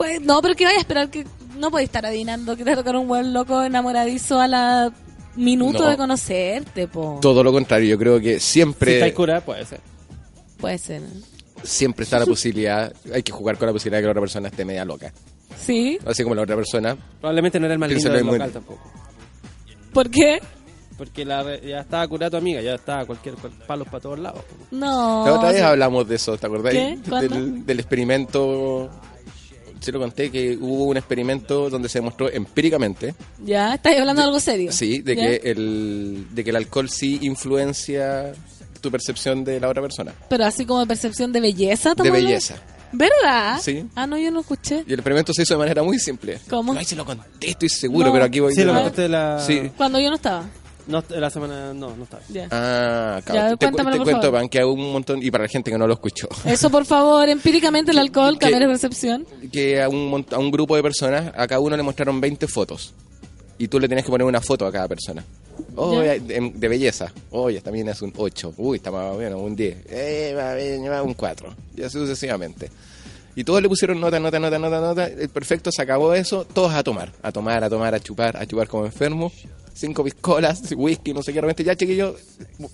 Pues no, pero que vaya a esperar que no podéis estar adivinando que te tocar un buen loco enamoradizo a la minuto No. de conocerte, po. Todo lo contrario, yo creo que Si siempre, estáis curada, puede ser. Puede ser. siempre está la posibilidad, hay que jugar con la posibilidad de que la otra persona esté media loca. ¿Sí? Así como la otra persona. Probablemente no era el más lindo del local tampoco. ¿Por qué? Porque la, ya estaba curada tu amiga, ya estaba cualquier cual- palos para todos lados. No. La otra vez hablamos de eso, ¿te acordás? Del, del experimento. Se lo conté que hubo un experimento donde se demostró empíricamente, Ya, estáis hablando de algo serio. sí, de ¿Ya? que el de que el alcohol sí influencia tu percepción de la otra persona, Pero así como de percepción de belleza de estamos hablando? belleza. ¿Verdad? Sí. Ah, no, yo no escuché. Y el experimento se hizo de manera muy simple. ¿Cómo? Ay, se lo conté, estoy seguro, No. pero aquí voy Sí, lo la, Sí. Cuando yo no estaba. No, la semana. No, no estaba. Ya. Ah, Ya, cabrón. te, cu- cuéntamelo, te por cuento, favor. Pan, que hay un montón, y para la gente que no lo escuchó, Eso, por favor, empíricamente el alcohol, cambiar de percepción. que a un, mont- a un grupo de personas, a cada uno le mostraron 20 fotos. Y tú le tenías que poner una foto a cada persona. Oh, Ya. de, de belleza. Oye, esta también es un 8. Uy, está más o menos, un 10. Eh, va bien, va un 4. Y así sucesivamente. Y todos le pusieron nota, nota, nota, nota, nota. El perfecto se acabó eso. Todos a tomar. A tomar, a tomar, a chupar, a chupar como enfermo. Cinco piscolas, whisky, no sé qué. De repente ya, chiquillo,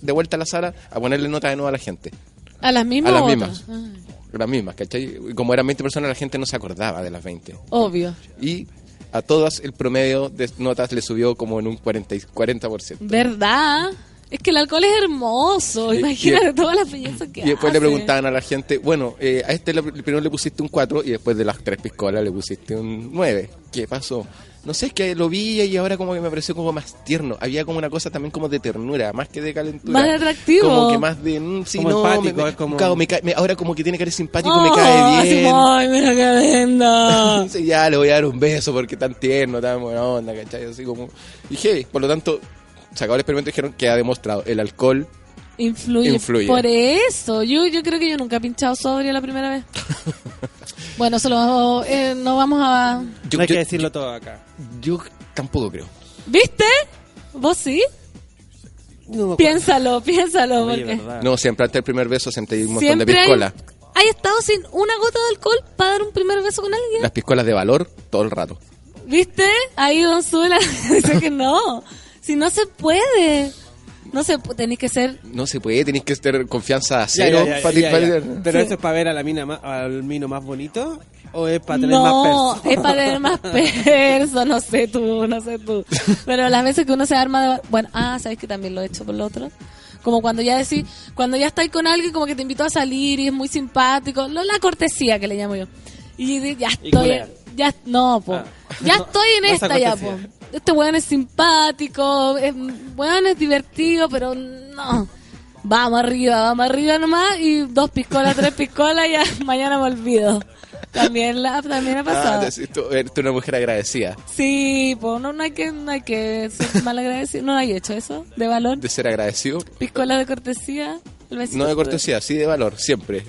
de vuelta a la sala a ponerle nota de nuevo a la gente. ¿A las mismas A las mismas. Ah, Las mismas, ¿cachai? Como eran 20 personas, la gente no se acordaba de las 20. obvio. Y a todas el promedio de notas le subió como en un 40, y- 40%. ¿Verdad? Es que el alcohol es hermoso. Y- Imagínate y- todas las bellezas que Y después le hace. preguntaban a la gente, bueno, eh, a este le- primero le pusiste un 4 y después de las tres piscolas le pusiste un 9. ¿Qué pasó? No sé, es que lo vi y ahora como que me pareció como más tierno. Había como una cosa también como de ternura, más que de calentura. Más atractivo. Como que más de, mm, sí, Como no, empático, me- me- es como- claro, me cae- me- ahora como que tiene que ser simpático, Oh, me cae así bien. como, Ay, mira qué linda. Entonces ya le voy a dar un beso porque tan tierno, tan buena onda, ¿cachai? Así como... Heavy. Por lo tanto, se acabó el experimento y dijeron que ha demostrado el alcohol Influye. Influye. Por eso. Yo, yo creo que yo nunca he pinchado sobrio la primera vez. bueno, solo eh, no vamos a... Yo, no hay yo- que decirlo todo acá. yo tampoco creo. ¿Viste? ¿Vos sí? Piénsalo, piénsalo. Oye, porque verdad. No, siempre antes del primer beso sentí un montón de siempre hay, piscolas. hay estado sin una gota de alcohol para dar un primer beso con alguien. Las piscolas de valor todo el rato. ¿Viste? Ahí Don Zula dice que no. Si no se puede. No se pu- tenéis que ser... No se puede, tenéis que tener confianza cero. ya, ya, para- ya, para- ya. Pero Sí. eso es para ver a la mina más, al mino más bonito ¿O es para tener más no, perso? es para tener más perso, no sé tú, no sé tú. Pero las veces que uno se arma de... Bueno, ah, ¿sabes que también lo he hecho por lo otro? Como cuando ya decís, cuando ya estáis con alguien como que te invitó a salir y es muy simpático, lo, la cortesía que le llamo yo. Y ya estoy, ya, no, po. Ah. Ya No, estoy en no esta ya, po. Este weón es simpático, es, weón es divertido, pero no. Vamos arriba, vamos arriba nomás y dos piscolas, tres piscolas y ya mañana me olvido. También la, también ha Ah, pasado. entonces tú eres una mujer agradecida Sí, pues no, no hay que, no hay que ser mal agradecido. No hay hecho eso, de valor. de ser agradecido. Piscola de cortesía. el No de cortesía, sí de valor, siempre.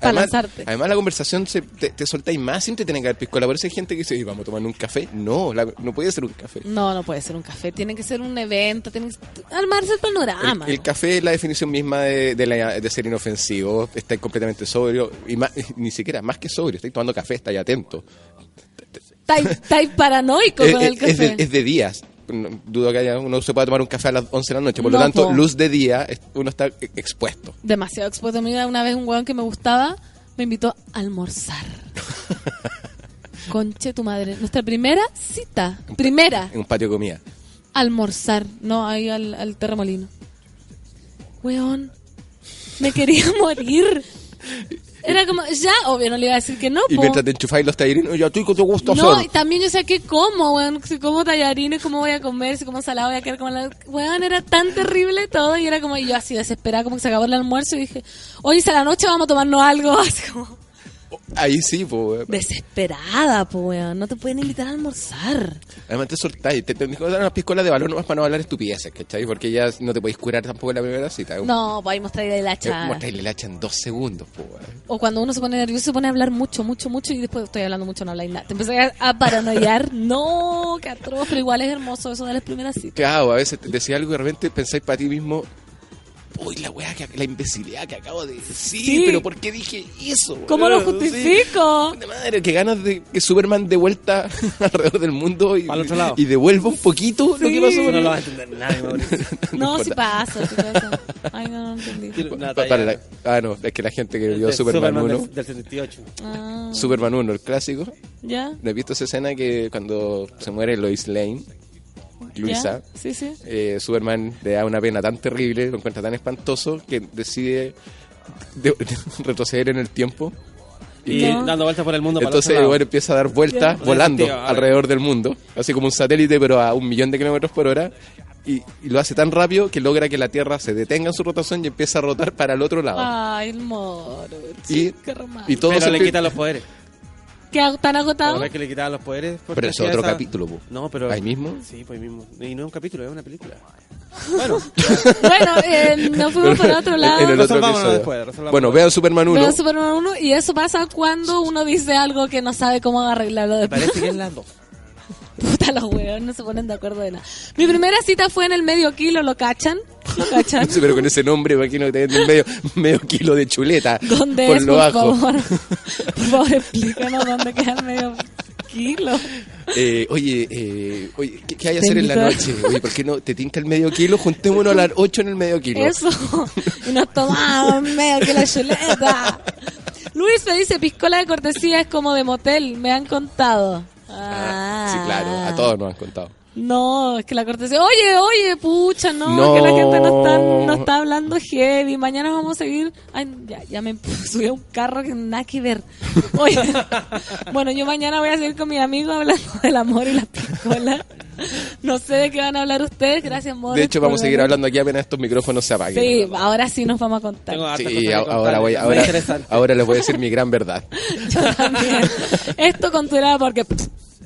Para Además, lanzarte. además la conversación se, te, te soltáis más sin te tener que dar piscola. Por eso hay gente que dice, "Y vamos a tomar un café. No, la- no puede ser un café. No, no puede ser un café. Tiene que ser un evento. Tiene que armarse el panorama. El, el café es la definición misma de, de la- de ser inofensivo. Estáis completamente sobrio. Y más- ni siquiera, más que sobrio. Estáis tomando café, estáis atento. Estáis paranoico con el café. es de, es de días. Dudo que haya, uno se pueda tomar un café a las 11 de la noche. Por lo tanto, po. luz de día, uno está e- expuesto. Demasiado expuesto. Mira, una vez un weón que me gustaba me invitó a almorzar. Conche tu madre. Nuestra primera cita. Primera. En un patio de comida. almorzar, no, ahí al, al terremolino. Weón, me quería morir. Era como, ya, obvio, no le iba a decir que no, Y po. mientras te enchufáis los tallarines, ya tú que te gusta No, y también yo sé que como, weón, si como tallarines, cómo voy a comer, si como salado voy a quedar como la... Weón, era tan terrible todo y era como y yo así desesperada, como que se acabó el almuerzo y dije, si a la noche vamos a tomarnos algo, así como Ahí sí, pues. desesperada, po, weón, no te pueden invitar a almorzar. Además te soltáis. Te, te, te dan unas piscolas de valor nomás para no hablar estupideces, ¿cachai? Porque ya no te podéis curar tampoco en la primera cita. No, pues ahí mostrarle Eh, hacha. Mostrarle la hacha en dos segundos, weón. O cuando uno se pone nervioso, se pone a hablar mucho, mucho, mucho y después estoy hablando mucho, no habláis nada. Te empecé a, paranoiar. no, qué atroz, pero igual es hermoso eso de las primeras citas. Claro, a veces te decís algo y de repente pensáis para ti mismo, uy, la weá, que, la imbecilidad que acabo de decir, Sí. pero ¿por qué dije eso? ¿Cómo lo justifico? Sí. De madre, que ganas de que Superman de vuelta alrededor del mundo y, Al otro lado. y devuelva un poquito lo que pasó. No lo va a entender nadie, Mauricio. No, si pasa, sí pasa. Ay, no, no entendí. Pa- para la- ah, no, es que la gente que vio de Superman, 1, del, del 78. Ah, Superman 1, el clásico, ¿Ya? ¿no has visto esa escena que cuando se muere Lois Lane, Luisa. Sí, sí. eh, Superman le da una pena tan terrible, lo encuentra tan espantoso, que decide de- retroceder en el tiempo. Y dando vueltas por el mundo para el Entonces otro el weón empieza a dar vueltas volando alrededor del mundo, así como un satélite, pero a un millón de kilómetros por hora. Y, y lo hace tan rápido que logra que la Tierra se detenga en su rotación y empieza a rotar para el otro lado. Ay, el moro. y, Qué y todo Pero se le quitan los poderes. ¿Qué hago tan ¿La agotado? verdad que le quitaban los poderes? Pero es otro esa- capítulo, po. No, pero... ¿Ahí mismo? Sí, pues ahí mismo. Y no es un capítulo, es una película. Bueno, Bueno, eh, nos fuimos para otro lado. en el otro después, bueno, vean Superman 1. Veo Superman 1 y eso pasa cuando uno dice algo que no sabe cómo arreglarlo me después. parece que es las dos. Puta, los huevos no se ponen de acuerdo de nada. Mi primera cita fue en el medio kilo, ¿lo cachan? ¿Lo cachan? Sí, pero con ese nombre, imagino que te venden medio, medio kilo de chuleta. ¿Dónde por es, lo por bajo. favor? Por favor, explícanos dónde queda el medio kilo. Eh, oye, eh, oye, ¿qué, qué hay a Te hacer en la noche? Oye, ¿por qué no te tinca el medio kilo? Juntémonos a las 8 en el medio kilo. Eso. Y nos tomamos medio kilo de chuleta. Luis me dice, piscola de cortesía es como de motel, me han contado. Ah, sí, Ah. claro, a todos nos han contado. No, es que la cortesía. Oye, oye, pucha, no, No. que la gente no está, no está hablando heavy. Mañana vamos a seguir. Ay, ya, ya me subí a un carro que nada que ver. Oye, bueno, yo mañana voy a seguir con mi amigo hablando del amor y la piscola. No sé de qué van a hablar ustedes. Gracias, amor. De hecho, vamos a seguir hablando aquí apenas estos micrófonos se apaguen. Sí, ahora sí nos vamos a contar. Sí, contar, ahora voy, ahora, ahora les voy a decir mi gran verdad. Yo también. Esto con tu helada porque.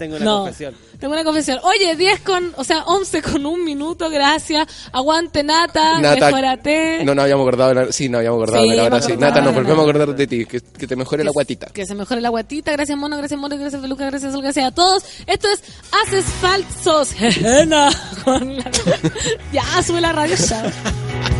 Tengo una no. confesión. Tengo una confesión. Oye, 10 con, o sea, 11 con un minuto, gracias. Aguante Nata, Nata, mejorate. No nos habíamos acordado, sí, nos habíamos acordado Sí, de la me verdad. Sí, Nata, nos volvemos a acordar de ti, que, que te mejore la guatita. Que se mejore la guatita. Gracias, Mono. Gracias, Mono. Gracias, Feluca. Gracias, Sol. Gracias a todos. Esto es Haces Falsos. Jejena. Con la- ya, sube la radio. Chao.